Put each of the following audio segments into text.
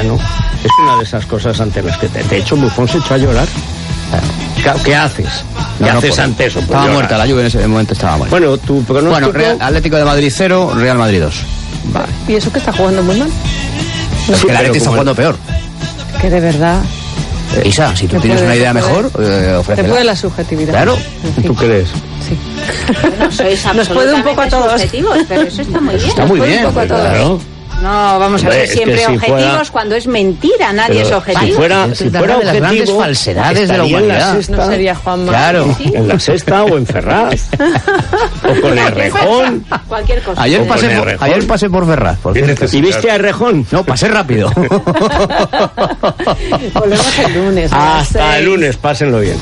piano. Es una de esas cosas ante las que te, de hecho Buffon se echó a llorar. ¿Qué haces? ¿Qué No, no, haces por- ante eso? Pues Estaba llorar. muerta, la Juve en ese momento estaba muerta. Bueno, tu pronóstico... Bueno, Real- Atlético de Madrid 0, Real Madrid 2. Vale. ¿Y eso que está jugando muy mal? Es que el Atlético está jugando peor. Que de verdad. Eh, Isa, si tú tienes puede- una idea puede- mejor, eh, Te puede la subjetividad. Claro. En fin, ¿Tú crees? Sí. No sois Nos puede un poco a todos. pero eso está muy bien. Está muy bien. poco a todos. Claro. No, vamos a que siempre si objetivos fuera- cuando es mentira, nadie Pero es objetivo. Si fuera, si fuera de las grandes objetivo, falsedades de la humanidad. sexta, No sería Juanma. Claro. En la sexta o en Ferraz. o con Errejón. Cualquier cosa. Ayer pasé, por, Rejón. ayer pasé por Ferraz, por cierto. ¿Y viste a Errejón? No, pasé rápido. Volvemos el lunes. Hasta el lunes, pásenlo bien.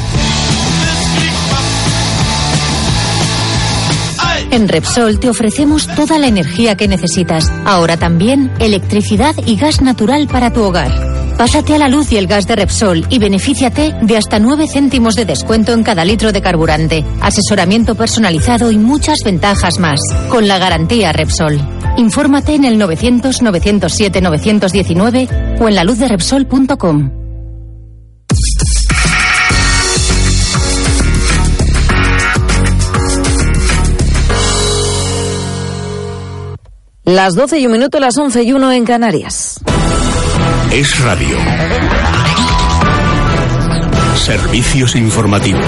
En Repsol te ofrecemos toda la energía que necesitas. Ahora también electricidad y gas natural para tu hogar. Pásate a la luz y el gas de Repsol y benefíciate de hasta 9 céntimos de descuento en cada litro de carburante, asesoramiento personalizado y muchas ventajas más. Con la garantía Repsol. Infórmate en el 900 907 919 o en la luz de Repsol.com. Las 12 y un minuto, las 11 y 1 en Canarias. Es radio. Servicios informativos.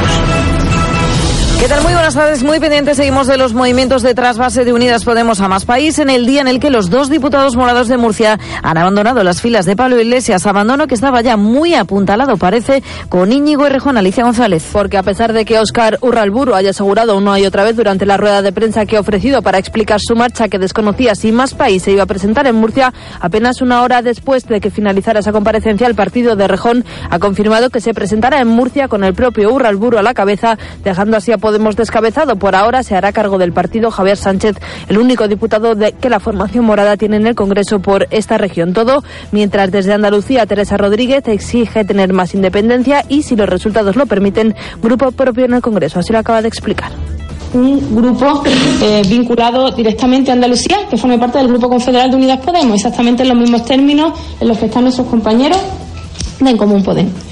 ¿Qué tal? Muy buenas tardes. Muy pendientes seguimos de los movimientos de trasvase de Unidas Podemos a Más País en el día en el que los dos diputados morados de Murcia han abandonado las filas de Pablo Iglesias. Abandono que estaba ya muy apuntalado, parece, con Íñigo Errejón, Alicia González. Porque a pesar de que Óscar Urralburu haya asegurado una y otra vez durante la rueda de prensa que ha ofrecido para explicar su marcha que desconocía si Más País se iba a presentar en Murcia, apenas una hora después de que finalizara esa comparecencia, el partido de Rejón ha confirmado que se presentará en Murcia con el propio Urralburu a la cabeza, dejando así a Podemos descabezado. Por ahora se hará cargo del partido Javier Sánchez, el único diputado de que la formación morada tiene en el Congreso por esta región. Todo mientras desde Andalucía Teresa Rodríguez exige tener más independencia y, si los resultados lo permiten, grupo propio en el Congreso. Así lo acaba de explicar. un grupo eh, vinculado directamente a Andalucía, que forme parte del Grupo Confederal de Unidas Podemos, exactamente en los mismos términos en los que están nuestros compañeros de En Común Podemos.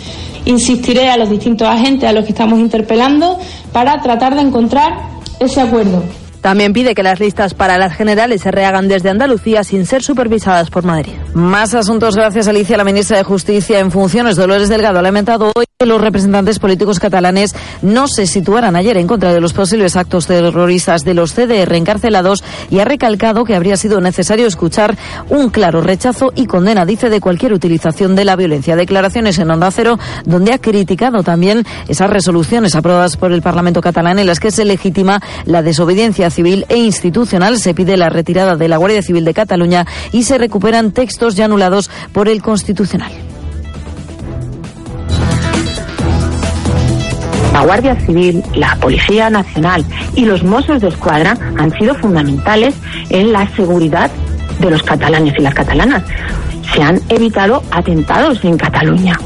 Insistiré a los distintos agentes a los que estamos interpelando para tratar de encontrar ese acuerdo. También pide que las listas para las generales se rehagan desde Andalucía sin ser supervisadas por Madrid. Más asuntos, gracias Alicia. La ministra de Justicia en funciones, Dolores Delgado, ha lamentado hoy que los representantes políticos catalanes no se situaran ayer en contra de los posibles actos terroristas de los CDR encarcelados y ha recalcado que habría sido necesario escuchar un claro rechazo y condena, dice, de cualquier utilización de la violencia. Declaraciones en Onda Cero, donde ha criticado también esas resoluciones aprobadas por el Parlamento catalán en las que se legitima la desobediencia civil e institucional. Se pide la retirada de la Guardia Civil de Cataluña y se recuperan textos ya anulados por el Constitucional. La Guardia Civil, la Policía Nacional y los Mossos de Escuadra han sido fundamentales en la seguridad de los catalanes y las catalanas. Se han evitado atentados en Cataluña.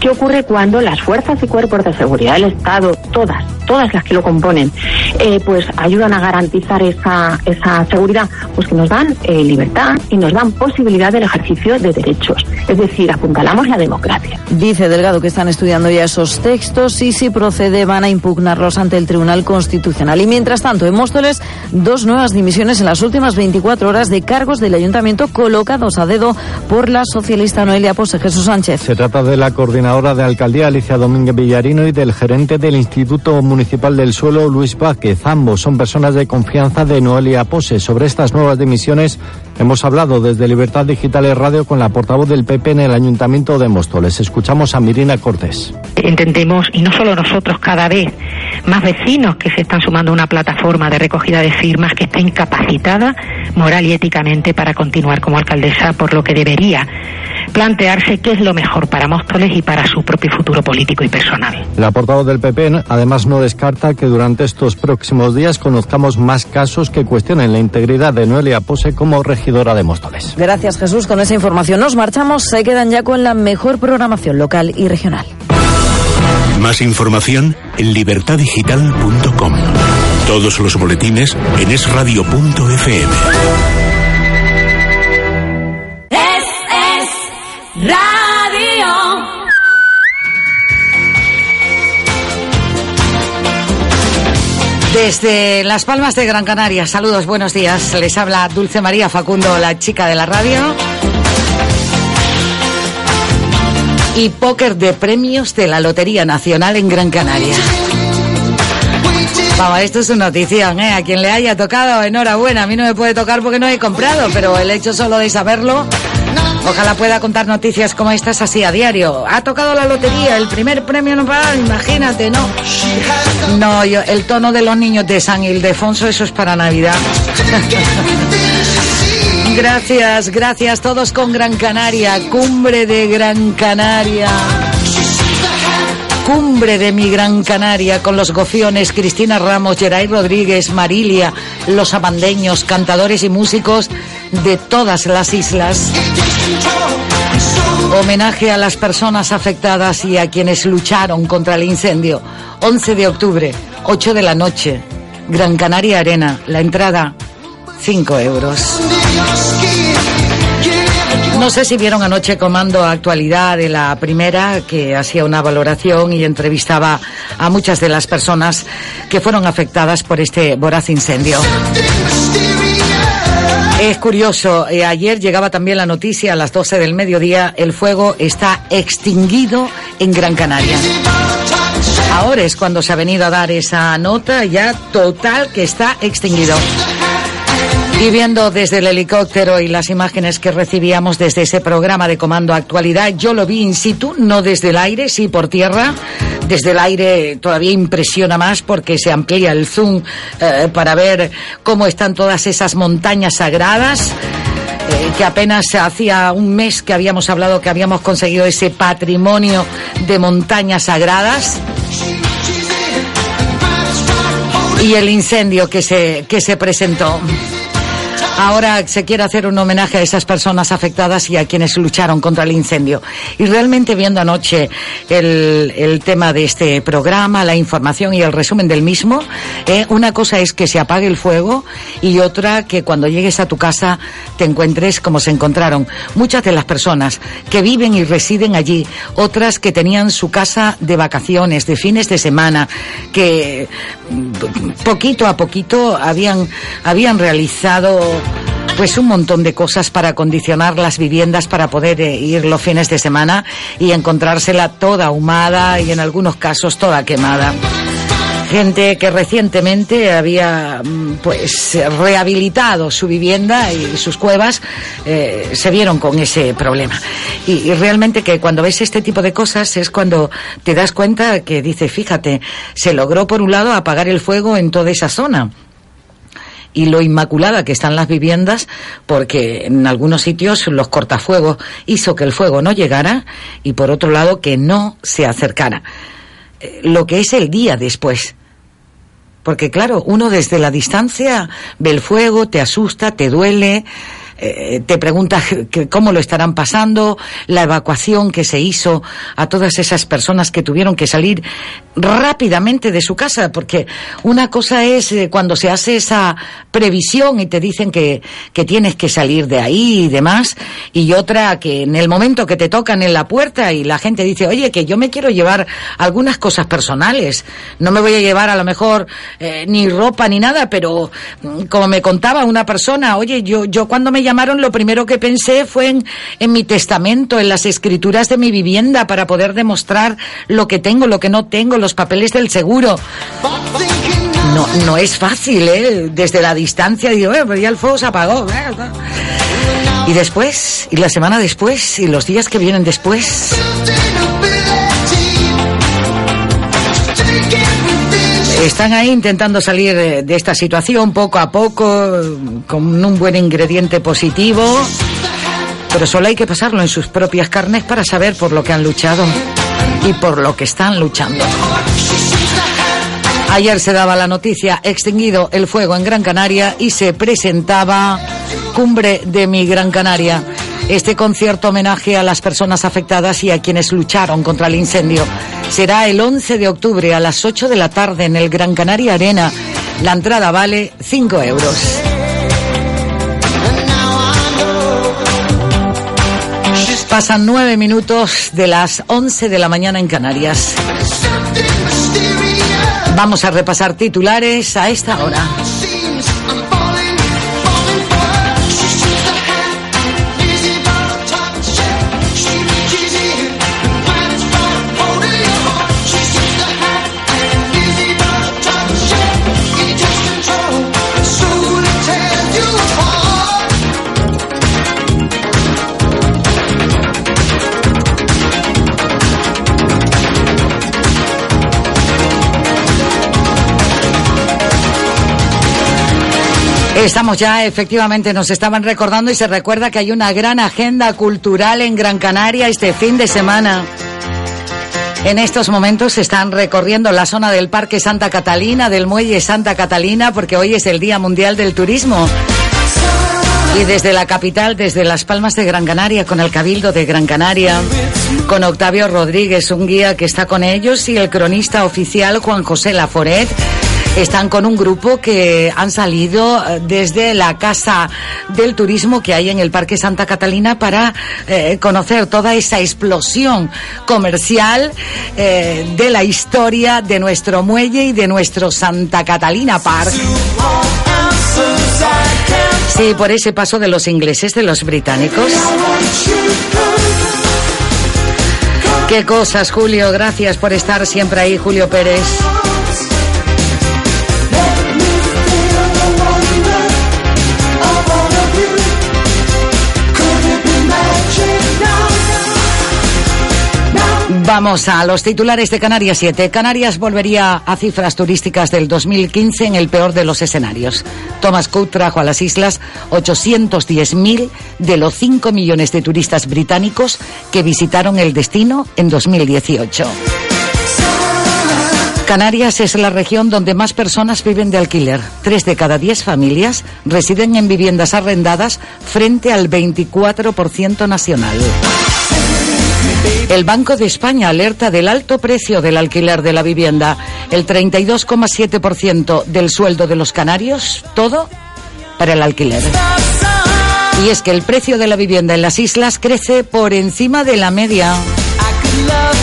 ¿Qué ocurre cuando las fuerzas y cuerpos de seguridad del Estado, todas, todas las que lo componen, eh, pues ayudan a garantizar esa, esa seguridad? Pues que nos dan eh, libertad y nos dan posibilidad del ejercicio de derechos. Es decir, apuntalamos la democracia. Dice Delgado que están estudiando ya esos textos y si procede van a impugnarlos ante el Tribunal Constitucional. Y mientras tanto, en Móstoles, dos nuevas dimisiones en las últimas 24 horas de cargos del ayuntamiento colocados a dedo por la socialista Noelia Pose Jesús Sánchez. Se trata de la coordinadora de alcaldía Alicia Domínguez Villarino y del gerente del Instituto Municipal del Suelo Luis Vázquez. Ambos son personas de confianza de Noelia Pose. Sobre estas nuevas dimisiones hemos hablado desde Libertad Digital y Radio con la portavoz del PP en el Ayuntamiento de Móstoles. Escuchamos a Mirina Cortés. entendemos, y no solo nosotros, cada vez más vecinos que se están sumando a una plataforma de recogida de firmas que está incapacitada moral y éticamente para continuar como alcaldesa, por lo que debería plantearse qué es lo mejor para Móstoles y para su propio futuro político y personal. La portavoz del PP además no descarta que durante estos próximos días conozcamos más casos que cuestionen la integridad de Noelia Pose como regidora de Móstoles. Gracias Jesús. Con esa información nos marchamos. Se quedan ya con la mejor programación local y regional. Más información en libertadigital.com. Todos los boletines en esradio.fm. Desde Las Palmas de Gran Canaria, saludos, buenos días. Les habla Dulce María Facundo, la chica de la radio. Y póker de premios de la Lotería Nacional en Gran Canaria. Vamos, esto es una notición, ¿eh? A quien le haya tocado, enhorabuena. A mí no me puede tocar porque no he comprado, pero el hecho solo de saberlo, ojalá pueda contar noticias como estas así a diario. Ha tocado la lotería, el primer premio no para, imagínate, ¿no? No, el tono de los niños de San Ildefonso, eso es para Navidad. gracias, gracias, todos con Gran Canaria, cumbre de Gran Canaria. Cumbre de mi Gran Canaria con los gofiones Cristina Ramos, Geray Rodríguez, Marilia, los abandeños, cantadores y músicos de todas las islas. Homenaje a las personas afectadas y a quienes lucharon contra el incendio. 11 de octubre, 8 de la noche, Gran Canaria Arena. La entrada, 5 euros. No sé si vieron anoche Comando Actualidad de la primera, que hacía una valoración y entrevistaba a muchas de las personas que fueron afectadas por este voraz incendio. Es curioso, eh, ayer llegaba también la noticia a las 12 del mediodía, el fuego está extinguido en Gran Canaria. Ahora es cuando se ha venido a dar esa nota ya total que está extinguido. Y viendo desde el helicóptero y las imágenes que recibíamos desde ese programa de comando actualidad, yo lo vi in situ, no desde el aire, sí por tierra. Desde el aire todavía impresiona más porque se amplía el zoom eh, para ver cómo están todas esas montañas sagradas. eh, que apenas hacía un mes que habíamos hablado que habíamos conseguido ese patrimonio de montañas sagradas y el incendio que se, que se presentó. Ahora se quiere hacer un homenaje a esas personas afectadas y a quienes lucharon contra el incendio. Y realmente viendo anoche el, tema de este programa, la información y el resumen del mismo, eh, una cosa es que se apague el fuego y otra que cuando llegues a tu casa te encuentres como se encontraron muchas de las personas que viven y residen allí, otras que tenían su casa de vacaciones, de fines de semana, que mm, poquito a poquito habían, habían realizado pues un montón de cosas para condicionar las viviendas para poder eh, ir los fines de semana y encontrársela toda ahumada y en algunos casos toda quemada. Gente que recientemente había mm, pues rehabilitado su vivienda y sus cuevas eh, se vieron con ese problema. Y, y realmente que cuando ves este tipo de cosas es cuando te das cuenta que dice, fíjate, se logró por un lado apagar el fuego en toda esa zona y lo inmaculada que están las viviendas, porque en algunos sitios los cortafuegos hizo que el fuego no llegara y por otro lado que no se acercara. Eh, Lo que es el día después. Porque claro, uno desde la distancia ve el fuego, te asusta, te duele, eh, te pregunta que- cómo lo estarán pasando, la evacuación que se hizo a todas esas personas que tuvieron que salir rápidamente de su casa, porque una cosa es eh, cuando se hace esa previsión y te dicen que, que tienes que salir de ahí y demás, y otra que en el momento que te tocan en la puerta y la gente dice, oye, que yo me quiero llevar algunas cosas personales, no me voy a llevar a lo mejor eh, ni ropa ni nada, pero mm, como me contaba una persona, oye, yo, yo cuando me llamaron lo primero que pensé fue en, mi testamento, en las escrituras de mi vivienda para poder demostrar lo que tengo, lo que no tengo, los papeles del seguro. No, no es fácil, ¿eh? Desde la distancia digo, eh, pues ya el fuego se apagó. eh, Y después, y la semana después, y los días que vienen después. Están ahí intentando salir de esta situación poco a poco, con un buen ingrediente positivo, pero solo hay que pasarlo en sus propias carnes para saber por lo que han luchado y por lo que están luchando. Ayer se daba la noticia, extinguido el fuego en Gran Canaria y se presentaba Cumbre de mi Gran Canaria. Este concierto homenaje a las personas afectadas y a quienes lucharon contra el incendio. Será el 11 de octubre a las 8 de la tarde en el Gran Canaria Arena. La entrada vale 5 euros. Pasan nueve minutos de las once de la mañana en Canarias. Vamos a repasar titulares a esta hora. Estamos ya, efectivamente, nos estaban recordando y se recuerda que hay una gran agenda cultural en Gran Canaria este fin de semana. En estos momentos se están recorriendo la zona del Parque Santa Catalina, del Muelle Santa Catalina, porque hoy es el Día Mundial del Turismo. Y desde la capital, desde Las Palmas de Gran Canaria, con el Cabildo de Gran Canaria, con Octavio Rodríguez, un guía que está con ellos, y el cronista oficial Juan José Laforet, están con un grupo que han salido eh, desde la Casa del Turismo que hay en el Parque Santa Catalina para eh, conocer toda esa explosión comercial eh, de la historia de nuestro muelle y de nuestro Santa Catalina Park. Sí, por ese paso de los ingleses, de los británicos. Qué cosas, Julio. Gracias por estar siempre ahí, Julio Pérez. Vamos a los titulares de Canarias 7. Canarias volvería a cifras turísticas del 2015 en el peor de los escenarios. Thomas Cook trajo a las islas 810.000 de los 5 millones de turistas británicos que visitaron el destino en 2018. Canarias es la región donde más personas viven de alquiler. Tres de cada diez familias residen en viviendas arrendadas frente al 24% nacional. El Banco de España alerta del alto precio del alquiler de la vivienda. El 32,7% del sueldo de los canarios, todo para el alquiler. Y es que el precio de la vivienda en las islas crece por encima de la media.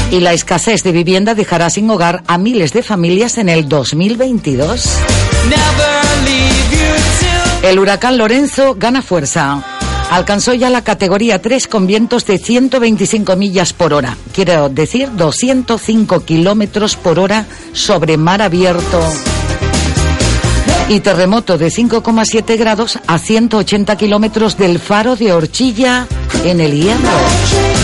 Y la escasez de vivienda dejará sin hogar a miles de familias en el 2022. El huracán Lorenzo gana fuerza alcanzó ya la categoría 3 con vientos de 125 millas por hora, quiero decir 205 kilómetros por hora sobre mar abierto. Y terremoto de 5,7 grados a 180 kilómetros del faro de Horchilla en el Hierro.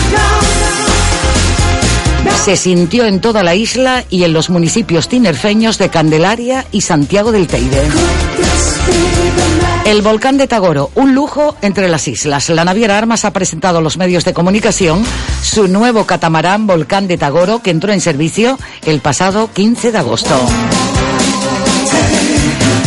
Se sintió en toda la isla y en los municipios tinerfeños de Candelaria y Santiago del Teide. El volcán de Tagoro, un lujo entre las islas. La naviera Armas ha presentado a los medios de comunicación su nuevo catamarán Volcán de Tagoro que entró en servicio el pasado 15 de agosto.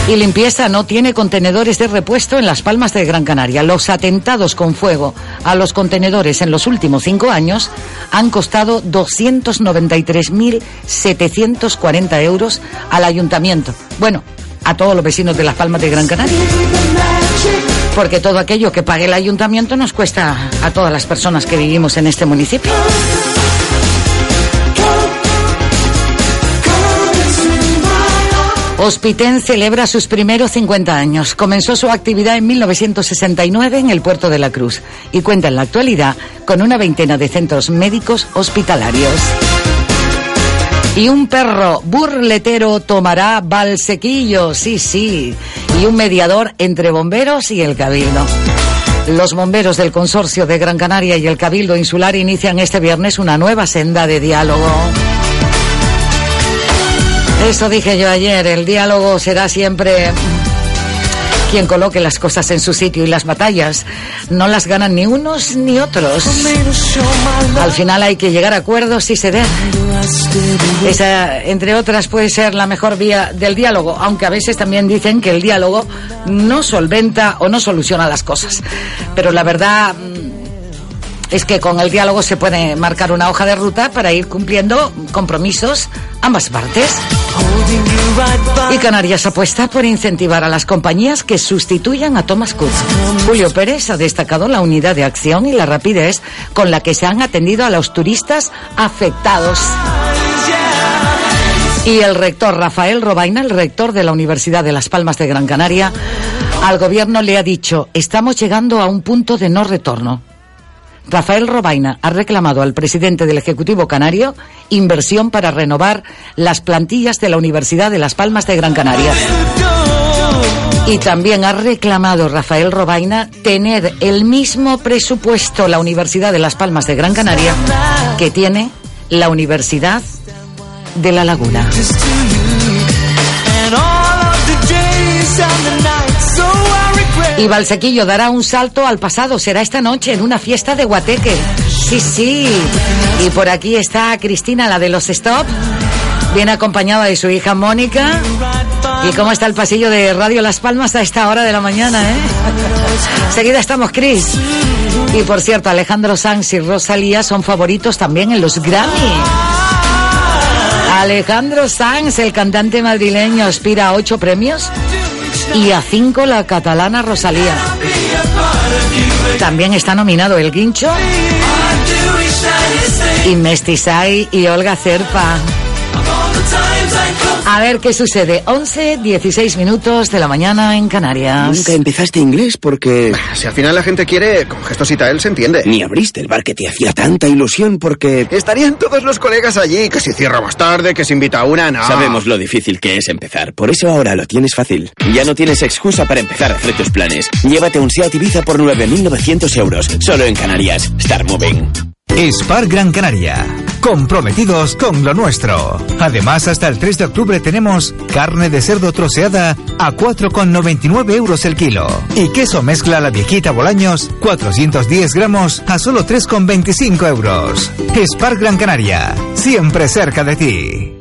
Y limpieza no tiene contenedores de repuesto en las Palmas de Gran Canaria. Los atentados con fuego a los contenedores en los últimos cinco años han costado 293.740 euros al ayuntamiento. Bueno, a todos los vecinos de Las Palmas de Gran Canaria. Porque todo aquello que pague el ayuntamiento nos cuesta a todas las personas que vivimos en este municipio. Hospitén celebra sus primeros 50 años. Comenzó su actividad en 1969 en el puerto de la Cruz y cuenta en la actualidad con una veintena de centros médicos hospitalarios. Y un perro burletero tomará balsequillo, sí, sí, y un mediador entre bomberos y el cabildo. Los bomberos del Consorcio de Gran Canaria y el Cabildo Insular inician este viernes una nueva senda de diálogo. Eso dije yo ayer, el diálogo será siempre quien coloque las cosas en su sitio y las batallas no las ganan ni unos ni otros. Al final hay que llegar a acuerdos y ceder. Esa, entre otras, puede ser la mejor vía del diálogo, aunque a veces también dicen que el diálogo no solventa o no soluciona las cosas. Pero la verdad es que con el diálogo se puede marcar una hoja de ruta para ir cumpliendo compromisos ambas partes. Y Canarias apuesta por incentivar a las compañías que sustituyan a Thomas Cook. Julio Pérez ha destacado la unidad de acción y la rapidez con la que se han atendido a los turistas afectados. Y el rector Rafael Robaina, el rector de la Universidad de Las Palmas de Gran Canaria, al gobierno le ha dicho, estamos llegando a un punto de no retorno. Rafael Robaina ha reclamado al presidente del Ejecutivo Canario inversión para renovar las plantillas de la Universidad de Las Palmas de Gran Canaria. Y también ha reclamado Rafael Robaina tener el mismo presupuesto la Universidad de Las Palmas de Gran Canaria que tiene la Universidad de La Laguna. Y Valsequillo dará un salto al pasado. Será esta noche en una fiesta de Guateque. Sí, sí. Y por aquí está Cristina, la de los Stop. Bien acompañada de su hija Mónica. ¿Y cómo está el pasillo de Radio Las Palmas a esta hora de la mañana, eh? Seguida estamos, Cris. Y por cierto, Alejandro Sanz y Rosalía son favoritos también en los Grammy. Alejandro Sanz, el cantante madrileño, aspira a ocho premios y a cinco la catalana Rosalía. También está nominado El Guincho y Mestizay y Olga Cerpa. A ver qué sucede. 11, 16 minutos de la mañana en Canarias. Nunca empezaste inglés porque... Si al final la gente quiere, con gestos y tal se entiende. Ni abriste el bar que te hacía tanta ilusión porque... Estarían todos los colegas allí, que si cierra más tarde, que se invita a una, no. Sabemos lo difícil que es empezar, por eso ahora lo tienes fácil. Ya no tienes excusa para empezar a hacer tus planes. Llévate un SEAT Ibiza por 9.900 euros, solo en Canarias. Start Moving. Spar Gran Canaria. Comprometidos con lo nuestro. Además, hasta el 3 de octubre tenemos carne de cerdo troceada a 4,99 euros el kilo. Y queso mezcla la viejita Bolaños, 410 gramos a solo 3,25 euros. Spar Gran Canaria. Siempre cerca de ti.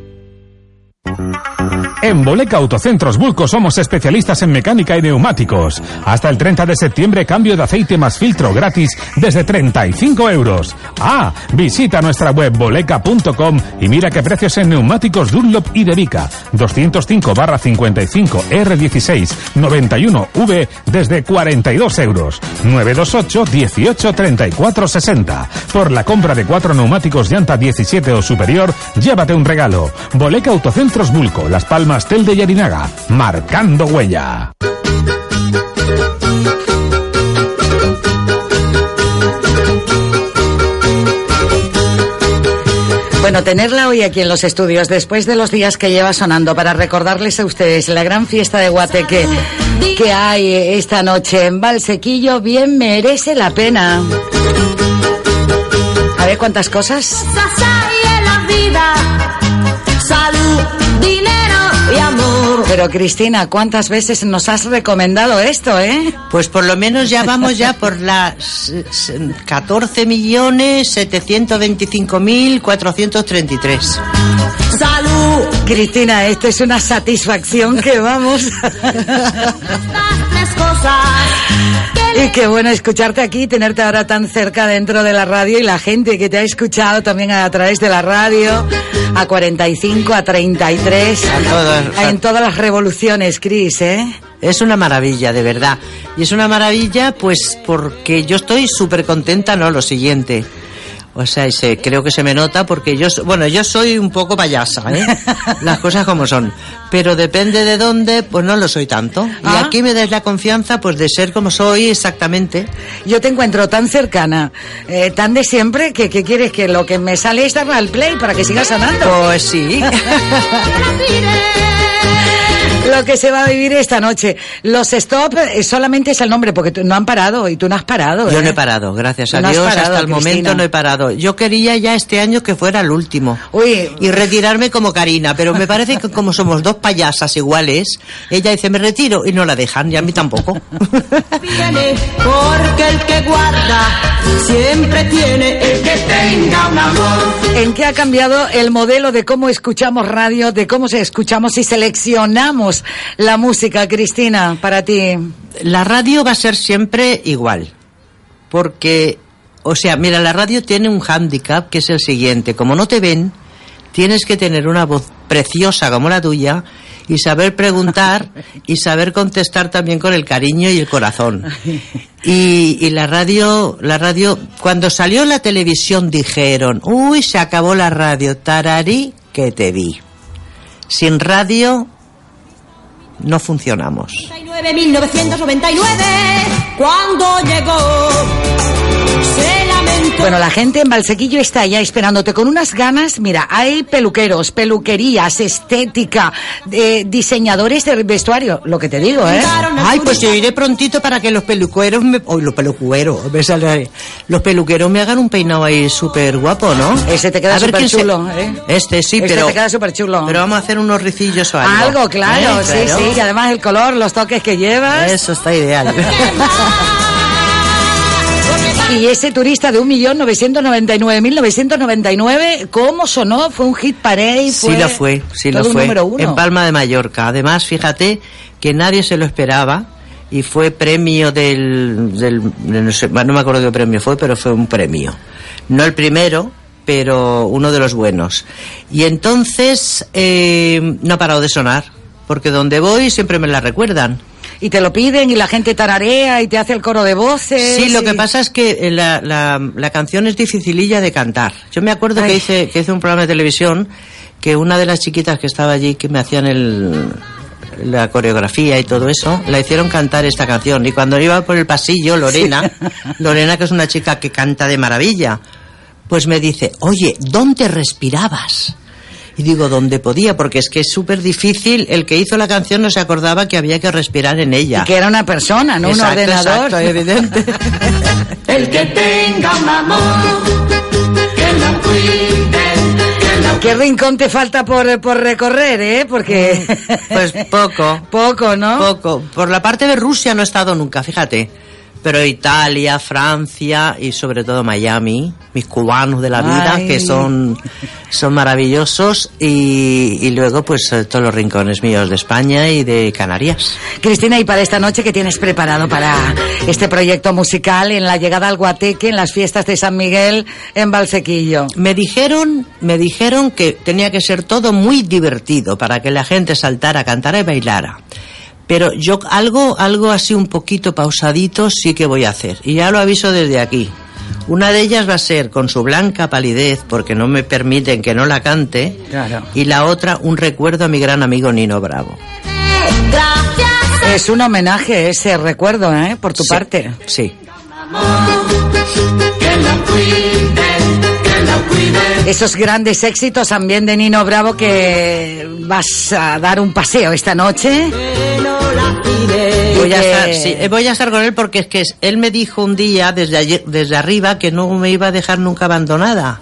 En Boleca Autocentros Bulco somos especialistas en mecánica y neumáticos. Hasta el 30 de septiembre cambio de aceite más filtro gratis desde 35 euros. Ah, visita nuestra web boleca.com y mira qué precios en neumáticos Dunlop y Devica. 205 barra 55 R16 91 V desde 42 euros. 928 18 34 60. Por la compra de cuatro neumáticos llanta 17 o superior, llévate un regalo. Boleca Autocentros Bulco, Las Palmas Tel de Yarinaga, marcando huella. Bueno, tenerla hoy aquí en los estudios, después de los días que lleva sonando, para recordarles a ustedes la gran fiesta de Guateque que hay esta noche en Valsequillo, bien merece la pena. A ver cuántas cosas. Salud, dinero y amor. Pero Cristina, ¿cuántas veces nos has recomendado esto, eh? Pues por lo menos ya vamos ya por las eh, 14 millones 725 mil 433. ¡Salud! Cristina, esto es una satisfacción que vamos. Las cosas Y qué bueno escucharte aquí, tenerte ahora tan cerca dentro de la radio y la gente que te ha escuchado también a través de la radio, a 45, a 33, todas, en todas las revoluciones, Cris, ¿eh? Es una maravilla, de verdad. Y es una maravilla, pues, porque yo estoy súper contenta, ¿no? Lo siguiente. O sea, y se, creo que se me nota porque yo, so- bueno, yo soy un poco payasa, ¿eh? Las cosas como son. Pero depende de dónde, pues no lo soy tanto. Y Ah. aquí me das la confianza, pues, de ser como soy exactamente. Yo te encuentro tan cercana, eh, tan de siempre, que, que quieres que lo que me sale es darle al play para que siga sonando. Pues sí. Lo que se va a vivir esta noche. Los stop eh, solamente es el nombre, porque no han parado y tú no has parado. Yo ¿eh? no he parado, gracias a No Dios, parado, hasta el Cristina. momento no he parado. Yo quería ya este año que fuera el último. Uy. Y retirarme como Karina, pero me parece que como somos dos payasas iguales, ella dice me retiro y no la dejan, y a mí tampoco. viene porque el que guarda siempre tiene el que tenga un amor. ¿En qué ha cambiado el modelo de cómo escuchamos radio, de cómo se escuchamos y seleccionamos la música, Cristina, para ti? La radio va a ser siempre igual, porque O sea, mira, la radio tiene un hándicap que es el siguiente. Como no te ven, tienes que tener una voz preciosa como la tuya y saber preguntar y saber contestar también con el cariño y el corazón. Y, y la radio, la radio, cuando salió la televisión dijeron, uy, se acabó la radio, tararí que te vi. Sin radio no funcionamos. 1999, cuando llegó, se lamentó. Bueno, la gente en Valsequillo está ya esperándote con unas ganas. Mira, hay peluqueros, peluquerías, estética, eh, diseñadores de vestuario. Lo que te digo, ¿eh? Ay, pues yo iré prontito para que los peluqueros me... Uy, los peluqueros, me sale ahí. Los peluqueros me hagan un peinado ahí súper guapo, ¿no? Ese te queda súper se- chulo, ¿eh? Este sí, Este pero... te queda súper chulo. Pero vamos a hacer unos ricillos o algo. Algo, claro, ¿Eh? sí, Claro. sí. Y además el color, los toques que llevas. Eso está ideal. Y ese turista de 1.999.999, ¿cómo sonó? ¿Fue un hit parade? Sí lo fue, sí lo fue. número uno. En Palma de Mallorca. Además, fíjate que nadie se lo esperaba y fue premio del, del de no, sé, no me acuerdo qué premio fue, pero fue un premio. No el primero, pero uno de los buenos. Y entonces eh, no ha parado de sonar, porque donde voy siempre me la recuerdan. Y te lo piden y la gente tararea y te hace el coro de voces. Sí, lo que pasa es que la, la, la canción es dificililla de cantar. Yo me acuerdo que hice, que hice un programa de televisión que una de las chiquitas que estaba allí, que me hacían el, la coreografía y todo eso, la hicieron cantar esta canción. Y cuando iba por el pasillo, Lorena, Lorena que es una chica que canta de maravilla, pues me dice, oye, ¿dónde respirabas? Y digo, ¿dónde podía? Porque es que es súper difícil. El que hizo la canción no se acordaba que había que respirar en ella. Y que era una persona, no Exacto, un ordenador. exacto, evidente. El que tenga un amor, que lo cuide, ¿Qué rincón te falta por, por recorrer, eh? Porque... Pues poco. Poco, ¿no? Poco. Por la parte de Rusia no he estado nunca, fíjate. Pero Italia, Francia y sobre todo Miami, mis cubanos de la vida, Ay. que son, son maravillosos. Y, y luego, pues, eh, todos los rincones míos de España y de Canarias. Cristina, ¿y para esta noche qué tienes preparado para este proyecto musical en la llegada al Guateque, en las fiestas de San Miguel, en Valsequillo? Me dijeron, me dijeron que tenía que ser todo muy divertido para que la gente saltara, cantara y bailara. Pero yo algo, algo así un poquito pausadito sí que voy a hacer. Y ya lo aviso desde aquí. Una de ellas va a ser con su blanca palidez, porque no me permiten que no la cante. Claro. Y la otra, un recuerdo a mi gran amigo Nino Bravo. Es un homenaje ese recuerdo, ¿eh? Por tu Sí, parte. Sí. Esos grandes éxitos también de Nino Bravo que vas a dar un paseo esta noche. Voy a, estar, sí, eh, voy a estar con él porque es que él me dijo un día desde, ayer- desde arriba que no me iba a dejar nunca abandonada.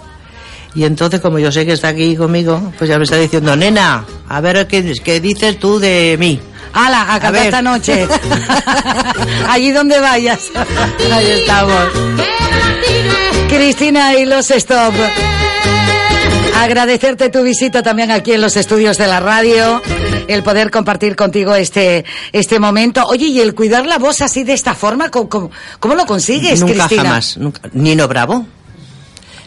Y entonces, como yo sé que está aquí conmigo, pues ya me está diciendo, nena, a ver qué, qué dices tú de mí. ¡Hala! A cantar ver. esta noche. Allí donde vayas. Ahí estamos. Cristina y los Stop. Agradecerte tu visita también aquí en los estudios de la radio, el poder compartir contigo este, este momento. Oye, y el cuidar la voz así de esta forma, ¿cómo, cómo, lo consigues, nunca Cristina? jamás. Nunca. Nino Bravo.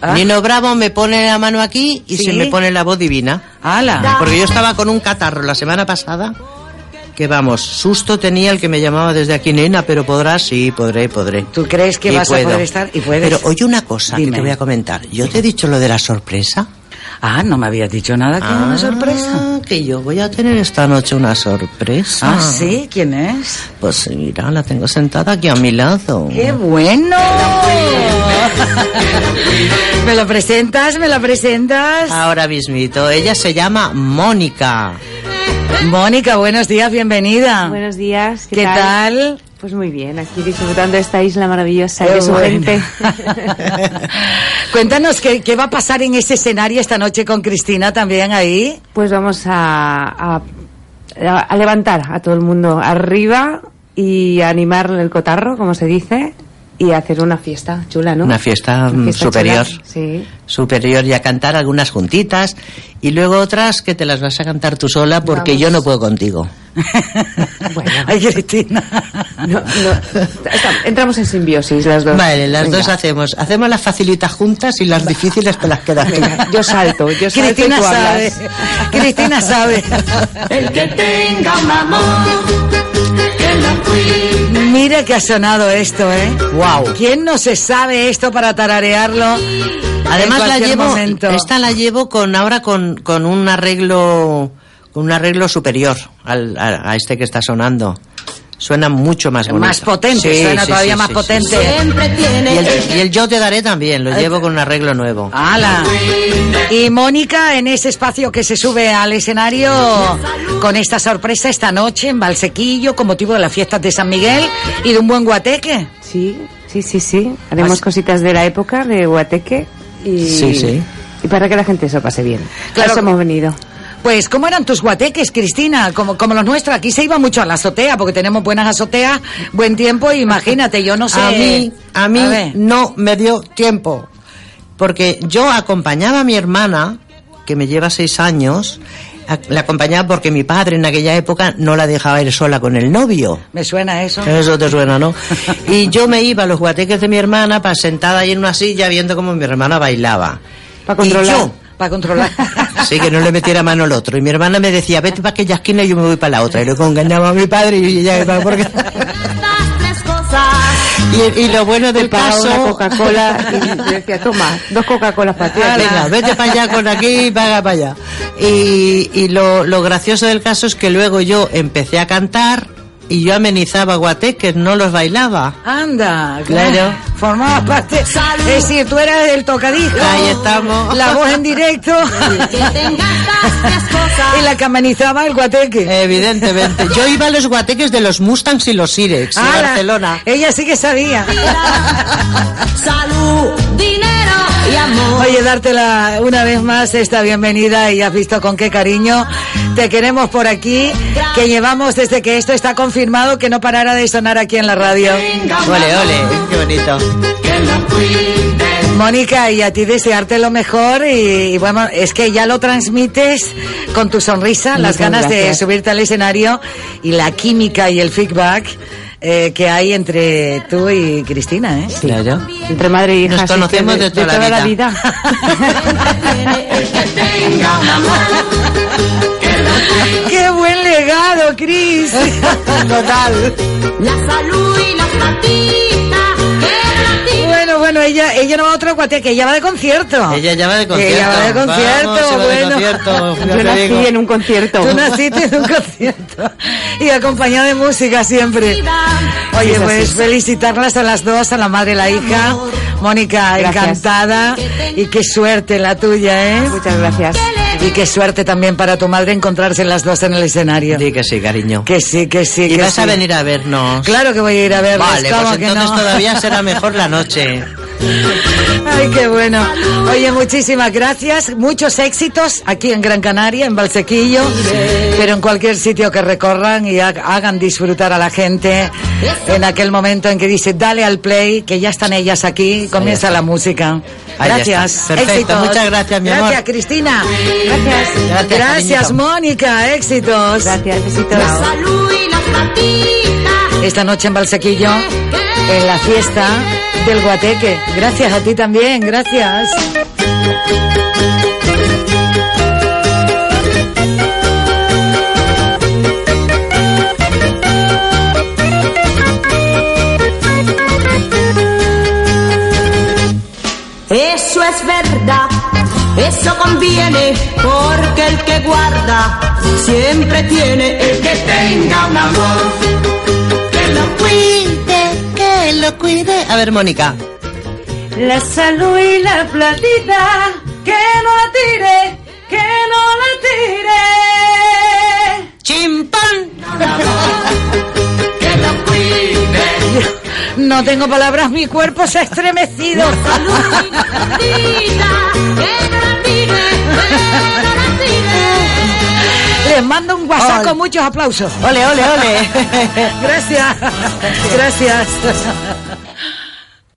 Ah. Nino Bravo me pone la mano aquí y ¿Sí? se me pone la voz divina. ¡Hala! Porque yo estaba con un catarro la semana pasada. Que vamos, susto tenía el que me llamaba desde aquí, nena, pero podrás, sí, podré, podré. ¿Tú crees que Y vas puedo. a poder estar? Y puedes. Pero oye una cosa que te voy a comentar. Yo te he dicho lo de la sorpresa. Ah, no me habías dicho nada que era una Ah, sorpresa. Que yo voy a tener esta noche una sorpresa. Ah, sí, ¿quién es? Pues mira, la tengo sentada aquí a mi lado. ¡Qué bueno! ¿Me lo presentas? ¿Me lo presentas? Ahora mismito. Ella se llama Mónica. Mónica, buenos días, bienvenida. Buenos días. ¿Qué, ¿Qué tal? Pues muy bien, aquí disfrutando de esta isla maravillosa y de su bueno. gente. Cuéntanos ¿qué, qué va a pasar en ese escenario esta noche con Cristina también ahí. Pues vamos a, a, a levantar a todo el mundo arriba y a animar el cotarro, como se dice. Y hacer una fiesta chula, ¿no? Una fiesta, Una mm, fiesta superior. chula, Sí. Superior y a cantar algunas juntitas y luego otras que te las vas a cantar tú sola porque Vamos. yo no puedo contigo. Ay, Cristina. No, no, entramos en simbiosis las dos. Vale, las Venga. dos hacemos. Hacemos las facilitas juntas y las difíciles te las quedas. Venga, yo salto, yo salto Cristina y tú sabe. hablas. Cristina sabe. El que tenga un amor que lo cuide. Mira que ha sonado esto, ¿eh? Wow. ¿Quién no se sabe esto para tararearlo? Además en la llevo, momento? esta la llevo con ahora con, con un arreglo, con un arreglo superior al, a, a este que está sonando. Suena mucho más bonito. Más potente, Sí, suena sí, todavía sí, más sí, potente. sí. Siempre Y tiene el, y el yo te daré también, lo llevo con un arreglo nuevo. ¡Hala! Y Mónica, en ese espacio que se sube al escenario con esta sorpresa esta noche en Valsequillo con motivo de las fiestas de San Miguel y de un buen guateque. Sí, sí, sí, sí. Haremos Así- cositas de la época de Guateque y, Sí, sí. y para que la gente se lo pase bien. Claro. Claro. Eso hemos venido. Pues, ¿cómo eran tus guateques, Cristina? Como, como los nuestros. Aquí se iba mucho a la azotea, porque tenemos buenas azoteas, buen tiempo, imagínate, yo no sé. A mí, a mí no me dio tiempo. Porque yo acompañaba a mi hermana, que me lleva seis años, la acompañaba porque mi padre en aquella época no la dejaba ir sola con el novio. Me suena eso. Eso te suena, ¿no? Y yo me iba a los guateques de mi hermana para sentada ahí en una silla viendo cómo mi hermana bailaba. Para Y controlar. yo, Para controlar. Sí, que no le metiera mano al otro. Y mi hermana me decía, vete para aquella esquina y yo me voy para la otra. Y luego engañaba a mi padre y ella iba porque... Y, y lo bueno del una Coca-Cola y decía, toma, dos Coca-Colas para ti. Venga, vete para allá con aquí y paga para allá. Y, y lo, lo gracioso del caso es que luego yo empecé a cantar y yo amenizaba guateques, no los bailaba. Anda, Claro. Formabas parte. Es decir, tú eras el tocadisco. Ahí estamos. La voz en directo. y la que amenizaba el guateque. Evidentemente. Yo iba a los guateques de los Mustangs y los Sirex de Ala, Barcelona. Ella sí que sabía. Salud, y amor. Oye, dártela una vez más esta bienvenida y has visto con qué cariño. Te queremos por aquí, que llevamos desde que esto está confirmado que no parara de sonar aquí en la radio. Ole, ole, qué bonito. Mónica, y a ti desearte lo mejor y, y bueno, es que ya lo transmites con tu sonrisa, las ganas de subirte al escenario y la química y el feedback eh, que hay entre tú y Cristina, ¿eh? Claro. Entre madre e hija. Nos conocemos que de toda la la vida. ¡Qué buen legado, Cris! Total. La salud y la Bueno, bueno, ella, ella no va a otro guateque, ella va de concierto. Ella ya va de concierto. Ella va de concierto, Vamos, se va de bueno. concierto, Yo nací digo. en un concierto. Tú naciste en un concierto y acompañada de música siempre. Oye, Sí, es pues felicitarlas a las dos, a la madre y la hija. Mónica, Gracias. encantada. Y qué suerte la tuya, ¿eh? Muchas gracias. Y qué suerte también para tu madre encontrarse las dos en el escenario. Di que sí, cariño. Que sí, que sí, ¿Y que vas sí. a venir a vernos? Claro que voy a ir a verles, Vale, ¿cómo pues que entonces no? todavía será mejor la noche. Ay, qué bueno. Oye, muchísimas gracias. Muchos éxitos aquí en Gran Canaria, en Valsequillo, pero en cualquier sitio que recorran y ha- hagan disfrutar a la gente en aquel momento en que dice, dale al play, que ya están ellas aquí, comienza la música. Ahí Gracias. Perfecto, Éxitos. muchas gracias, mi amor. Gracias, Cristina. Gracias. Gracias. Mónica. Éxitos. Gracias, besitos. salud y la platita Esta noche en Valsequillo, en la fiesta del Guateque. Gracias a ti también, gracias. Eso conviene, porque el que guarda siempre tiene el que tenga un amor. Que lo cuide, Que lo cuide. A ver, Mónica. La salud y la platita, que no la tire, que no la tire. ¡Chimpán! No tengo palabras, mi cuerpo se ha estremecido. Les mando un WhatsApp con muchos aplausos. Ole, ole, ole. Gracias. Gracias.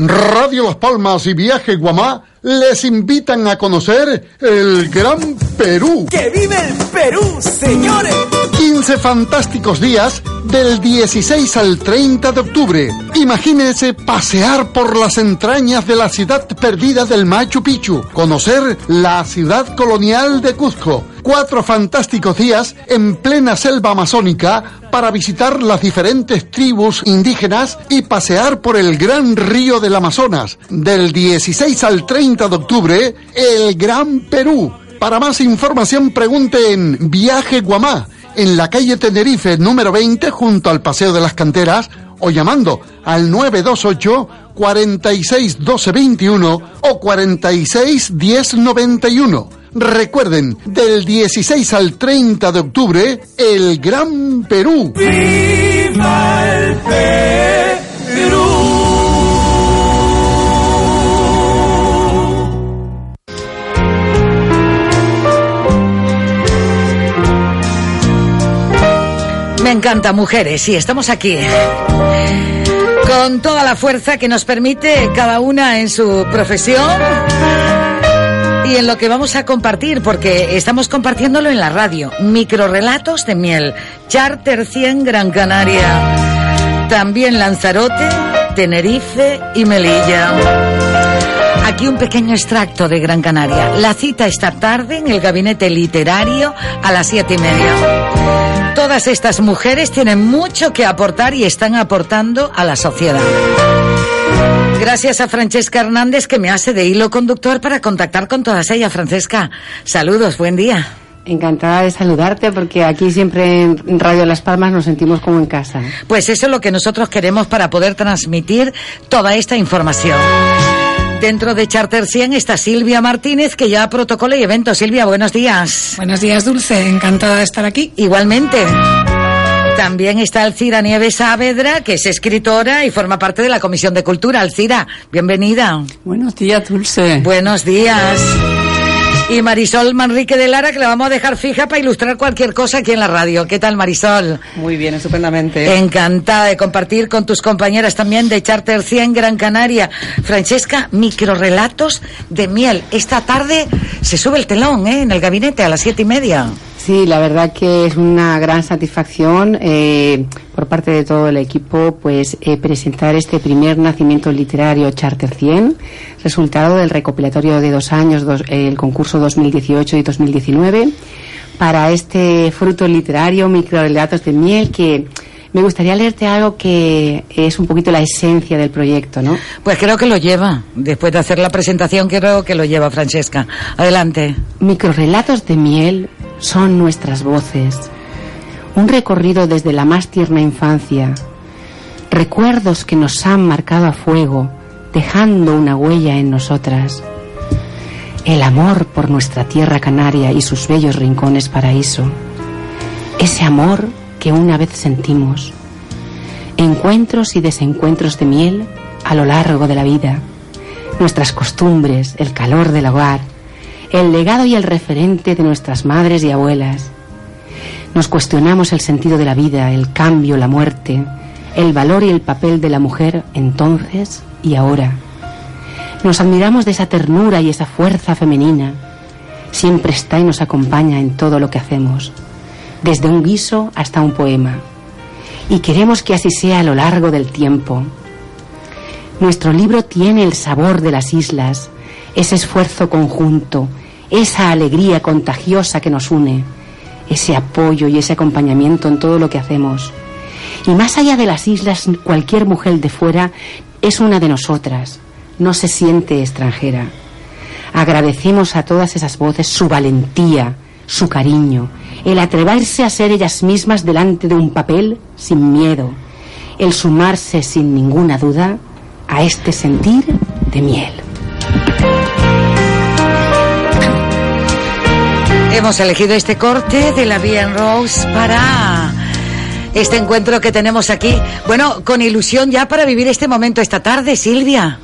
Radio Las Palmas y Viaje Guamá les invitan a conocer el Gran Perú. ¡Que vive el Perú, señores! 15 fantásticos días del 16 al 30 de octubre. Imagínense pasear por las entrañas de la ciudad perdida del Machu Picchu, conocer la ciudad colonial de Cuzco. Cuatro fantásticos días en plena selva amazónica para visitar las diferentes tribus indígenas y pasear por el gran río del Amazonas. Del 16 al 30 de octubre, el Gran Perú. Para más información pregunte en Viaje Guamá, en la calle Tenerife número 20 junto al Paseo de las Canteras o llamando al 928 46 12 21 o 46 10 91. Recuerden, del 16 al 30 de octubre, el Gran Perú. ¡Viva el Me encanta, mujeres, y estamos aquí. Con toda la fuerza que nos permite cada una en su profesión y en lo que vamos a compartir, porque estamos compartiéndolo en la radio. Microrelatos de miel. Charter 100 Gran Canaria. También Lanzarote, Tenerife y Melilla. Aquí un pequeño extracto de Gran Canaria. La cita esta tarde en el gabinete literario a las siete y media. Todas estas mujeres tienen mucho que aportar y están aportando a la sociedad. Gracias a Francesca Hernández que me hace de hilo conductor para contactar con todas ellas. Francesca, saludos, buen día. Encantada de saludarte porque aquí siempre en Radio Las Palmas nos sentimos como en casa. Pues eso es lo que nosotros queremos para poder transmitir toda esta información. Dentro de Charter 100 está Silvia Martínez, que ya protocolo y evento. Silvia, buenos días. Buenos días, Dulce. Encantada de estar aquí. Igualmente. También está Alcira Nieves Saavedra, que es escritora y forma parte de la Comisión de Cultura. Alcira, bienvenida. Buenos días, Dulce. Buenos días. Y Marisol Manrique de Lara, que la vamos a dejar fija para ilustrar cualquier cosa aquí en la radio. ¿Qué tal, Marisol? Muy bien, estupendamente. Encantada de compartir con tus compañeras también de Charter 100 Gran Canaria. Francesca, microrelatos de miel. Esta tarde se sube el telón, ¿eh? En el gabinete a las siete y media. Sí, la verdad que es una gran satisfacción eh, por parte de todo el equipo pues eh, presentar este primer nacimiento literario Charter 100, resultado del recopilatorio de dos años, dos, el concurso 2018 y 2019, para este fruto literario, microrelatos de miel que me gustaría leerte algo que es un poquito la esencia del proyecto, ¿no? Pues creo que lo lleva. Después de hacer la presentación, creo que lo lleva Francesca. Adelante. Microrelatos de miel son nuestras voces. Un recorrido desde la más tierna infancia. Recuerdos que nos han marcado a fuego, dejando una huella en nosotras. El amor por nuestra tierra canaria y sus bellos rincones paraíso. Ese amor que una vez sentimos. Encuentros y desencuentros de miel a lo largo de la vida. Nuestras costumbres, el calor del hogar, el legado y el referente de nuestras madres y abuelas. Nos cuestionamos el sentido de la vida, el cambio, la muerte, el valor y el papel de la mujer entonces y ahora. Nos admiramos de esa ternura y esa fuerza femenina. Siempre está y nos acompaña en todo lo que hacemos, desde un guiso hasta un poema. Y queremos que así sea a lo largo del tiempo. Nuestro libro tiene el sabor de las islas, ese esfuerzo conjunto, esa alegría contagiosa que nos une, ese apoyo y ese acompañamiento en todo lo que hacemos. Y más allá de las islas, cualquier mujer de fuera es una de nosotras, no se siente extranjera. Agradecemos a todas esas voces su valentía, su cariño, el atreverse a ser ellas mismas delante de un papel sin miedo, el sumarse sin ninguna duda a este sentir de miel. Hemos elegido este corte de la Bien Rose para este encuentro que tenemos aquí. Bueno, con ilusión ya para vivir este momento esta tarde, Silvia.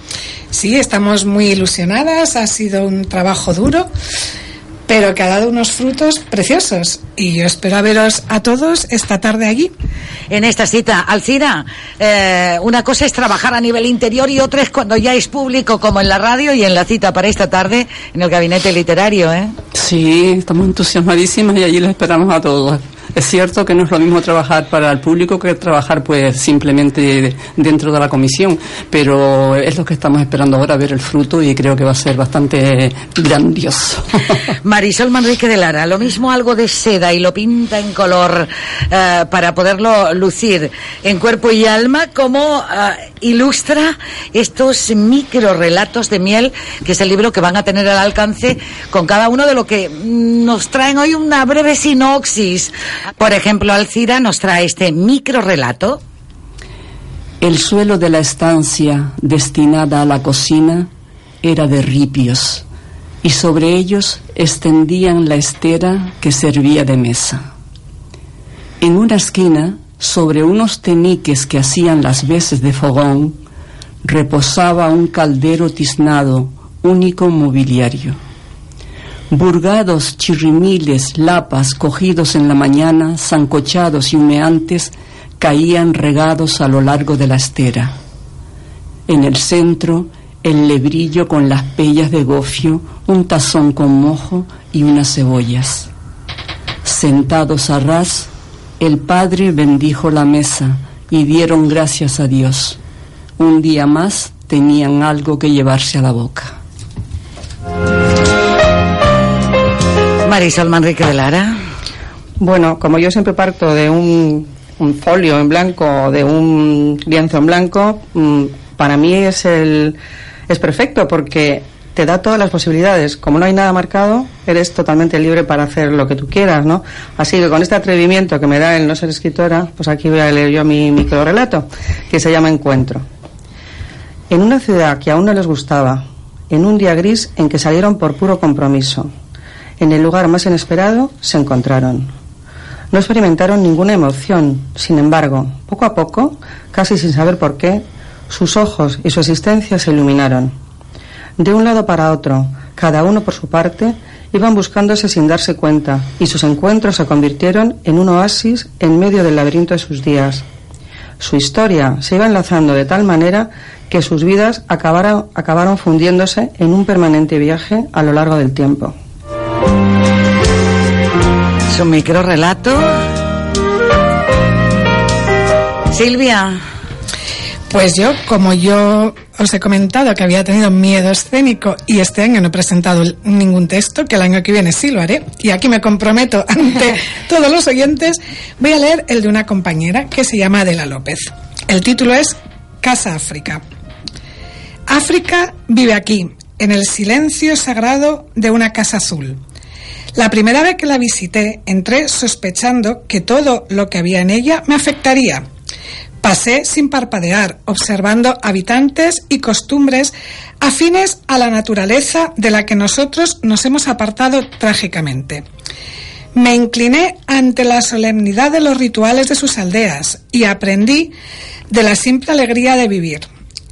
Sí, estamos muy ilusionadas, ha sido un trabajo duro, pero que ha dado unos frutos preciosos. Y yo espero veros a todos esta tarde allí. En esta cita, Alcira, eh, una cosa es trabajar a nivel interior y otra es cuando ya es público, como en la radio y en la cita para esta tarde en el gabinete literario, ¿eh? Sí, estamos entusiasmadísimas y allí les esperamos a todos. Es cierto que no es lo mismo trabajar para el público que trabajar pues simplemente dentro de la comisión, pero es lo que estamos esperando ahora, ver el fruto y creo que va a ser bastante grandioso. Marisol Manrique de Lara, lo mismo algo de seda y lo pinta en color eh, para poderlo lucir en cuerpo y alma, como eh, ilustra estos micro relatos de miel, que es el libro que van a tener al alcance con cada uno de lo que nos traen hoy una breve sinopsis. Por ejemplo, Alcira nos trae este micro relato. El suelo de la estancia destinada a la cocina era de ripios y sobre ellos extendían la estera que servía de mesa. En una esquina, sobre unos teniques que hacían las veces de fogón, reposaba un caldero tiznado, único mobiliario. Burgados, chirrimiles, lapas cogidos en la mañana, zancochados y humeantes, caían regados a lo largo de la estera. En el centro, el lebrillo con las pellas de gofio, un tazón con mojo y unas cebollas. Sentados a ras, el padre bendijo la mesa y dieron gracias a Dios. Un día más tenían algo que llevarse a la boca. Marisol Manrique de Lara. Bueno, como yo siempre parto de un, un folio en blanco, de un lienzo en blanco, mm, para mí es el es perfecto porque te da todas las posibilidades. Como no hay nada marcado, eres totalmente libre para hacer lo que tú quieras, ¿no? Así que con este atrevimiento que me da el no ser escritora, pues aquí voy a leer yo mi micro relato, que se llama Encuentro. En una ciudad que aún no les gustaba, en un día gris en que salieron por puro compromiso, en el lugar más inesperado se encontraron. No experimentaron ninguna emoción, sin embargo, poco a poco, casi sin saber por qué, sus ojos y su existencia se iluminaron. De un lado para otro, cada uno por su parte, iban buscándose sin darse cuenta, y sus encuentros se convirtieron en un oasis en medio del laberinto de sus días. Su historia se iba enlazando de tal manera que sus vidas acabaron, acabaron fundiéndose en un permanente viaje a lo largo del tiempo. Su micro relato. Silvia. Pues yo, como yo os he comentado que había tenido miedo escénico y este año no he presentado ningún texto, que el año que viene sí lo haré, y aquí me comprometo ante todos los oyentes, voy a leer el de una compañera que se llama Adela López. El título es Casa África. África vive aquí, en el silencio sagrado de una casa azul. La primera vez que la visité, entré sospechando que todo lo que había en ella me afectaría. Pasé sin parpadear, observando habitantes y costumbres afines a la naturaleza de la que nosotros nos hemos apartado trágicamente. Me incliné ante la solemnidad de los rituales de sus aldeas y aprendí de la simple alegría de vivir.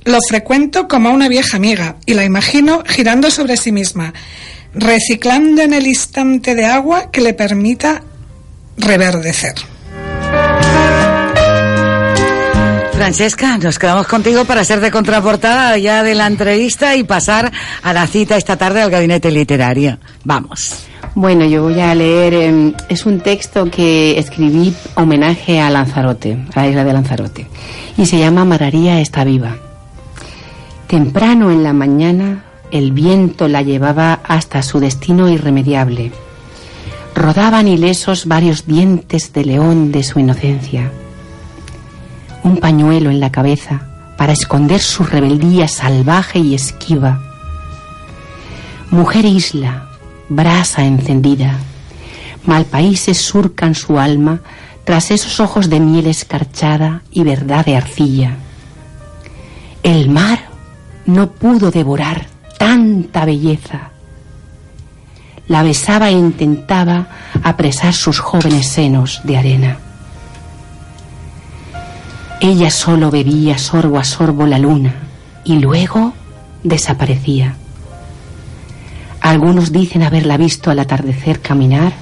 Lo frecuento como a una vieja amiga y la imagino girando sobre sí misma, reciclando en el instante de agua que le permita reverdecer. Francesca, nos quedamos contigo para ser de contraportada ya de la entrevista y pasar a la cita esta tarde al gabinete literario. Vamos. Bueno, yo voy a leer, eh, es un texto que escribí homenaje a Lanzarote, a la isla de Lanzarote, y se llama Mararía está viva. Temprano en la mañana, el viento la llevaba hasta su destino irremediable. Rodaban ilesos varios dientes de león de su inocencia. Un pañuelo en la cabeza para esconder su rebeldía salvaje y esquiva. Mujer isla, brasa encendida, malpaíses surcan su alma tras esos ojos de miel escarchada y verdad de arcilla. El mar no pudo devorar tanta belleza. la besaba e intentaba apresar sus jóvenes senos de arena. Ella solo bebía sorbo a sorbo la luna y luego desaparecía. Algunos dicen haberla visto al atardecer caminar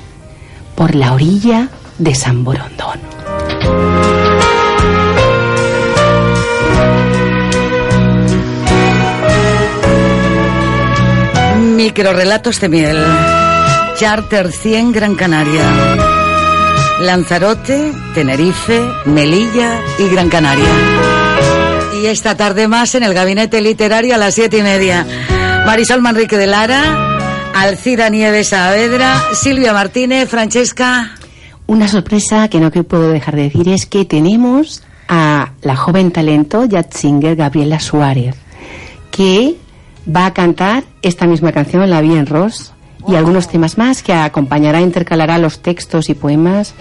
por la orilla de San Borondón. Microrelatos de miel. Charter 100 Gran Canaria. Lanzarote, Tenerife, Melilla y Gran Canaria. Y esta tarde más en el gabinete literario a las siete y media. Marisol Manrique de Lara, Alcira Nieves Saavedra, Silvia Martínez, Francesca. Una sorpresa que no que puedo dejar de decir es que tenemos a la joven talento jazz singer Gabriela Suárez, que va a cantar esta misma canción, La Bien Ross, y algunos temas más que acompañará, intercalará los textos y poemas.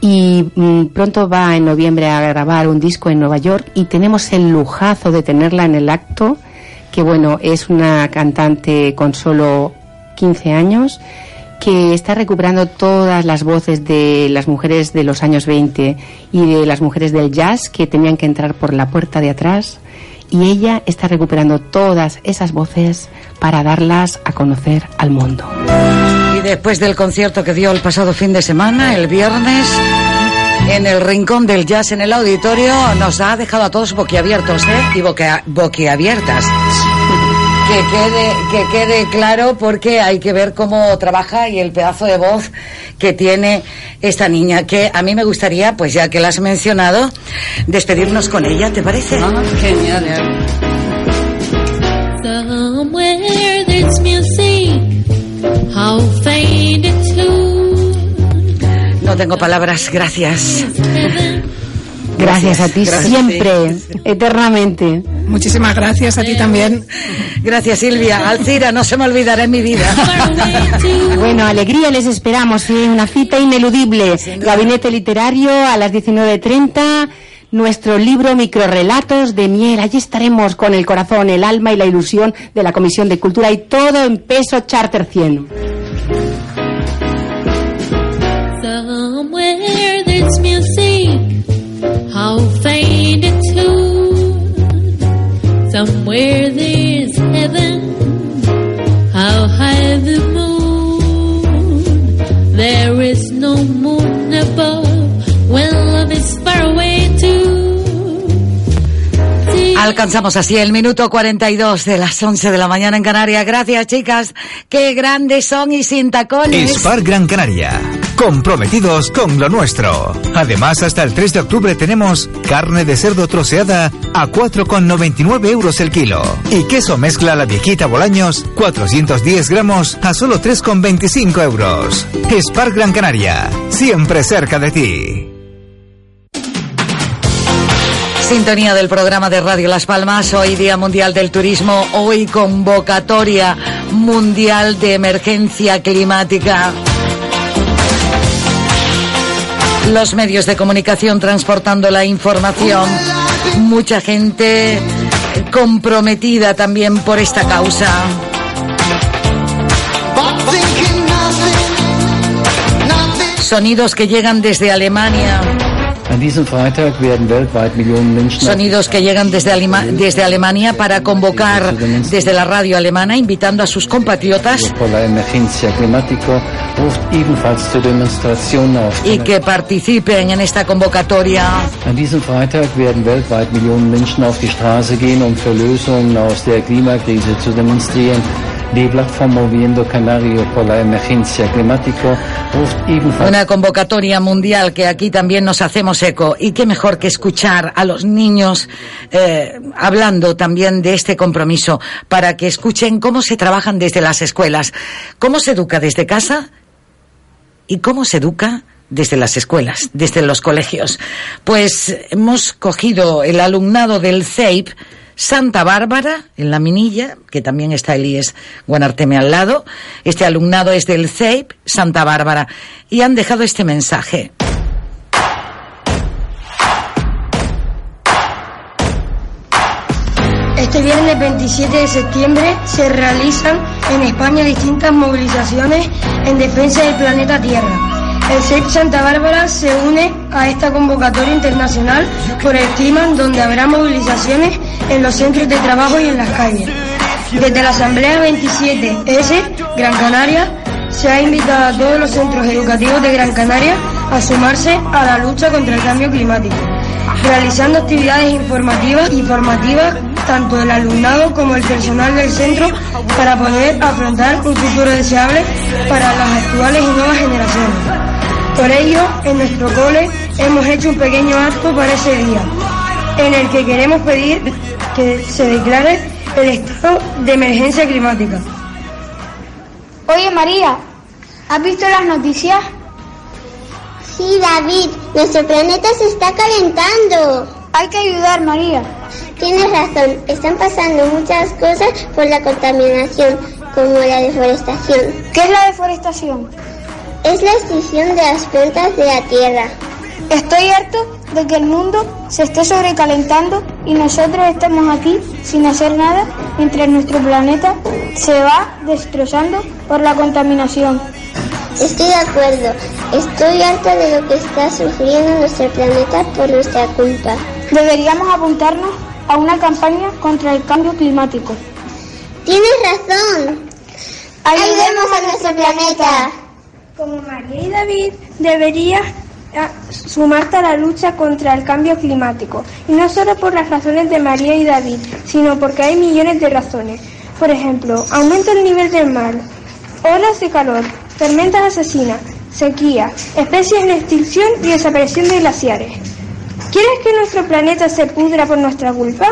Y mm, pronto va en noviembre a grabar un disco en Nueva York y tenemos el lujazo de tenerla en el acto, que bueno, es una cantante con solo 15 años que está recuperando todas las voces de las mujeres de los años 20 y de las mujeres del jazz que tenían que entrar por la puerta de atrás y ella está recuperando todas esas voces para darlas a conocer al mundo. Y después del concierto que dio el pasado fin de semana, el viernes, en el rincón del jazz en el auditorio, nos ha dejado a todos boquiabiertos, ¿eh? Y boquia- boquiabiertas. Que quede, que quede claro porque hay que ver cómo trabaja y el pedazo de voz que tiene esta niña, que a mí me gustaría, pues ya que la has mencionado, despedirnos con ella, ¿te parece? genial. Somewhere there's music, how faint a tune. No tengo palabras, gracias. Gracias a ti siempre, eternamente. Muchísimas gracias a ti también. Gracias, Silvia. Alcira, no se me olvidará en mi vida. Bueno, alegría les esperamos, ¿eh? una cita ineludible. Gabinete literario a las 19.30. Nuestro libro Microrelatos de Miel. Allí estaremos con el corazón, el alma y la ilusión de la Comisión de Cultura y todo en peso Charter 100. Somewhere there's heaven, how high the Alcanzamos así el minuto 42 de las 11 de la mañana en Canarias. Gracias, chicas. Qué grandes son y sin tacones. Spar Gran Canaria. Comprometidos con lo nuestro. Además, hasta el 3 de octubre tenemos carne de cerdo troceada a 4,99 euros el kilo. Y queso mezcla la viejita Bolaños, 410 gramos a solo 3,25 euros. Spar Gran Canaria. Siempre cerca de ti. Sintonía del programa de Radio Las Palmas, hoy Día Mundial del Turismo, hoy convocatoria mundial de emergencia climática. Los medios de comunicación transportando la información, mucha gente comprometida también por esta causa. Sonidos que llegan desde Alemania. Sonidos que llegan desde, Alema- desde Alemania para convocar desde la radio alemana, invitando a sus compatriotas y que participen en esta convocatoria. Die Moviendo Canario por la emergencia climática Una convocatoria mundial que aquí también nos hacemos eco. Y qué mejor que escuchar a los niños eh, hablando también de este compromiso para que escuchen cómo se trabajan desde las escuelas, cómo se educa desde casa y cómo se educa desde las escuelas, desde los colegios. Pues hemos cogido el alumnado del CEIP Santa Bárbara, en la Minilla, que también está Elías Guanarteme al lado. Este alumnado es del CEIP Santa Bárbara y han dejado este mensaje. Este viernes 27 de septiembre se realizan en España distintas movilizaciones en defensa del planeta Tierra. El CEIP Santa Bárbara se une a esta convocatoria internacional por el clima donde habrá movilizaciones en los centros de trabajo y en las calles. Desde la Asamblea 27S Gran Canaria se ha invitado a todos los centros educativos de Gran Canaria a sumarse a la lucha contra el cambio climático, realizando actividades informativas y formativas tanto del alumnado como el personal del centro para poder afrontar un futuro deseable para las actuales y nuevas generaciones. Por ello, en nuestro cole hemos hecho un pequeño acto para ese día, en el que queremos pedir que se declare el estado de emergencia climática. Oye María, ¿has visto las noticias? Sí, David, nuestro planeta se está calentando. Hay que ayudar, María. Tienes razón, están pasando muchas cosas por la contaminación, como la deforestación. ¿Qué es la deforestación? Es la extinción de las plantas de la Tierra. Estoy harto de que el mundo se esté sobrecalentando y nosotros estamos aquí sin hacer nada mientras nuestro planeta se va destrozando por la contaminación. Estoy de acuerdo. Estoy harta de lo que está sufriendo nuestro planeta por nuestra culpa. Deberíamos apuntarnos a una campaña contra el cambio climático. Tienes razón. Ayudemos a nuestro planeta. Como María y David, deberías ah, sumarte a la lucha contra el cambio climático. Y no solo por las razones de María y David, sino porque hay millones de razones. Por ejemplo, aumenta el nivel del mar, olas de calor, tormentas asesinas, sequía, especies en extinción y desaparición de glaciares. ¿Quieres que nuestro planeta se pudra por nuestra culpa?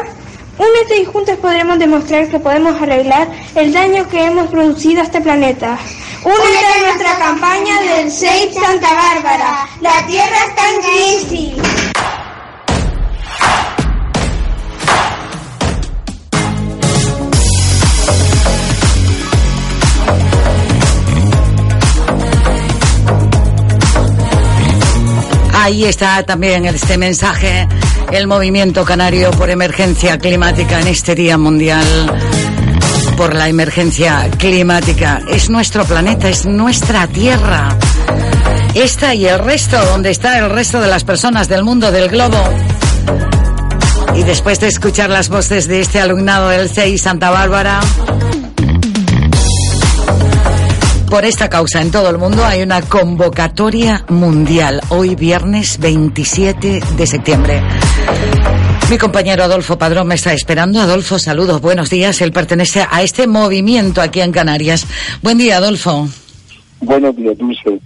Únete y juntos podremos demostrar que podemos arreglar el daño que hemos producido a este planeta. Únete a nuestra campaña del Save Santa Bárbara. La Tierra está en crisis. Ahí está también este mensaje, el movimiento canario por emergencia climática en este Día Mundial por la emergencia climática. Es nuestro planeta, es nuestra tierra. Esta y el resto, donde está el resto de las personas del mundo, del globo. Y después de escuchar las voces de este alumnado del CEI Santa Bárbara, por esta causa en todo el mundo hay una convocatoria mundial, hoy viernes 27 de septiembre. Mi compañero Adolfo Padrón me está esperando. Adolfo, saludos, buenos días. Él pertenece a este movimiento aquí en Canarias. Buen día, Adolfo. Buenos días, Dulce.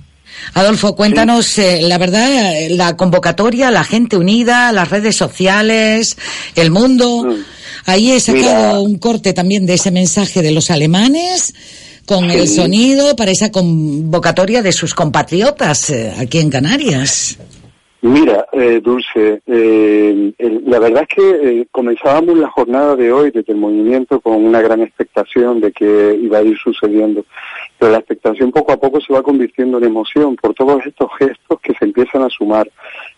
Adolfo, cuéntanos eh, la verdad, eh, la convocatoria, la gente unida, las redes sociales, el mundo. Ahí he sacado un corte también de ese mensaje de los alemanes con el sonido para esa convocatoria de sus compatriotas eh, aquí en Canarias. Mira, eh, Dulce, eh, el- la verdad es que eh, comenzábamos la jornada de hoy desde el movimiento con una gran expectación de que iba a ir sucediendo, pero la expectación poco a poco se va convirtiendo en emoción por todos estos gestos que se empiezan a sumar.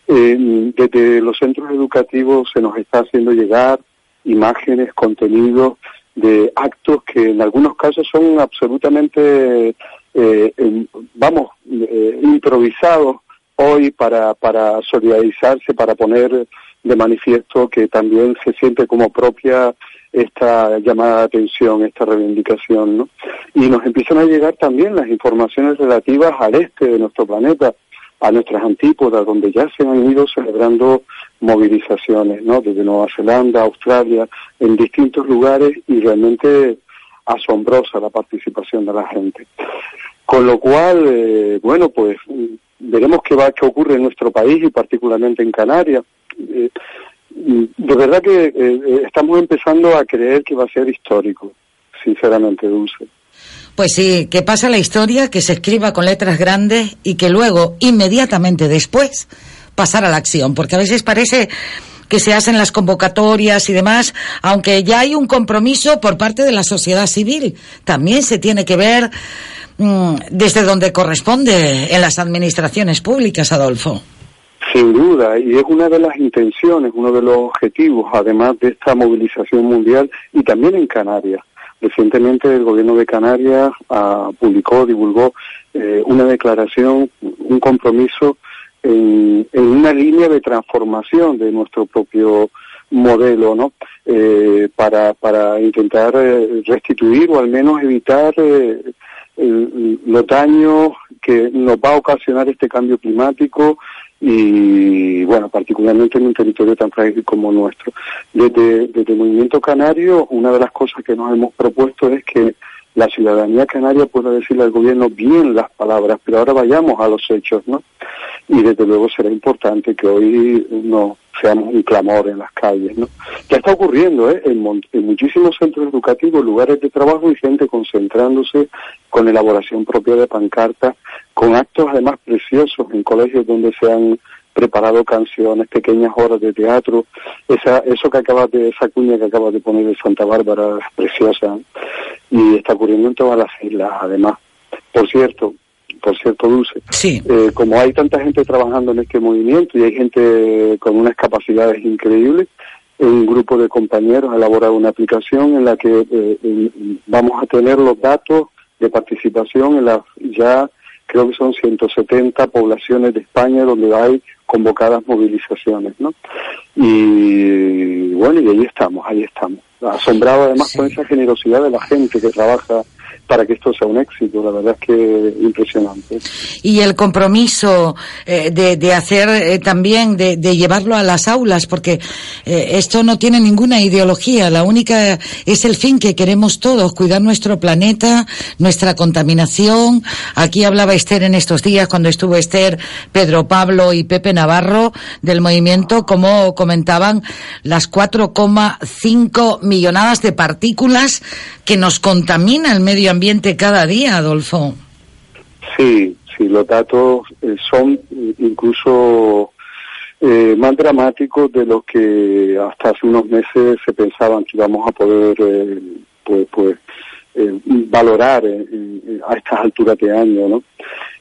Eh, desde los centros educativos se nos está haciendo llegar imágenes, contenidos de actos que en algunos casos son absolutamente, eh, vamos, eh, improvisados hoy para, para solidarizarse, para poner de manifiesto que también se siente como propia esta llamada de atención, esta reivindicación, ¿no? Y nos empiezan a llegar también las informaciones relativas al este de nuestro planeta, a nuestras antípodas, donde ya se han ido celebrando movilizaciones, ¿no? Desde Nueva Zelanda, Australia, en distintos lugares y realmente asombrosa la participación de la gente. Con lo cual, eh, bueno, pues veremos qué va, qué ocurre en nuestro país y particularmente en Canarias. Eh, de verdad que eh, eh, estamos empezando a creer que va a ser histórico, sinceramente, Dulce. Pues sí, que pasa la historia, que se escriba con letras grandes y que luego, inmediatamente después, pasar a la acción. Porque a veces parece que se hacen las convocatorias y demás, aunque ya hay un compromiso por parte de la sociedad civil. También se tiene que ver mm, desde donde corresponde en las administraciones públicas, Adolfo. Sin duda, y es una de las intenciones, uno de los objetivos, además de esta movilización mundial y también en Canarias. Recientemente el gobierno de Canarias ah, publicó, divulgó eh, una declaración, un compromiso en, una línea de transformación de nuestro propio modelo, ¿no? Eh, para, para intentar eh, restituir o al menos evitar eh, los daños que nos va a ocasionar este cambio climático y, bueno, particularmente en un territorio tan frágil como nuestro. Desde, desde el Movimiento Canario, una de las cosas que nos hemos propuesto es que la ciudadanía canaria pueda decirle al gobierno bien las palabras, pero ahora vayamos a los hechos, ¿no? Y desde luego será importante que hoy no seamos un clamor en las calles, ¿no? Ya está ocurriendo, ¿eh? En, en muchísimos centros educativos, lugares de trabajo y gente concentrándose con elaboración propia de pancartas, con actos además preciosos en colegios donde se han preparado canciones, pequeñas horas de teatro, esa, eso que acabas de, esa cuña que acabas de poner de Santa Bárbara es preciosa ¿eh? y está ocurriendo en todas las islas además. Por cierto, por cierto, Dulce, eh, como hay tanta gente trabajando en este movimiento y hay gente con unas capacidades increíbles, un grupo de compañeros ha elaborado una aplicación en la que eh, eh, vamos a tener los datos de participación en las ya creo que son 170 poblaciones de España donde hay convocadas movilizaciones, ¿no? Y bueno, y ahí estamos, ahí estamos. Asombrado además con esa generosidad de la gente que trabaja para que esto sea un éxito, la verdad es que impresionante. y el compromiso eh, de, de hacer eh, también, de, llevarlo a las aulas, porque eh, esto no tiene ninguna ideología, la única es el fin que queremos todos, cuidar nuestro planeta, nuestra contaminación. Aquí hablaba Esther en estos días, cuando estuvo Esther, Pedro Pablo y Pepe Navarro del movimiento, como comentaban las 4,5 millonadas de partículas que nos contamina el medio ambiente cada día, Adolfo. Sí, sí, los datos eh, son eh, incluso eh, más dramáticos de lo que hasta hace unos meses se pensaban que íbamos a poder eh, pues, pues eh, valorar eh, a estas alturas de año, ¿no?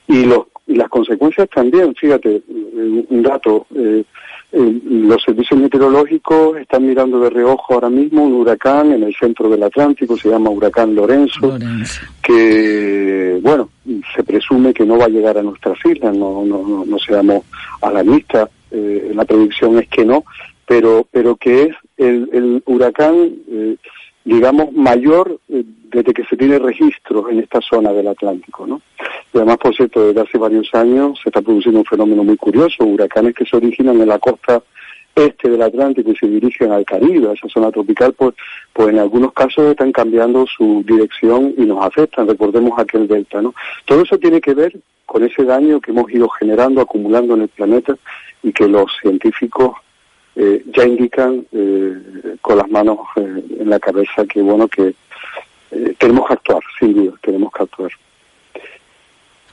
Y, los, y las consecuencias también, fíjate, un dato, eh, los servicios meteorológicos están mirando de reojo ahora mismo un huracán en el centro del Atlántico, se llama huracán Lorenzo, que, bueno, se presume que no va a llegar a nuestras islas, no, no, no, no seamos alarmistas, eh, la predicción es que no, pero, pero que es el, el huracán, eh, digamos, mayor eh, desde que se tiene registro en esta zona del Atlántico, ¿no? Y además, por cierto, desde hace varios años se está produciendo un fenómeno muy curioso, huracanes que se originan en la costa este del Atlántico y se dirigen al Caribe, a esa zona tropical, pues, pues en algunos casos están cambiando su dirección y nos afectan. Recordemos aquel delta, ¿no? Todo eso tiene que ver con ese daño que hemos ido generando, acumulando en el planeta y que los científicos eh, ya indican eh, con las manos eh, en la cabeza que, bueno, que eh, tenemos que actuar, sin duda, tenemos que actuar.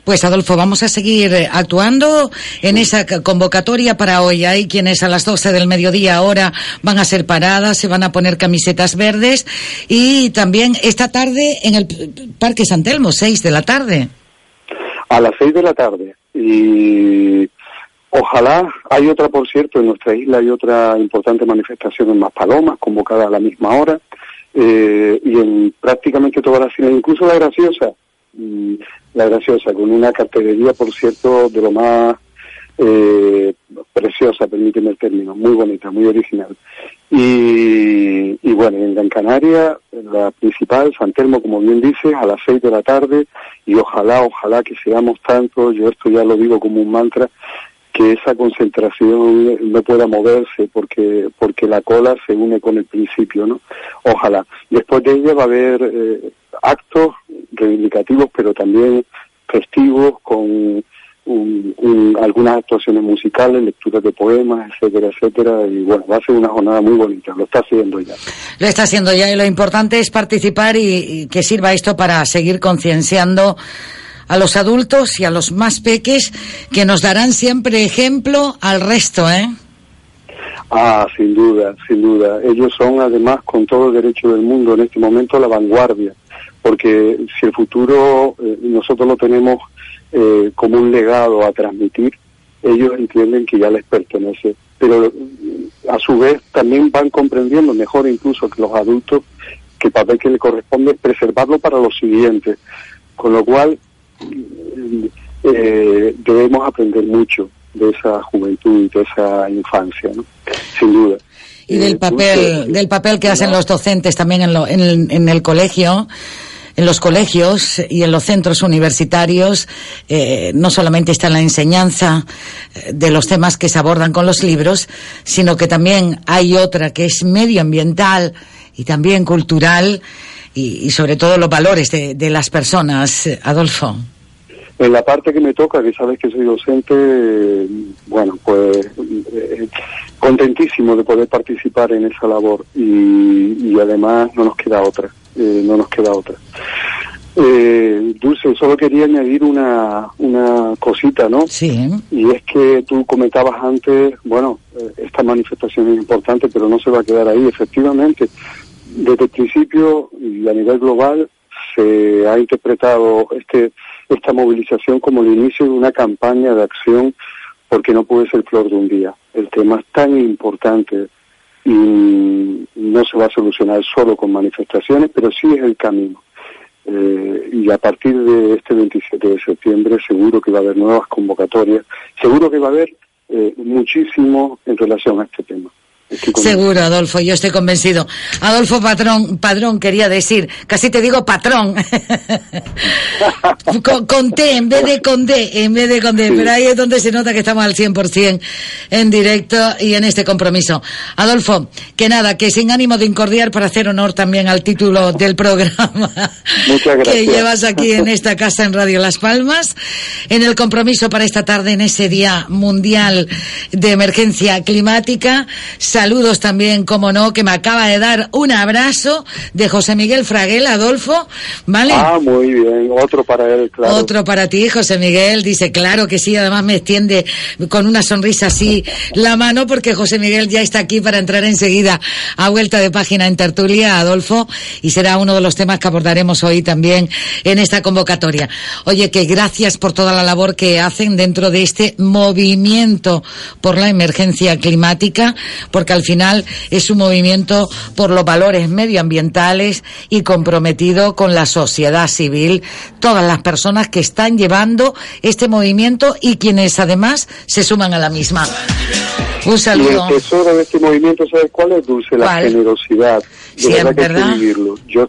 Pues Adolfo, vamos a seguir eh, actuando en esa convocatoria para hoy. Hay quienes a las 12 del mediodía ahora van a ser paradas, se van a poner camisetas verdes y también esta tarde en el Parque San Telmo, 6 de la tarde. a las seis de la tarde. Y ojalá, hay otra, por cierto, en nuestra isla hay otra importante manifestación en Maspalomas, convocada a la misma hora, eh, y en prácticamente todas las islas, incluso la graciosa, mm, la graciosa, con una cartelería, por cierto, de lo más eh, preciosa, permíteme el término, muy bonita, muy original. Y, y bueno, en Gran Canaria, la principal, San Telmo, como bien dices, a las seis de la tarde, y ojalá, ojalá que seamos tantos, yo esto ya lo digo como un mantra, que esa concentración no pueda moverse porque porque la cola se une con el principio, ¿no? Ojalá. Después de ella va a haber eh, actos reivindicativos, pero también festivos con un- un- algunas actuaciones musicales, lecturas de poemas, etcétera, etcétera. Y bueno, va a ser una jornada muy bonita, lo está haciendo ya. Lo está haciendo ya y lo importante es participar y, y que sirva esto para seguir concienciando a los adultos y a los más peques que nos darán siempre ejemplo al resto, ¿eh? Ah, sin duda, sin duda. Ellos son además con todo el derecho del mundo en este momento la vanguardia, porque si el futuro eh, nosotros lo tenemos eh, como un legado a transmitir, ellos entienden que ya les pertenece. Pero mm, a su vez también van comprendiendo mejor incluso que los adultos que el papel que le corresponde es preservarlo para los siguientes. Con lo cual eh, debemos aprender mucho de esa juventud y de esa infancia, ¿no? sin duda. Y del Eh, papel, del papel que hacen los docentes también en, lo- en, el- en el colegio, en los colegios y en los centros universitarios, eh, no solamente está la enseñanza de los temas que se abordan con los libros, sino que también hay otra que es medioambiental y también cultural y, y sobre todo los valores de, de las personas. Adolfo. En la parte que me toca, que sabes que soy docente, bueno, pues eh, contentísimo de poder participar en esa labor y, y además no nos queda otra, eh, no nos queda otra. Eh, Dulce, solo quería añadir una, una cosita, ¿no? Sí. Y es que tú comentabas antes, bueno, eh, esta manifestación es importante, pero no se va a quedar ahí. Efectivamente, desde el principio y a nivel global se ha interpretado este esta movilización como el inicio de una campaña de acción porque no puede ser flor de un día. El tema es tan importante y no se va a solucionar solo con manifestaciones, pero sí es el camino. Eh, y a partir de este 27 de septiembre seguro que va a haber nuevas convocatorias, seguro que va a haber eh, muchísimo en relación a este tema. Seguro, Adolfo, yo estoy convencido. Adolfo Patrón, Padrón quería decir, casi te digo patrón. con, con T en vez de con D, en vez de con D, pero ahí es donde se nota que estamos al 100% en directo y en este compromiso. Adolfo, que nada, que sin ánimo de incordiar para hacer honor también al título del programa que llevas aquí en esta casa en Radio Las Palmas, en el compromiso para esta tarde en ese Día Mundial de Emergencia Climática. Saludos también, como no, que me acaba de dar un abrazo de José Miguel Fraguel, Adolfo, ¿vale? Ah, muy bien, otro para él, claro. Otro para ti, José Miguel. Dice, claro que sí. Además me extiende con una sonrisa así la mano porque José Miguel ya está aquí para entrar enseguida a vuelta de página en tertulia, Adolfo, y será uno de los temas que abordaremos hoy también en esta convocatoria. Oye, que gracias por toda la labor que hacen dentro de este movimiento por la emergencia climática, porque al final es un movimiento por los valores medioambientales y comprometido con la sociedad civil, todas las personas que están llevando este movimiento y quienes además se suman a la misma. Un Y saludo. el tesoro de este movimiento, ¿sabes cuál es, Dulce? La ¿Cuál? generosidad. De Sí, verdad es que verdad. vivirlo. Yo,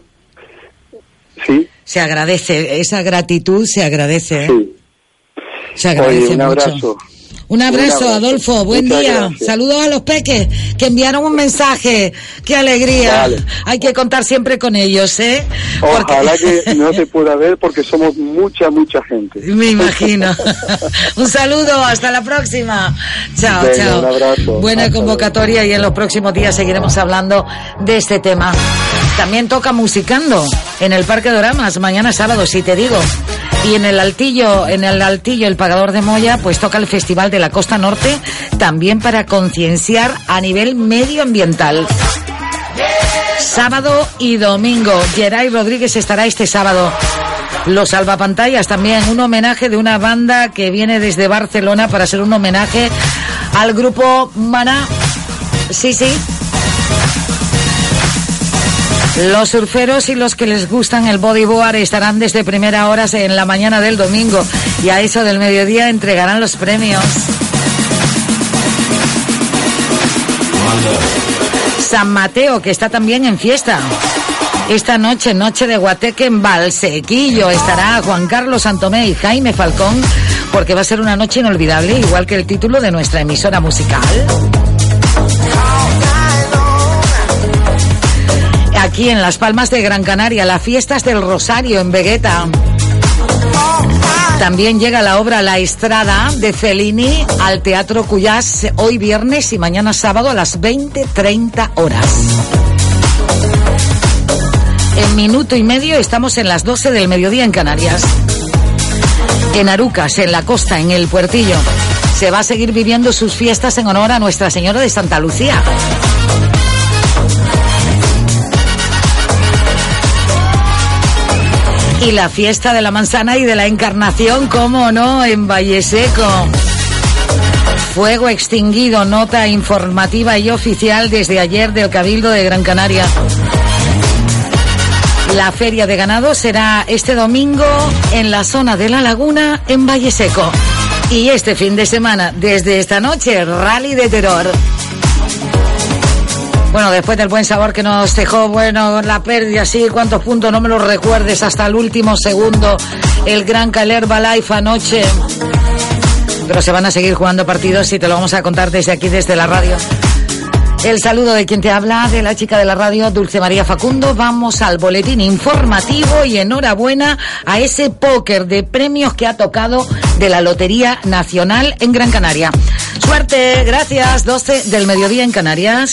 sí, Se agradece, esa gratitud se agradece. ¿eh? Se Oye, agradece un mucho. abrazo. Un abrazo. Adolfo. Buen Muchas día. gracias. Saludos a los peques que enviaron un mensaje. Qué alegría. Hay que contar siempre con ellos, ¿eh? Porque- Ojalá que no se pueda ver porque somos mucha, mucha gente. Me imagino. un saludo, hasta la próxima. Chao, Venga, chao. un abrazo. Buena Hasta convocatoria y en los próximos días seguiremos hablando de este tema. También toca musicando en el Parque Doramas, mañana sábado, si te digo. Y en el Altillo, en el Altillo, el Pagador de Moya, pues toca el Festival de la Costa Norte, también para concienciar a nivel medioambiental. Sábado y domingo. Geray Rodríguez estará este sábado. Los salvapantallas también, un homenaje de una banda que viene desde Barcelona para hacer un homenaje al grupo Maná. Sí, sí. Los surferos y los que les gustan el bodyboard estarán desde primera hora en la mañana del domingo y a eso del mediodía entregarán los premios. San Mateo, que está también en fiesta. Esta noche, noche de Guateque en Valsequillo, estará Juan Carlos Santomé y Jaime Falcón, porque va a ser una noche inolvidable, igual que el título de nuestra emisora musical. Aquí en Las Palmas de Gran Canaria, las fiestas del Rosario en Vegueta. También llega la obra La Estrada de Fellini al Teatro Cuyás hoy viernes y mañana sábado a las 20.30 horas. En minuto y medio estamos en las 12 del mediodía en Canarias. En Arucas, en la costa, en el puertillo, se va a seguir viviendo sus fiestas en honor a Nuestra Señora de Santa Lucía. Y la fiesta de la manzana y de la encarnación, cómo no, en Valle Seco. Fuego extinguido, nota informativa y oficial desde ayer del Cabildo de Gran Canaria. La feria de ganado será este domingo en la zona de la laguna en Valle Seco. Y este fin de semana, desde esta noche, rally de terror. Bueno, después del buen sabor que nos dejó, bueno, la pérdida, sí, cuántos puntos, no me los recuerdes hasta el último segundo. El Gran Calerba Life anoche. Pero se van a seguir jugando partidos y te lo vamos a contar desde aquí, desde la radio. El saludo de quien te habla, de la chica de la radio, Dulce María Facundo. Vamos al boletín informativo y enhorabuena a ese póker de premios que ha tocado de la Lotería Nacional en Gran Canaria. Suerte, gracias. 12 del mediodía en Canarias.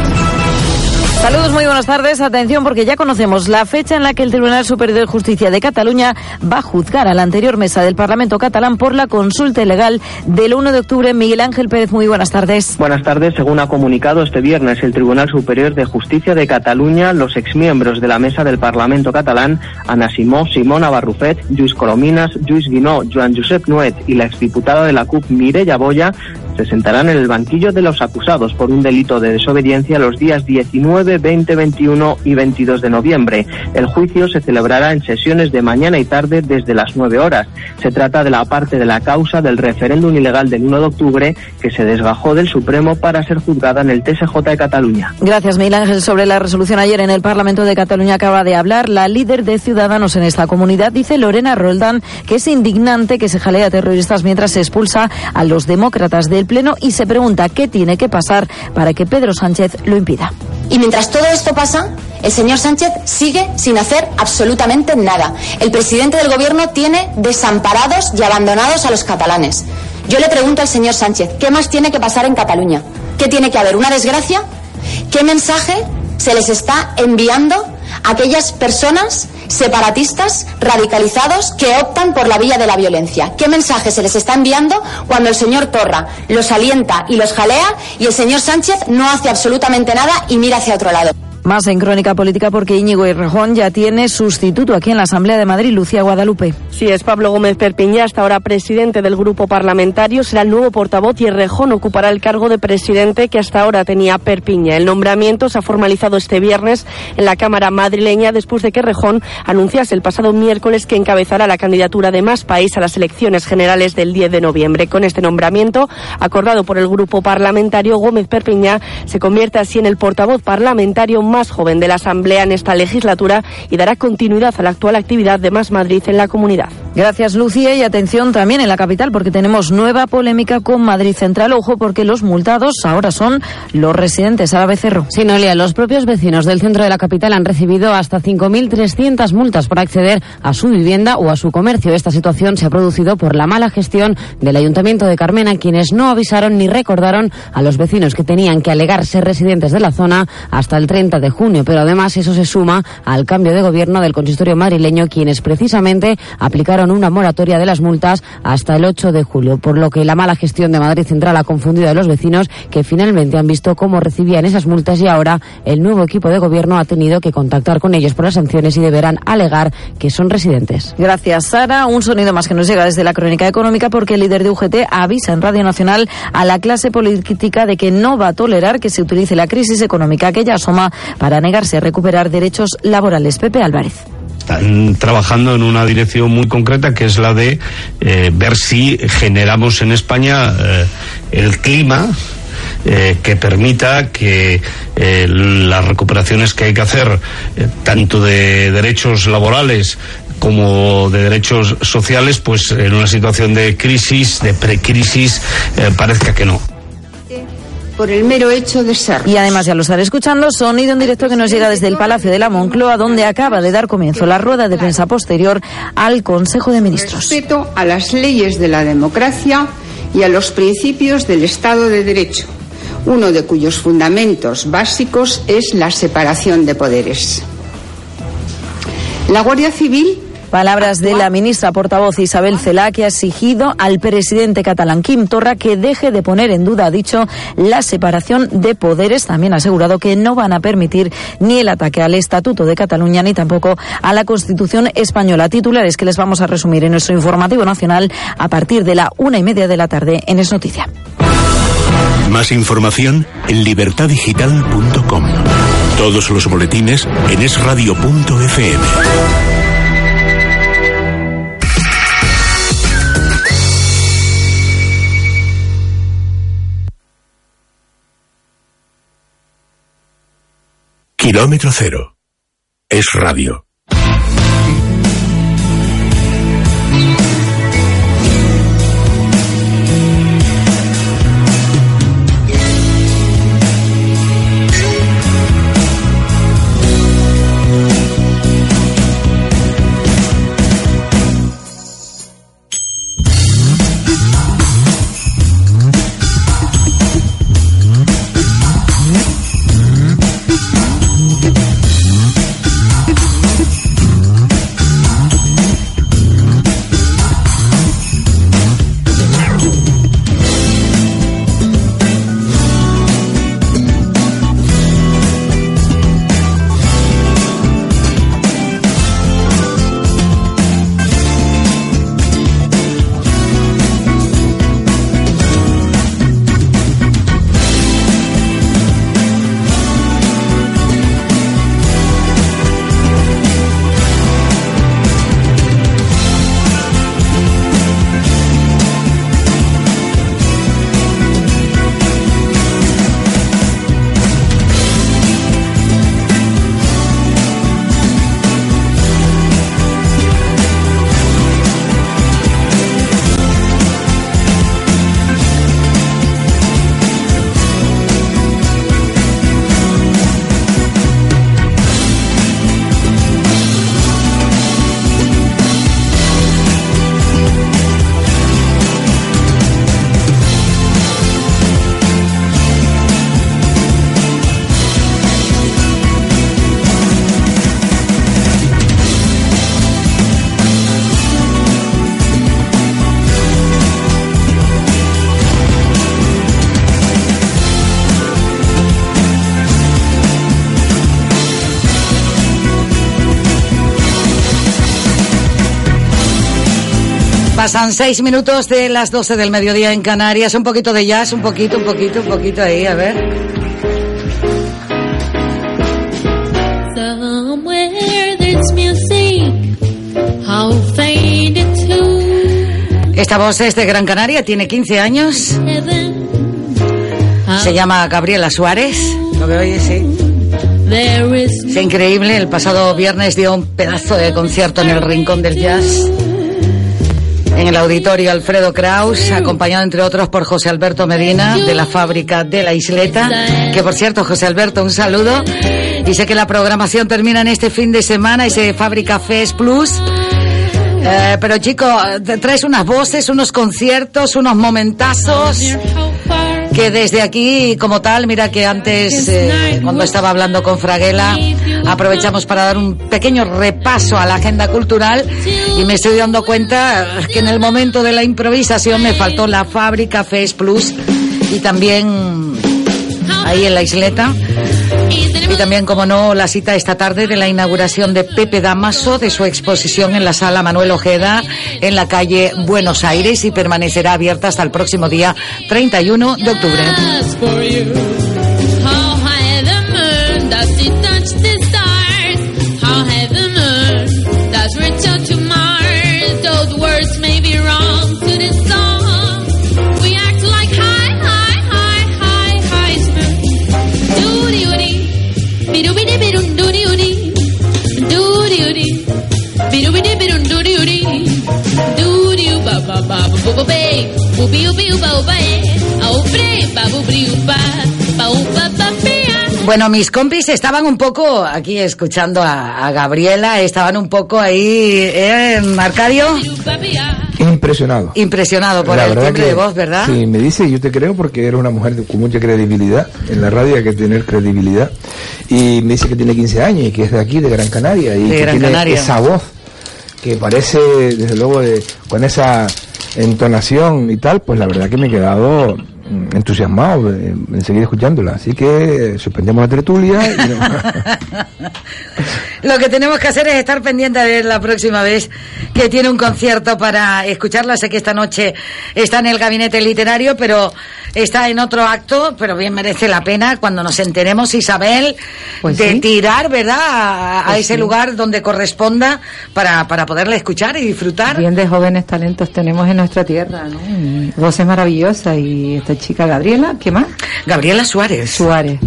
Saludos, muy buenas tardes. Atención porque ya conocemos la fecha en la que el Tribunal Superior de Justicia de Cataluña va a juzgar a la anterior mesa del Parlamento catalán por la consulta ilegal del 1 de octubre. Miguel Ángel Pérez, muy buenas tardes. Buenas tardes. Según ha comunicado este viernes el Tribunal Superior de Justicia de Cataluña, los exmiembros de la mesa del Parlamento catalán, Ana Simó, Simona Barrufet, Lluís Colominas, Lluís Guinó, Joan Josep Nuet y la exdiputada de la CUP, Mireia Boya, se sentarán en el banquillo de los acusados por un delito de desobediencia los días 19, 20, 21 y 22 de noviembre. El juicio se celebrará en sesiones de mañana y tarde desde las 9 horas. Se trata de la parte de la causa del referéndum ilegal del 1 de octubre que se desgajó del Supremo para ser juzgada en el TSJ de Cataluña. Gracias, Miguel Ángel. Sobre la resolución ayer en el Parlamento de Cataluña acaba de hablar la líder de Ciudadanos en esta comunidad, dice Lorena Roldán, que es indignante que se jalee a terroristas mientras se expulsa a los demócratas Pleno y se pregunta qué tiene que pasar para que Pedro Sánchez lo impida. Y mientras todo esto pasa, el señor Sánchez sigue sin hacer absolutamente nada. El presidente del gobierno tiene desamparados y abandonados a los catalanes. Yo le pregunto al señor Sánchez, ¿qué más tiene que pasar en Cataluña? ¿Qué tiene que haber? ¿Una desgracia? ¿Qué mensaje se les está enviando a aquellas personas separatistas radicalizados que optan por la vía de la violencia. ¿Qué mensaje se les está enviando cuando el señor Torra los alienta y los jalea y el señor Sánchez no hace absolutamente nada y mira hacia otro lado? Más en crónica política porque Íñigo Errejón ya tiene sustituto aquí en la Asamblea de Madrid, Lucía Guadalupe. Sí, es Pablo Gómez Perpiñá, hasta ahora presidente del grupo parlamentario, será el nuevo portavoz y Errejón ocupará el cargo de presidente que hasta ahora tenía Perpiña. El nombramiento se ha formalizado este viernes en la Cámara madrileña después de que Errejón anunciase el pasado miércoles que encabezará la candidatura de Más País a las elecciones generales del 10 de noviembre. Con este nombramiento, acordado por el grupo parlamentario, Gómez Perpiñá se convierte así en el portavoz parlamentario más joven de la Asamblea en esta legislatura y dará continuidad a la actual actividad de Más Madrid en la comunidad. Gracias, Lucía. Y atención también en la capital, porque tenemos nueva polémica con Madrid Central. Ojo, porque los multados ahora son los residentes. A Becerro. Sí, Noelia, los propios vecinos del centro de la capital han recibido hasta 5.300 multas por acceder a su vivienda o a su comercio. Esta situación se ha producido por la mala gestión del Ayuntamiento de Carmena, quienes no avisaron ni recordaron a los vecinos que tenían que alegar ser residentes de la zona hasta el 30 de junio. Pero además eso se suma al cambio de gobierno del consistorio madrileño, quienes precisamente aplicaron una moratoria de las multas hasta el 8 de julio, por lo que la mala gestión de Madrid Central ha confundido a los vecinos que finalmente han visto cómo recibían esas multas y ahora el nuevo equipo de gobierno ha tenido que contactar con ellos por las sanciones y deberán alegar que son residentes. Gracias, Sara. Un sonido más que nos llega desde la crónica económica porque el líder de UGT avisa en Radio Nacional a la clase política de que no va a tolerar que se utilice la crisis económica que ya asoma para negarse a recuperar derechos laborales. Pepe Álvarez trabajando en una dirección muy concreta que es la de eh, ver si generamos en España eh, el clima eh, que permita que las recuperaciones que hay que hacer, tanto de derechos laborales como de derechos sociales, pues en una situación de crisis, de precrisis, parezca que no por el mero hecho de ser. Y además ya lo estaré escuchando, sonido en directo que nos llega desde el Palacio de la Moncloa, donde acaba de dar comienzo la rueda de prensa posterior al Consejo de Ministros. Respeto a las leyes de la democracia y a los principios del Estado de Derecho, uno de cuyos fundamentos básicos es la separación de poderes. La Guardia Civil Palabras de la ministra portavoz Isabel Cela, que ha exigido al presidente catalán Quim Torra que deje de poner en duda, ha dicho, la separación de poderes. También ha asegurado que no van a permitir ni el ataque al Estatuto de Cataluña ni tampoco a la Constitución española. Titulares que les vamos a resumir en nuestro informativo nacional a partir de la una y media de la tarde en Es Noticia. Más información en libertadigital.com. Todos los boletines en esradio.fm. Kilómetro cero. Es radio. Pasan seis minutos de las 12 del mediodía en Canarias. Un poquito de jazz, un poquito, un poquito, un poquito ahí, a ver. Esta voz es de Gran Canaria, tiene 15 años. Se llama Gabriela Suárez. Lo que oye, sí. Es increíble. El pasado viernes dio un pedazo de concierto en el Rincón del Jazz. En el auditorio Alfredo Kraus, acompañado entre otros por José Alberto Medina de la fábrica de la Isleta. Que por cierto, José Alberto, un saludo. Y sé que la programación termina en este fin de semana, ese Fábrica Fest Plus. Eh, pero chico, te traes unas voces, unos conciertos, unos momentazos que desde aquí, como tal, mira que antes, eh, cuando estaba hablando con Fraguela, aprovechamos para dar un pequeño repaso a la agenda cultural y me estoy dando cuenta que en el momento de la improvisación me faltó la fábrica Fest Plus y también ahí en la isleta. También, como no, la cita esta tarde de la inauguración de Pepe Damaso de su exposición en la sala Manuel Ojeda en la calle Buenos Aires y permanecerá abierta hasta el próximo día 31 de octubre. Bueno, mis compis estaban un poco aquí escuchando a, a Gabriela, estaban un poco ahí, ¿eh, Arcadio? Impresionado. Impresionado por La el timbre de voz, ¿verdad? Sí, me dice, yo te creo porque eres una mujer con mucha credibilidad. En la radio hay que tener credibilidad. Y me dice que tiene 15 años y que es de aquí, de Gran Canaria. Y De que Gran tiene Canaria. esa voz que parece, desde luego, de, con esa entonación y tal, pues la verdad que me he quedado mm, entusiasmado en, en seguir escuchándola. Así que suspendemos la tertulia. Y no- Lo que tenemos que hacer es estar pendiente de ver la próxima vez que tiene un concierto para escucharla. Sé que esta noche está en el gabinete literario, pero está en otro acto, pero bien merece la pena cuando nos enteremos, Isabel, Pues de sí. tirar, ¿verdad?, a, a Pues ese sí. lugar donde corresponda para, para poderla escuchar y disfrutar. Bien de jóvenes talentos tenemos en nuestra tierra, ¿no? Voces maravillosas y esta chica Gabriela, ¿qué más? Gabriela Suárez. Suárez.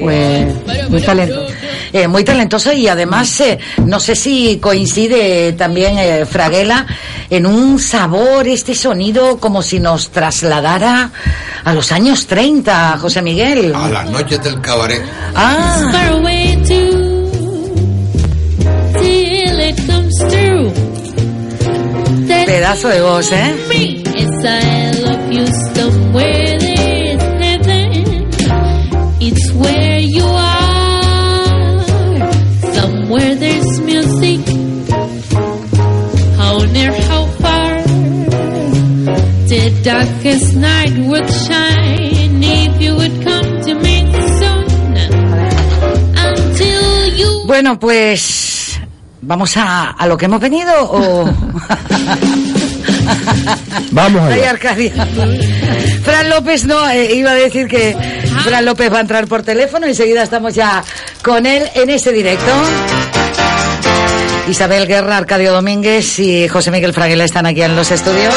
Pues muy talentosa. Eh, muy talentoso y además eh, no sé si coincide también eh, Fraguela en un sabor, este sonido como si nos trasladara a los años 30, José Miguel. A las noches del cabaret. Ah. Pedazo de voz, ¿eh? Darkest night would shine if you would come to me soon. Until you Bueno, pues vamos a, a lo que hemos venido o... Vamos Ay. Arcadia. Fran López no, eh, iba a decir que Fran López va a entrar por teléfono, enseguida estamos ya con él en este directo. Isabel Guerra, Arcadio Domínguez y José Miguel Fraguela están aquí en los estudios.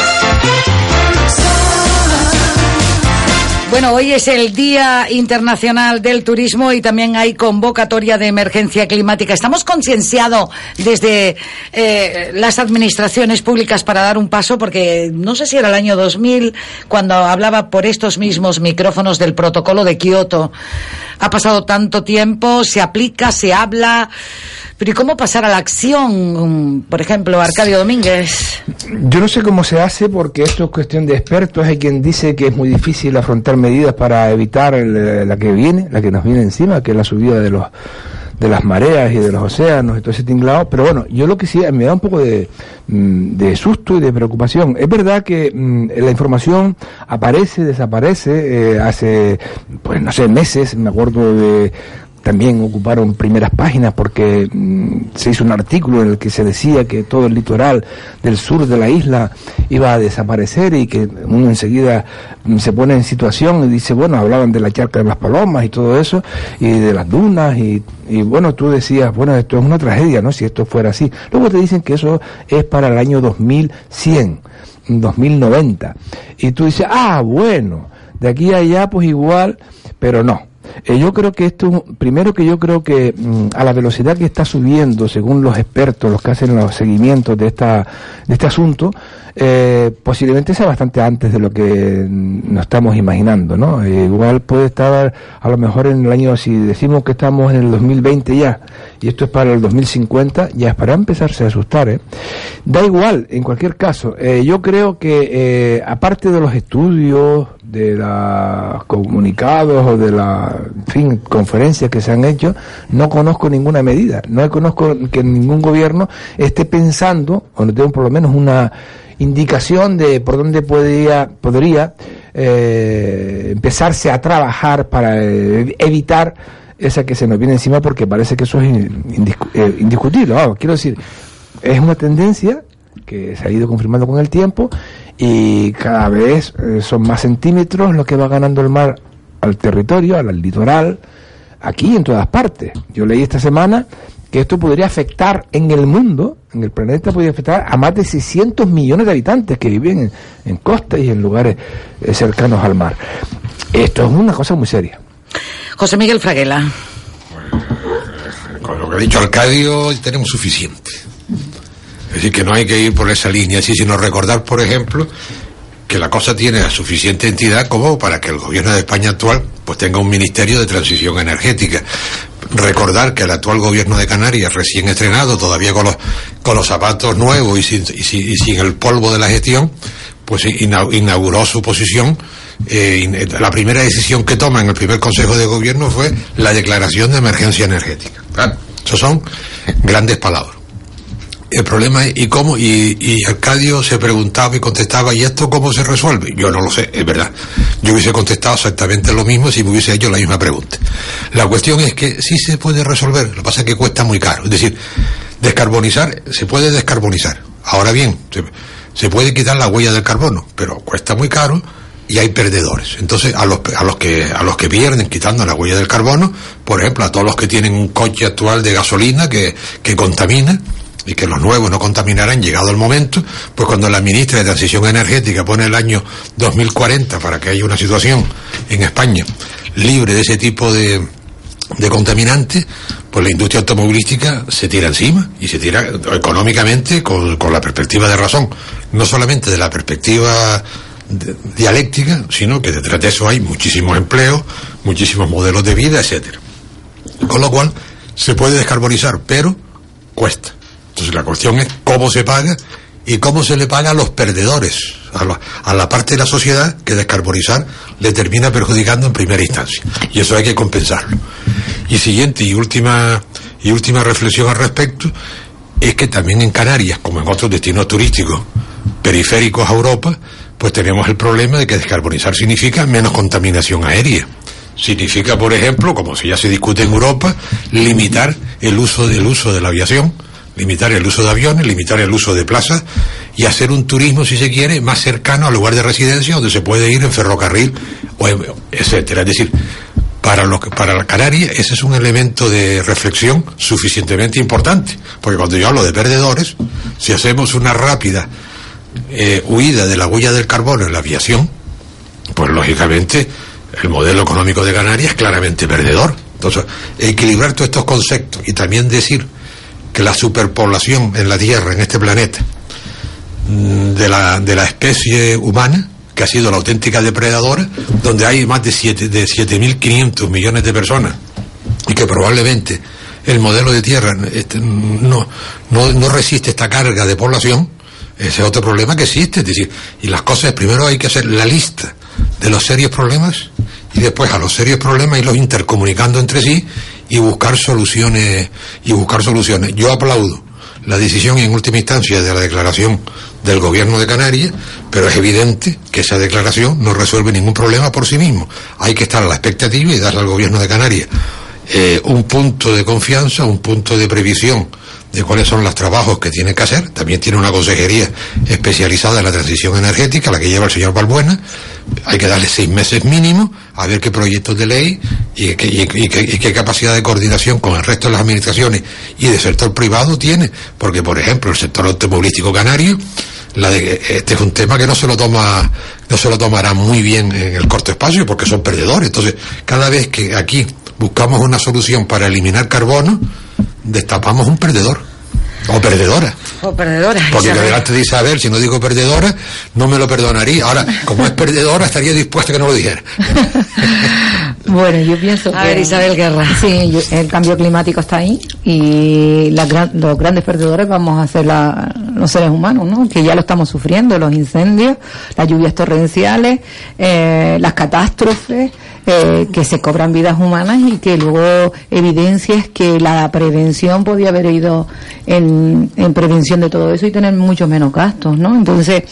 Bueno, hoy es el Día Internacional del Turismo y también hay convocatoria de emergencia climática. Estamos concienciados desde eh, las administraciones públicas para dar un paso, porque no sé si era el año 2000 cuando hablaba por estos mismos micrófonos del protocolo de Kioto. Ha pasado tanto tiempo, se aplica, se habla. Pero ¿y cómo pasar a la acción? Por ejemplo, Arcadio Domínguez. Yo no sé cómo se hace porque esto es cuestión de expertos. Hay quien dice que es muy difícil afrontar medidas para evitar el- la que viene, la que nos viene encima, que es la subida de los de las mareas y de los océanos y todo ese tinglado. Pero bueno, yo lo que sí me da un poco de, mm, de susto y de preocupación. Es verdad que mm, la información aparece, desaparece. eh, hace, pues no sé, meses, me acuerdo de también ocuparon primeras páginas porque mm, se hizo un artículo en el que se decía que todo el litoral del sur de la isla iba a desaparecer y que uno enseguida mm, se pone en situación y dice, bueno, hablaban de la charca de las palomas y todo eso, y de las dunas, y, y bueno, tú decías, bueno, esto es una tragedia, ¿no? Si esto fuera así. Luego te dicen que eso es para el año 2100, 2090. Y tú dices, ah, bueno, de aquí a allá pues igual, pero no. Eh, yo creo que esto, primero que yo creo que mm, a la velocidad que está subiendo, según los expertos, los que hacen los seguimientos de, esta, de este asunto, eh, posiblemente sea bastante antes de lo que nos estamos imaginando, ¿no? Eh, igual puede estar a lo mejor en el año, si decimos que estamos en el 2020 ya, y esto es para el 2050, ya es para empezarse a asustar, ¿eh? Da igual, en cualquier caso, eh, yo creo que eh, aparte de los estudios, de los comunicados o de las en fin, conferencias que se han hecho, no conozco ninguna medida. No conozco que ningún gobierno esté pensando, o no tengo por lo menos una indicación de por dónde podría, podría eh, empezarse a trabajar para eh, evitar esa que se nos viene encima porque parece que eso es eh, indiscutible. Quiero decir, es una tendencia que se ha ido confirmando con el tiempo y cada vez eh, son más centímetros lo que va ganando el mar al territorio, al litoral, aquí en todas partes. Yo leí esta semana que esto podría afectar en el mundo, en el planeta, podría afectar a más de 600 millones de habitantes que viven en, en costas y en lugares eh, cercanos al mar. Esto es una cosa muy seria. José Miguel Fraguela. Con lo que ha dicho Arcadio tenemos suficiente. Es decir, que no hay que ir por esa línea así, sino recordar, por ejemplo, que la cosa tiene la suficiente entidad como para que el gobierno de España actual pues tenga un ministerio de transición energética. Recordar que el actual gobierno de Canarias, recién estrenado, todavía con los, con los zapatos nuevos y sin, el polvo de la gestión, pues ina- inauguró su posición. eh, la primera decisión que toma en el primer Consejo de Gobierno fue la declaración de emergencia energética. Claro, son grandes palabras. El problema es, ¿y cómo? Y, y Arcadio se preguntaba y contestaba, ¿y esto cómo se resuelve? Yo no lo sé, es verdad. Yo hubiese contestado exactamente lo mismo si me hubiese hecho la misma pregunta. La cuestión es que sí se puede resolver, lo que pasa es que cuesta muy caro. Es decir, descarbonizar, se puede descarbonizar. Ahora bien, se, se puede quitar la huella del carbono, pero cuesta muy caro y hay perdedores. Entonces, a los, a los que a los que pierden quitando la huella del carbono, por ejemplo, a todos los que tienen un coche actual de gasolina que, que contamina y que los nuevos no contaminarán llegado el momento, pues cuando la ministra de Transición Energética pone el año 2040 para que haya una situación en España libre de ese tipo de, de contaminantes, pues la industria automovilística se tira encima y se tira económicamente con, con la perspectiva de razón, no solamente de la perspectiva dialéctica, sino que detrás de eso hay muchísimos empleos, muchísimos modelos de vida, etcétera. Con lo cual, se puede descarbonizar, pero cuesta. Entonces la cuestión es cómo se paga y cómo se le paga a los perdedores, a la, a la parte de la sociedad que descarbonizar le termina perjudicando en primera instancia. Y eso hay que compensarlo. Y siguiente y última, y última reflexión al respecto es que también en Canarias, como en otros destinos turísticos periféricos a Europa, pues tenemos el problema de que descarbonizar significa menos contaminación aérea. Significa, por ejemplo, como si ya se discute en Europa, limitar el uso del uso de la aviación, limitar el uso de aviones, limitar el uso de plazas y hacer un turismo, si se quiere, más cercano al lugar de residencia donde se puede ir en ferrocarril, o etcétera. Es decir, para los que- para la Canaria ese es un elemento de reflexión suficientemente importante, porque cuando yo hablo de perdedores, si hacemos una rápida eh, huida de la huella del carbono en la aviación, pues lógicamente el modelo económico de Canarias es claramente perdedor. Entonces, equilibrar todos estos conceptos y también decir que la superpoblación en la Tierra, en este planeta, mm, de la, de la especie humana, que ha sido la auténtica depredadora, donde hay más de siete- de 7.500 millones de personas, y que probablemente el modelo de Tierra este, no, no, no resiste esta carga de población, ese es otro problema que existe. Es decir, y las cosas, primero hay que hacer la lista de los serios problemas y después a los serios problemas irlos intercomunicando entre sí y buscar soluciones y buscar soluciones. Yo aplaudo la decisión en última instancia de la declaración del gobierno de Canarias, pero es evidente que esa declaración no resuelve ningún problema por sí mismo. Hay que estar a la expectativa y darle al gobierno de Canarias eh, un punto de confianza, un punto de previsión de cuáles son los trabajos que tiene que hacer. También tiene una consejería especializada en la transición energética, la que lleva el señor Balbuena. Hay que darle seis meses mínimo a ver qué proyectos de ley y qué, capacidad de coordinación con el resto de las administraciones y del sector privado tiene. Porque, por ejemplo, el sector automovilístico canario, este es un tema que no se lo toma, no se lo tomará muy bien en el corto espacio porque son perdedores. Entonces, cada vez que aquí buscamos una solución para eliminar carbono, destapamos un perdedor o perdedora. O perdedora. Porque Isabel. delante de Isabel, si no digo perdedora, no me lo perdonaría. Ahora, como es perdedora, estaría dispuesta a que no lo dijera. Bueno, yo pienso A que... ver, Isabel Guerra. Sí, yo- el cambio climático está ahí y gran- los grandes perdedores vamos a ser la- los seres humanos, ¿no? Que ya lo estamos sufriendo, los incendios, las lluvias torrenciales, eh, las catástrofes, eh, que se cobran vidas humanas y que luego evidencias que la prevención podía haber ido en, en prevención de todo eso y tener mucho menos gastos, ¿no? Entonces,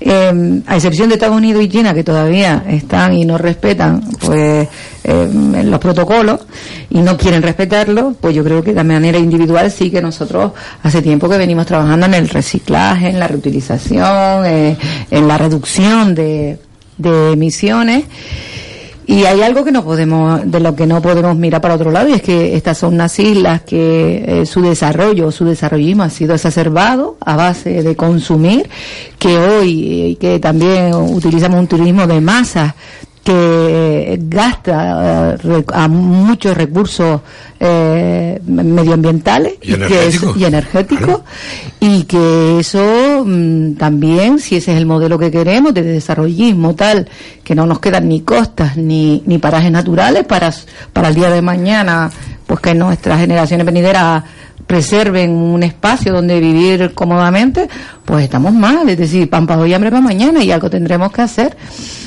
eh, a excepción de Estados Unidos y China, que todavía están y no respetan, pues, eh, los protocolos y no quieren respetarlos, pues yo creo que de manera individual sí que nosotros hace tiempo que venimos trabajando en el reciclaje, en la reutilización, eh, en la reducción de, de emisiones. Y hay algo que no podemos, de lo que no podemos mirar para otro lado, y es que estas son unas islas que eh, su desarrollo, su desarrollismo ha sido exacerbado a base de consumir, que hoy, eh, que también utilizamos un turismo de masas, que gasta eh, a muchos recursos eh, medioambientales Y energéticos. y energéticos y que eso mm, también si ese es el modelo que queremos de desarrollismo tal que no nos quedan ni costas ni, ni parajes naturales para para el día de mañana pues que nuestras generaciones venideras preserven un espacio donde vivir cómodamente, pues estamos mal. Es decir, pan para hoy, hambre para mañana y algo tendremos que hacer.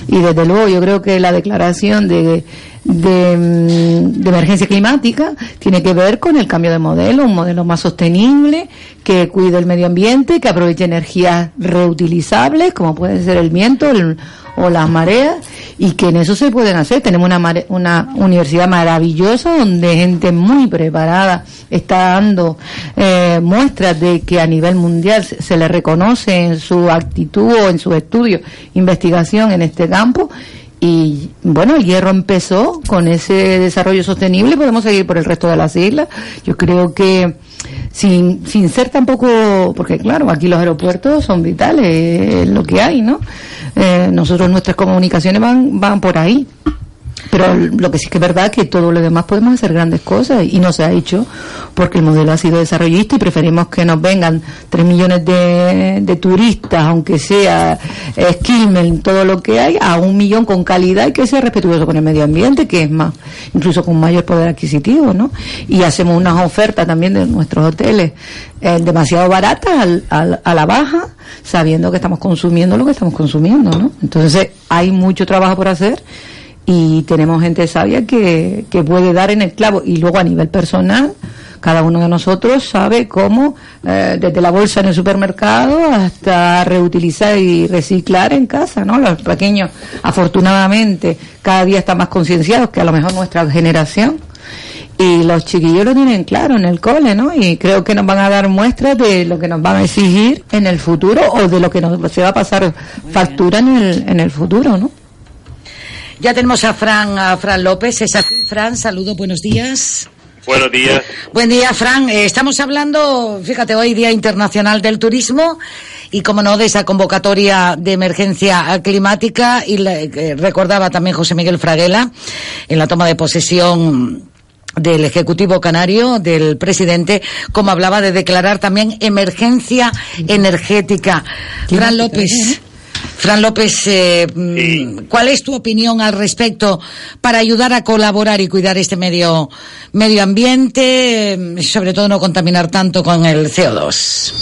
Y desde luego yo creo que la declaración de, de, mm, de emergencia climática tiene que ver con el cambio de modelo, un modelo más sostenible, que cuide el medio ambiente, que aproveche energías reutilizables, como puede ser el viento el- o las mareas, y que en eso se pueden hacer. Tenemos una, una universidad maravillosa donde gente muy preparada está dando eh, muestras de que a nivel mundial se, le reconoce en su actitud o en sus estudios, investigación en este campo. Y bueno, el hierro empezó con ese desarrollo sostenible, podemos seguir por el resto de las islas. Yo creo que sin, sin ser tampoco, porque claro, aquí los aeropuertos son vitales, es lo que hay, ¿no? Eh, nosotros nuestras comunicaciones van, van por ahí. Pero lo que sí que es verdad es que todo lo demás podemos hacer grandes cosas y no se ha hecho porque el modelo ha sido desarrollista y preferimos que nos vengan tres millones de, de turistas, aunque sea Skilmen, todo lo que hay, a un millón con calidad y que sea respetuoso con el medio ambiente, que es más, incluso con mayor poder adquisitivo, ¿no? Y hacemos unas ofertas también de nuestros hoteles eh, demasiado baratas al- al- a la baja, sabiendo que estamos consumiendo lo que estamos consumiendo, ¿no? Entonces hay mucho trabajo por hacer y tenemos gente sabia que, que puede dar en el clavo y luego a nivel personal cada uno de nosotros sabe cómo eh, desde la bolsa en el supermercado hasta reutilizar y reciclar en casa no los pequeños afortunadamente cada día están más concienciados que a lo mejor nuestra generación y los chiquillos lo tienen claro en el cole, ¿no? Y creo que nos van a dar muestras de lo que nos van a exigir en el futuro o de lo que nos se va a pasar factura en el, en el futuro, ¿no? Ya tenemos a Fran, a Fran López. Es aquí, Fran, saludo, buenos días. Buenos días. Buen día, Fran. Eh, estamos hablando, fíjate, hoy Día Internacional del Turismo y, como no, de esa convocatoria de emergencia climática. Y la- eh, recordaba también José Miguel Fraguela en la toma de posesión del Ejecutivo Canario, del presidente, como hablaba de declarar también emergencia energética. Fran López. Fran López, eh, mm, ¿cuál es tu opinión al respecto para ayudar a colaborar y cuidar este medio, medio ambiente, eh, sobre todo no contaminar tanto con el CO2?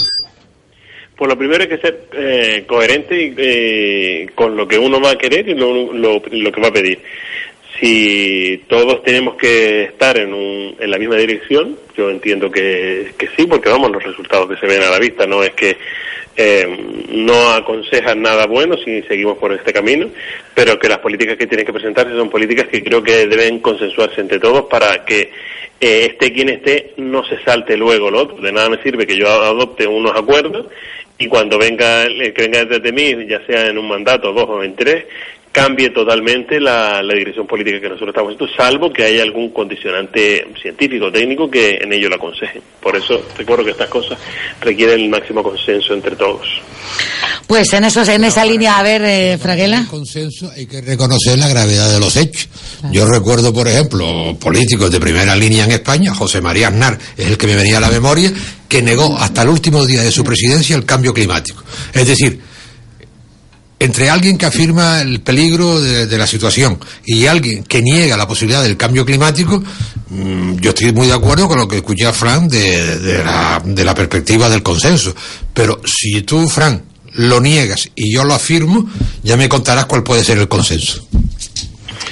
Pues lo primero hay que ser eh, coherente y, eh, con lo que uno va a querer y lo, lo- lo que va a pedir. Si todos tenemos que estar en, un- en la misma dirección, yo entiendo que, sí, porque vamos, los resultados que se ven a la vista no es que eh, no aconsejan nada bueno si seguimos por este camino, pero que las políticas que tienen que presentarse son políticas que creo que deben consensuarse entre todos para que eh, esté quien esté no se salte luego lo otro. De nada me sirve que yo adopte unos acuerdos y cuando venga el que venga desde mí, ya sea en un mandato, dos o en tres, cambie totalmente la, la dirección política que nosotros estamos haciendo, salvo que haya algún condicionante científico o técnico que en ello lo aconseje. Por eso recuerdo que estas cosas requieren el máximo consenso entre todos. Pues en eso, en esa línea, a ver, eh, Fraguela. consenso hay que reconocer la gravedad de los hechos. Yo recuerdo, por ejemplo, políticos de primera línea en España, José María Aznar es el que me venía a la memoria, que negó hasta el último día de su presidencia el cambio climático. Es decir, entre alguien que afirma el peligro de, la situación y alguien que niega la posibilidad del cambio climático, mm, yo estoy muy de acuerdo con lo que escuché a Fran de, de la, de la perspectiva del consenso. Pero si tú, Fran, lo niegas y yo lo afirmo, ya me contarás cuál puede ser el consenso.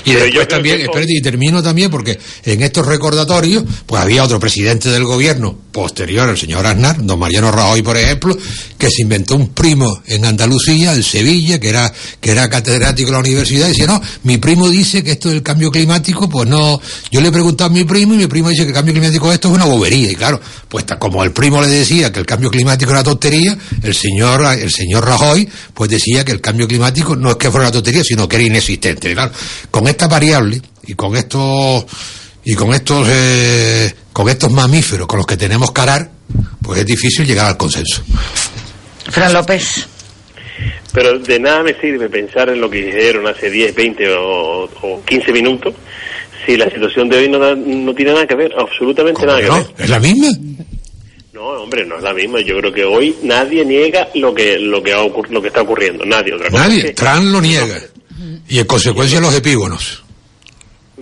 Y Pero después también, que- espérate, y termino también porque en estos recordatorios, pues había otro presidente del gobierno posterior, el señor Aznar, don Mariano Rajoy, por ejemplo, que se inventó un primo en Andalucía, en Sevilla, que era, que era catedrático de la universidad, y decía, no, mi primo dice que esto del cambio climático, pues no, yo le he preguntado a mi primo y mi primo dice que el cambio climático esto es una bobería, y claro, pues como el primo le decía que el cambio climático era tontería, el señor, el señor Rajoy, pues decía que el cambio climático no es que fuera una tontería, sino que era inexistente, claro, con esta variable y con estos y con estos eh, con estos mamíferos con los que tenemos que arar, pues es difícil llegar al consenso. Fran López. Pero de nada me sirve pensar en lo que dijeron hace 10, 20 o, o 15 minutos si la situación de hoy no, da- no tiene nada que ver, absolutamente nada que ver. ¿Es la misma? No, hombre, no es la misma. Yo creo que hoy nadie niega lo que lo que ha ocur- lo que está ocurriendo. Nadie. Otra cosa es Nadie, que- Trump lo niega. Y en consecuencia los epígonos.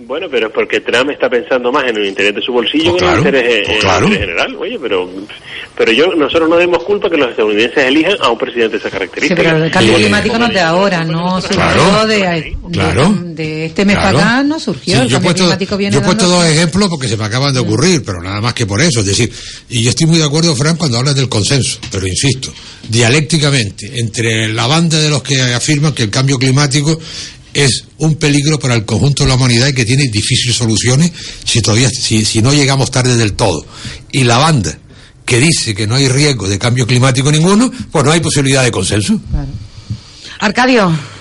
Bueno, pero es porque Trump está pensando más en el interés de su bolsillo Pues que en el claro, interés, eh, pues en claro. el interés general. Oye, pero, pero yo, nosotros no demos culpa que los estadounidenses elijan a un presidente de esas Sí, características. pero el cambio climático no es de ahora, no surgió Claro, de, de, claro. de este mes Claro. para acá, no surgió. Sí, el yo he cambio puesto, climático viene yo he puesto dando- dos ejemplos porque se me acaban de ocurrir, pero nada más que por eso. Es decir, y yo estoy muy de acuerdo, Fran, cuando hablas del consenso, pero insisto, dialécticamente, entre la banda de los que afirman que el cambio climático es un peligro para el conjunto de la humanidad y que tiene difíciles soluciones si todavía si, si no llegamos tarde del todo. Y la banda que dice que no hay riesgo de cambio climático ninguno pues no hay posibilidad de consenso. Arcadio.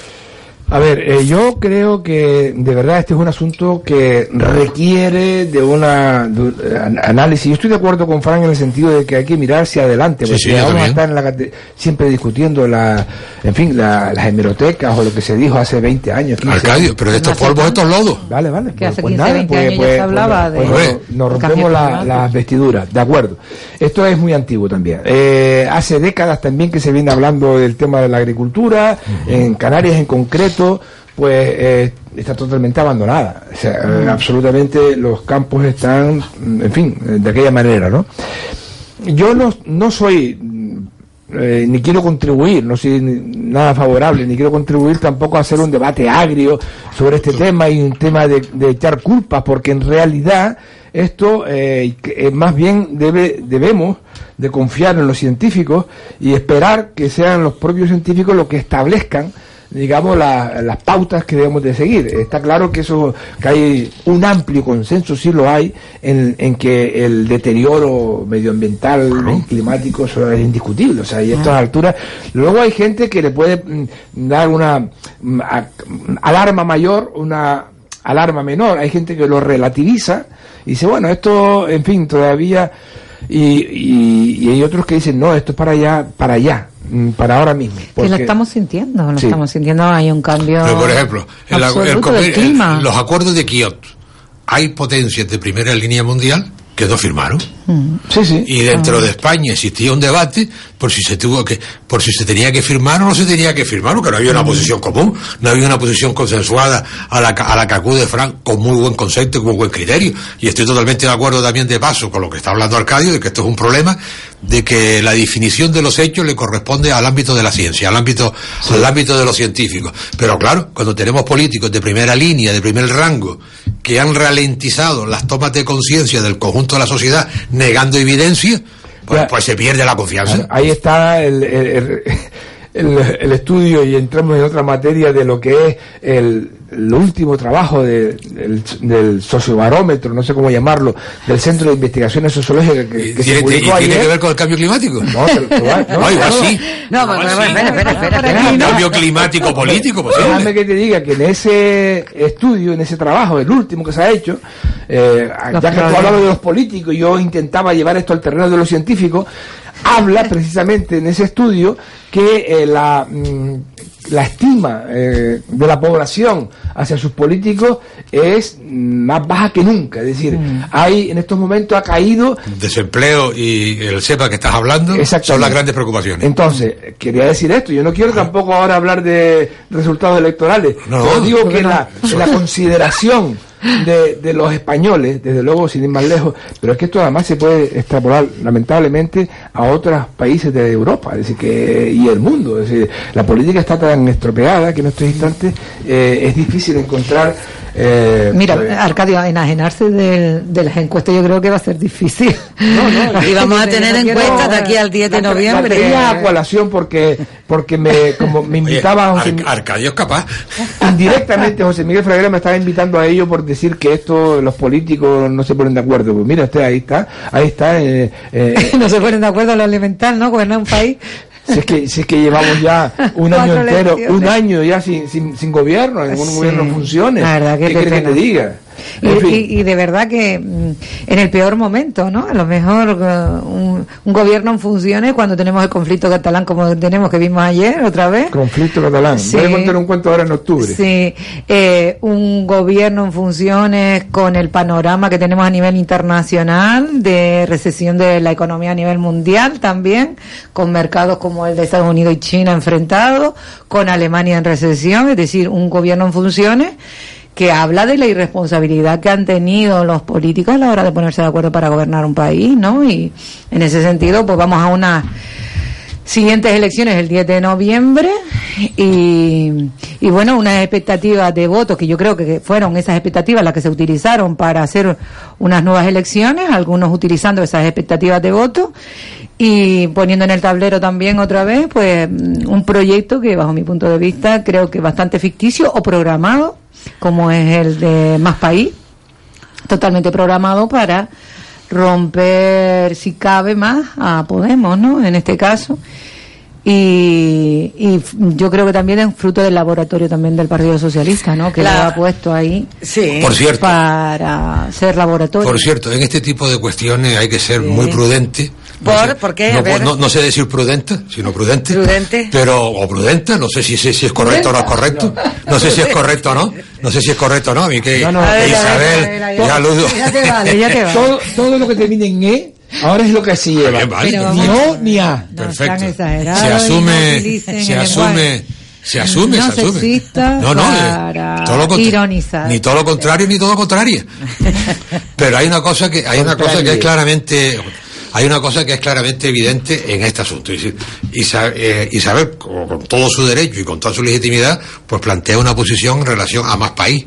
A ver, eh, yo creo que de verdad este es un asunto que requiere de una de un, eh, an- análisis. Yo estoy de acuerdo con Frank en el sentido de que hay que mirar hacia adelante, Sí, porque sí, yo vamos a estar en la cate- siempre discutiendo la, en fin, la- las hemerotecas o lo que se dijo hace 20 años. 15 Arcadio, años. pero de estos polvos, estos lodos. Vale, vale. Que hace pues 15, nada, 20 pues- años ya pues- se pues hablaba nos- de- pues nos- rompemos la- las vestiduras, de acuerdo. Esto es muy antiguo también. Eh, hace décadas también que se viene hablando del tema de la agricultura, en Canarias en concreto, pues eh, está totalmente abandonada. O sea, eh, absolutamente los campos están, mm, en fin, eh, de aquella manera, ¿no? Yo no, no soy mm, eh, ni quiero contribuir, no soy nada favorable, ni quiero contribuir tampoco a hacer un debate agrio sobre este tema y un tema de, de echar culpas, porque en realidad esto eh, más bien debe, debemos de confiar en los científicos y esperar que sean los propios científicos los que establezcan digamos la- las pautas que debemos de seguir. Está claro que eso que hay un amplio consenso sí lo hay en, en que el deterioro medioambiental y climático eso es indiscutible o sea y a estas alturas luego hay gente que le puede mm, dar una mm, a- alarma mayor una alarma menor. Hay gente que lo relativiza y dice bueno esto en fin todavía y, y, y hay otros que dicen no esto es para allá para allá mm, para ahora mismo Que lo porque- estamos sintiendo, lo Sí. estamos sintiendo, hay un cambio Pero, por ejemplo, el, el del clima. el- los acuerdos de Kioto, hay potencias de primera línea mundial que no firmaron. Mm. Sí, sí. Y dentro de España existía un debate por si se tuvo que, por si se tenía que firmar o no se tenía que firmar, porque no había una posición común, no había una posición consensuada a la, a la que acude Frank con muy buen concepto, con muy buen criterio. Y estoy totalmente de acuerdo también de paso con lo que está hablando Arcadio, de que esto es un problema, de que la definición de los hechos le corresponde al ámbito de la ciencia, al ámbito, al ámbito de los científicos. Pero claro, cuando tenemos políticos de primera línea, de primer rango, que han ralentizado las tomas de conciencia del conjunto de la sociedad, negando evidencia, pues, pues se pierde la confianza. Ahí está el, el, el- el estudio y entramos en otra materia de lo que es el, el último trabajo de- del, del sociobarómetro, no sé cómo llamarlo, del Centro de Investigaciones Sociológicas que, que se ¿Tiene, publicó y tiene ayer. que ver con el cambio climático? No, lo va- no, No, igual no. sí. No, espera, espera, espera, espera. El cambio climático político, pues, posible. Déjame que te diga que en ese estudio, en ese trabajo, el último que se ha hecho, eh, ya que tú hablabas de los políticos y yo intentaba llevar esto al terreno de los científicos, habla precisamente en ese estudio que eh, la, mm, la estima eh, de la población hacia sus políticos es mm, más baja que nunca. Es decir, hay en estos momentos ha caído Desempleo y el SEPA que estás hablando son las grandes preocupaciones. Entonces, quería decir esto, yo no quiero tampoco ahora hablar de resultados electorales, No, pero digo porque que no. la, la consideración de, de los españoles, desde luego sin ir más lejos, pero es que esto además se puede extrapolar lamentablemente a otros países de Europa, es decir, que, y el mundo, es decir, la política está tan estropeada que en estos instantes eh, es difícil encontrar... eh, Mira, pues, Arcadio, enajenarse de las encuestas yo creo que va a ser difícil. Y vamos a tener no encuestas de aquí al 10 de la- noviembre. La traía a colación porque, porque me, como me invitaba José, Ar- Arcadio es capaz. indirectamente José Miguel Fraguera me estaba invitando a ello por decir que esto los políticos no se ponen de acuerdo. Pues mira usted, ahí está, ahí está. eh, eh, no se ponen de acuerdo en lo elemental, ¿no? Gobernar un país. Si es que si es que llevamos ya un año entero, elecciones. un año ya sin, sin, sin gobierno, ningún Sí, gobierno funcione. la verdad que ¿Qué qué quieres que te diga? Y, y- y de verdad que mm, en el peor momento, ¿no? A lo mejor un, un gobierno en funciones cuando tenemos el conflicto catalán como tenemos que vimos ayer otra vez. Conflicto catalán. Sí. Voy a contar un cuento ahora en octubre. Sí, eh, un gobierno en funciones con el panorama que tenemos a nivel internacional de recesión de la economía a nivel mundial también, con mercados como el de Estados Unidos y China enfrentados, con Alemania en recesión, es decir, un gobierno en funciones que habla de la irresponsabilidad que han tenido los políticos a la hora de ponerse de acuerdo para gobernar un país, ¿no? Y en ese sentido, pues vamos a unas siguientes elecciones el 10 de noviembre y, y bueno, unas expectativas de votos que yo creo que fueron esas expectativas las que se utilizaron para hacer unas nuevas elecciones, algunos utilizando esas expectativas de votos y poniendo en el tablero también otra vez pues un proyecto que bajo mi punto de vista creo que bastante ficticio o programado como es el de Más País, totalmente programado para romper, si cabe más, a Podemos, ¿no? En este caso. Y, y yo creo que también es fruto del laboratorio también del Partido Socialista, ¿no? Que La- lo ha puesto ahí Por cierto. para ser laboratorio. Por cierto, en este tipo de cuestiones hay que ser muy prudente. No ¿Por? sé- ¿Por qué? A No, ver. no- no sé decir prudente, sino prudente. Prudente. Pero, o prudente, no sé si, si, si es correcto o no es correcto. No sé si es correcto o no. No sé si es correcto o no. A mí que No, no. Isabel, ya aludo. Ya te vale, ya te vale. Todo, todo lo que termine en E, ahora es lo que se lleva. Bien, vale, Pero ni O ni A. Perfecto. Se no asume, se asume, se asume, no se asume. No, no, eh, para todo lo contra- ironizar. Ni todo lo contrario, ni todo lo contrario. Pero hay una cosa que, hay una cosa que es claramente, hay una cosa que es claramente evidente en este asunto. Eh, Isabel, con, con todo su derecho y con toda su legitimidad, pues plantea una posición en relación a más país.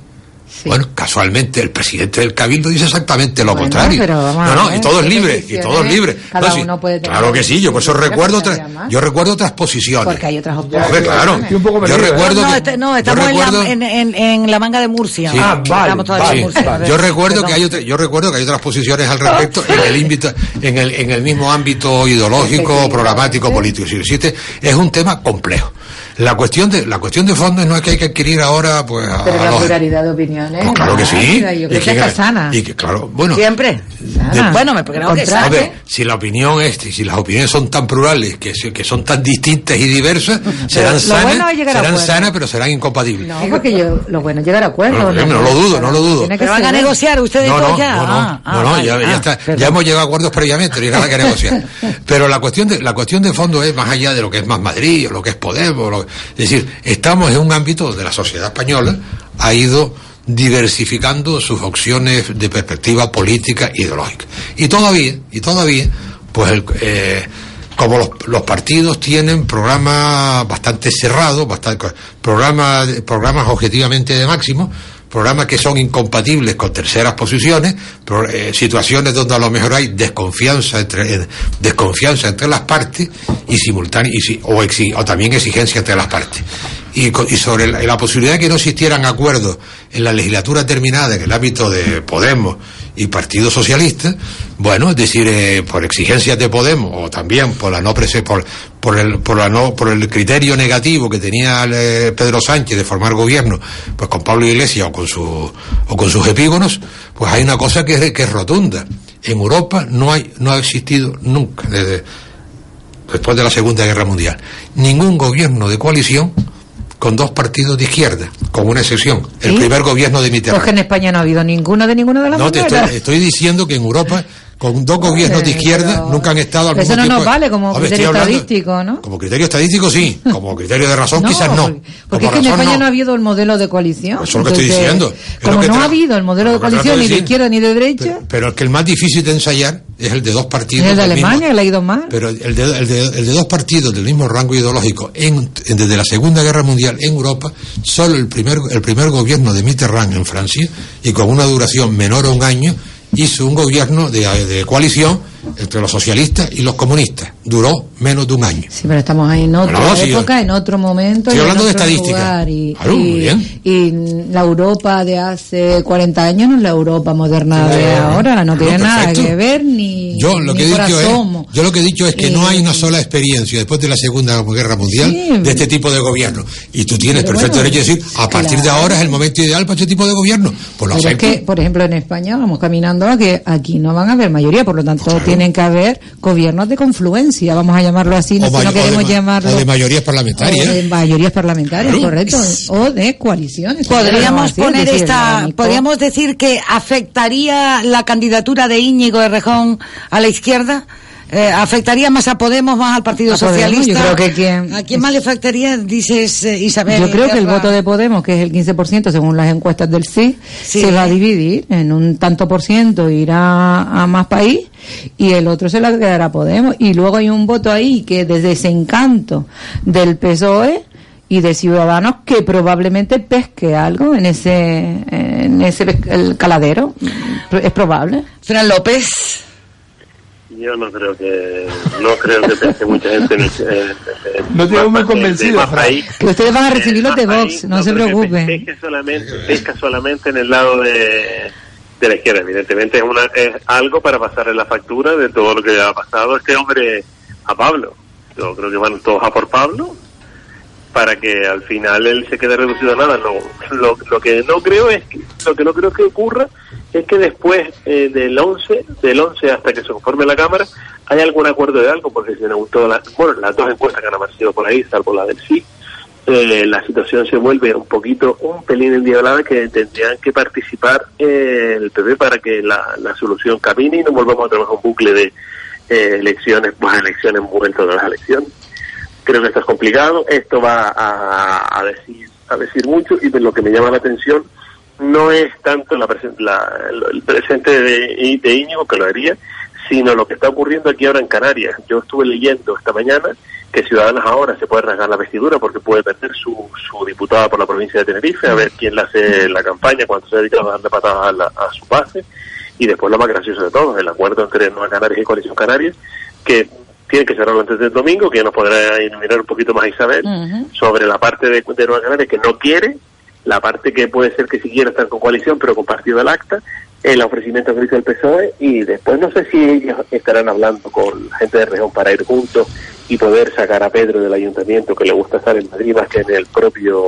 Bueno, casualmente el presidente del Cabildo dice exactamente lo Bueno, contrario. pero vamos no, no, y todo es ¿qué libre, y todo es libre. Cada No, sí, uno puede tener claro que sí, yo por eso recuerdo otras, yo recuerdo otras posiciones. Porque hay otras opciones. claro. Yo recuerdo no, que- este- no, yo estamos en la- recuerdo- en, en- en la manga de Murcia. Sí. Todavía en Sí. Murcia. Ver, Yo recuerdo que hay otra- yo recuerdo que hay otras posiciones al respecto en el ámbito, en el, en el mismo ámbito ideológico, programático, político. Si existe, es un tema complejo. La cuestión de la cuestión de fondo no es que hay que adquirir ahora pues a- Pero a la los- pluralidad de opiniones. Pues claro que sí. Y que que- está sana. y que claro, bueno, Siempre. De- Bueno, me creo que a sí. ver, si la opinión es, si las opiniones son tan plurales, que, se- que son tan distintas y diversas, serán sanas, bueno serán sanas, pero serán incompatibles. No, porque yo, lo bueno es llegar a acuerdos. Bueno, no, lo dudo, no lo dudo. Tiene que Pero van a negociar ustedes No, no, ya. no, no, Ah, ah, no, no, vale. ya, ya Ah, está, perdón. ya hemos llegado a acuerdos previamente, no hay nada que negociar. Pero la cuestión de la cuestión de fondo es más allá de lo que es más Madrid o lo que es Podemos, lo- es decir, estamos en un ámbito donde la sociedad española ha ido diversificando sus opciones de perspectiva política ideológica. Y todavía, y todavía, pues el, eh, como los, los partidos tienen programas bastante cerrados, bastante, programas, programas objetivamente de máximo, programas que son incompatibles con terceras posiciones, eh, situaciones donde a lo mejor hay desconfianza entre, eh, desconfianza entre las partes y simultánea y si- o, también exigencia entre las partes. Y, sobre la, posibilidad de que no existieran acuerdos en la legislatura terminada en el ámbito de Podemos y Partido Socialista, bueno, es decir, eh, por exigencias de Podemos o también por la no por, por el por la no por el criterio negativo que tenía eh, Pedro Sánchez de formar gobierno, pues con Pablo Iglesias o con su o con sus epígonos, pues hay una cosa que es, que es rotunda. En Europa no hay no ha existido nunca desde después de la Segunda Guerra Mundial ningún gobierno de coalición con dos partidos de izquierda, con una excepción, el ¿Sí? primer gobierno de Pues Mitterrand. que en España no ha habido ninguno de ninguno de las No, te estoy diciendo que en Europa, con dos gobiernos de izquierda, nunca han estado al Pero mismo eso no tiempo. nos vale como criterio hablando- estadístico, ¿no? Como criterio estadístico sí, como criterio de razón No, quizás no. Porque, porque es que en España no. no. ha habido el modelo de coalición. Eso es lo que estoy diciendo. Es Como no ha habido el modelo de coalición ni de izquierda ni de derecha, Pero el que el más difícil de ensayar es el de dos partidos. es el de Alemania, le ha ido mal. Pero el de, el de- el de dos partidos del mismo rango ideológico en, en- desde la Segunda Guerra Mundial en Europa, solo el primer, el primer gobierno de Mitterrand en Francia, y con una duración menor a un año, hizo un gobierno de, de coalición entre los socialistas y los comunistas. Duró menos de un año. Sí, pero estamos ahí en otra No, sí, época, en otro momento. Estoy y en hablando de otro estadística. lugar, y, Claro, y- y la Europa de hace 40 años no es la Europa moderna de ahora, no tiene Claro, nada que ver ni, Yo lo ni que he dicho es, yo lo que he dicho es que no hay una sola experiencia después de la Segunda Guerra Mundial Sí. de este tipo de gobierno. Y tú tienes perfecto bueno, derecho a decir, a partir de claro. ahora es el momento ideal para este tipo de gobierno. Pues lo Pero es que, por ejemplo, en España vamos caminando a que aquí no van a haber mayoría, por lo tanto tienen que haber gobiernos de confluencia, vamos a llamarlo así, no, si no o de queremos ma- llamarlo. o de mayorías parlamentarias. o de mayorías parlamentarias, Claro. correcto. O de coaliciones. Podríamos Así, es poner decir, esta, podríamos decir que afectaría la candidatura de Íñigo Errejón a la izquierda. Eh, ¿Afectaría más a Podemos, más al Partido A Podemos, Socialista? yo creo que quien- ¿A quién más le afectaría, dices, eh, Isabel? Yo creo que el voto de Podemos, que es el 15% según las encuestas del sí, Sí. se va a dividir en un tanto por ciento irá a más país y el otro se la quedará a Podemos. Y luego hay un voto ahí que de desencanto del PSOE y de Ciudadanos que probablemente pesque algo en ese en ese el caladero. Es probable. Fran López. Yo no creo que no creo que piense mucha gente en, el- en- No te veo muy más- de- de convencido, Fran. Que ustedes van a recibir los de Más Vox, no se preocupen. Pesca solamente, pesca solamente en el lado de, de la izquierda. Evidentemente es, una, es algo para pasarle la factura de todo lo que ha pasado este hombre a Pablo. Yo creo que van todos a por Pablo para que al final él se quede reducido a nada. Lo, lo, lo que no creo es que, lo que no creo que ocurra es que después eh, del 11, del 11 hasta que se conforme la Cámara, hay algún acuerdo de algo, porque si en todas las, bueno, las dos encuestas que han aparecido por ahí, salvo la del sí, eh, la situación se vuelve un poquito, un pelín endiablada que tendrían que participar eh, el PP para que la, la solución camine y no volvamos a trabajar un bucle de eh, elecciones, más elecciones dentro de las elecciones. Creo que esto es complicado, esto va a, a decir a decir mucho y lo que me llama la atención no es tanto la presen- la- el presente de, de Íñigo, que lo haría, sino lo que está ocurriendo aquí ahora en Canarias. Yo estuve leyendo esta mañana que Ciudadanos ahora se puede rasgar la vestidura porque puede perder su, su diputada por la provincia de Tenerife, a ver quién le hace la campaña cuando se dedica a darle patadas a, la- a su base. Y después lo más gracioso de todo, el acuerdo entre Nueva Canarias y Coalición Canarias, que tiene que cerrarlo antes del domingo, que ya nos podrá iluminar un poquito más Isabel, sobre la parte de, de Nueva Canarias que no quiere, la parte que puede ser que si quiere estar con coalición pero con partido del acta, el ofrecimiento que hizo el PSOE y después no sé si ellos estarán hablando con gente de región para ir juntos y poder sacar a Pedro del ayuntamiento que le gusta estar en Madrid más que en el propio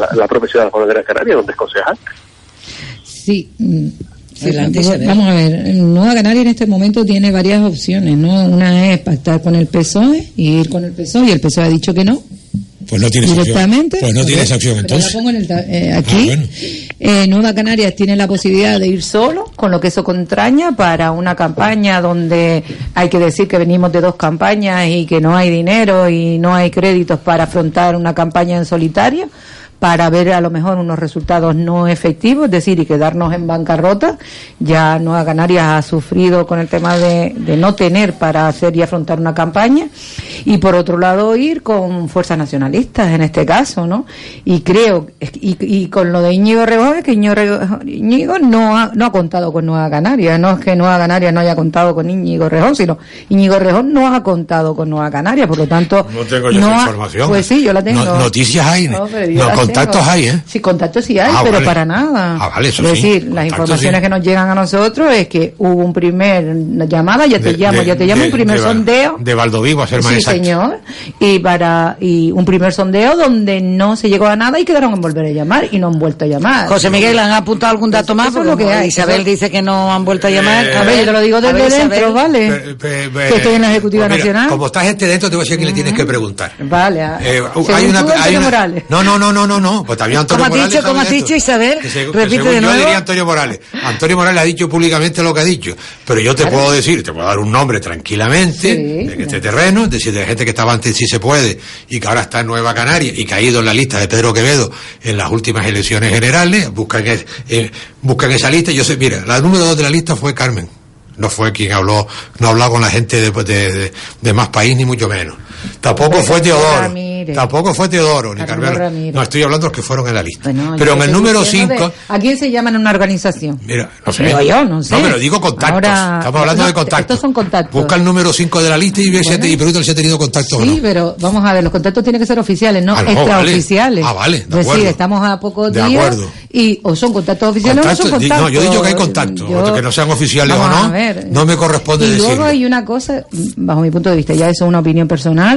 la, la propia ciudad de las Canarias donde es concejal. Sí. mm, sí, vamos a ver, Nueva Canaria en este momento tiene varias opciones, ¿no? Una es pactar con el PSOE y ir con el PSOE y el PSOE ha dicho que no. Pues no tienes directamente. Pues no tienes Pero opción la entonces. pongo en el eh, aquí. Ah, bueno. Eh, Nueva Canarias tiene la posibilidad de ir solo, con lo que eso contraña, para una campaña donde hay que decir que venimos de dos campañas y que no hay dinero y no hay créditos para afrontar una campaña en solitario para ver a lo mejor unos resultados no efectivos, es decir, y quedarnos en bancarrota. Ya Nueva Canarias ha sufrido con el tema de, de no tener para hacer y afrontar una campaña. Y por otro lado, ir con fuerzas nacionalistas en este caso, ¿no? Y creo, y, y con lo de Íñigo Rejón, es que Íñigo, no ha, no ha contado con Nueva Canarias. No es que Nueva Canarias no haya contado con Íñigo Rejón, sino Íñigo Rejón no ha contado con Nueva Canarias. Por lo tanto, No tengo yo no esa ha- información. Pues sí, yo la tengo. No- noticias hay, No, yo contactos hay, ¿eh? Sí, contactos sí hay, Ah, pero vale. para nada. Ah, vale, eso es sí. decir, las informaciones sí. que nos llegan a nosotros es que hubo un primer llamada, ya te De- llamo, de- ya te llamo, de- un primer sondeo. De Valdovivo, a ser más Sí, exacto. señor. Y para y un primer sondeo donde no se llegó a nada y quedaron en volver a llamar y no han vuelto a llamar. José Miguel, ¿han apuntado algún dato más? eso es lo que hay. Isabel Eso- dice que no han vuelto a llamar. Eh, a ver, yo te lo digo desde ver, dentro, Isabel. ¿vale? Pe- pe- pe- que estoy en la Ejecutiva pues mira, Nacional. Como está gente dentro, te voy a decir a quién le tienes que preguntar. Vale. a- Eh, hay una, hay una- Morales. No, no, no, no, no, no. Pues también Antonio ¿Cómo has Morales. dicho, cómo has dicho, Isabel? Que se- que Repite según de yo diría Antonio Morales. Antonio Morales ha dicho públicamente lo que ha dicho. Pero yo te puedo decir, te puedo dar un nombre tranquilamente de este terreno, es decir, de gente que estaba antes si se puede y que ahora está en Nueva Canaria y que ha ido en la lista de Pedro Quevedo en las últimas elecciones generales. Buscan, eh, buscan esa lista. Yo sé, mira, la número dos de la lista fue Carmen. No fue quien habló, no habló con la gente de, de, de- de más país, ni mucho menos. Tampoco fue Teodoro. Ramírez. Tampoco fue Teodoro, ni Carmelo. No, estoy hablando de los que fueron en la lista. Pero en el número diciendo 5, de- ¿A quién se llaman en una organización? mira, no sé. Digo yo, no sé. No, pero digo contactos. Ahora- Estamos hablando no, de contactos. Estos son contactos. Busca el número 5 de la lista y, ve Bueno. y pregunta si ha tenido contacto o Sí, no. pero vamos a ver, los contactos tienen que ser oficiales, no Ah, no, extraoficiales. vale. Ah, vale, de decir, acuerdo. estamos a pocos De días acuerdo. y o son contactos oficiales Contactos, o son contactos. no, yo dicho que hay contactos, Yo- que no sean oficiales o no, ver. no me corresponde Y luego hay una cosa, bajo mi punto de vista, ya eso es una opinión personal,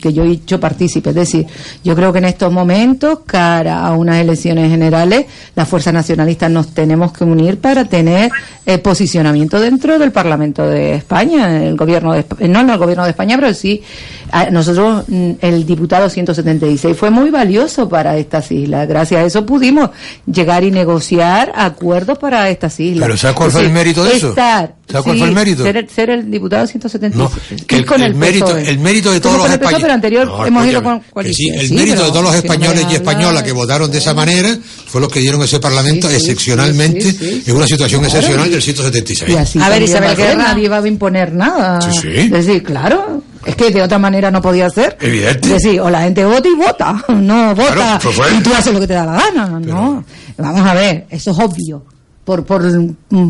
que yo he hecho partícipe. Es decir, yo creo que en estos momentos, cara a unas elecciones generales, las fuerzas nacionalistas nos tenemos que unir para tener eh, posicionamiento dentro del Parlamento de España, el gobierno de no en el gobierno de España, pero sí a- nosotros mm, el diputado 176 fue muy valioso para estas islas. Gracias a eso pudimos llegar y negociar acuerdos para estas islas. Pero ¿sabes cuál fue el mérito de eso? estar- ¿Sabes cuál sí, fue el mérito? Ser, ser el diputado 176. No, que el, con el mérito, PSOE. el mérito de todos los españoles. pero anterior No, hemos ido escúchame, con que sí, coalición. el Sí, mérito pero de todos los si no me españoles y españolas que votaron de esa manera fue los que dieron ese parlamento Sí, sí, excepcionalmente sí, sí, sí. en una situación Claro. excepcional del 176. Y así A ver, Isabel Guerra. nadie va a imponer nada. Sí, sí. Es decir, claro, es que de otra manera no podía ser. Evidente. Es decir, o la gente vota y vota, no vota Claro, pues y tú haces lo que te da la gana, ¿no? Vamos a ver, eso es obvio. Por, por,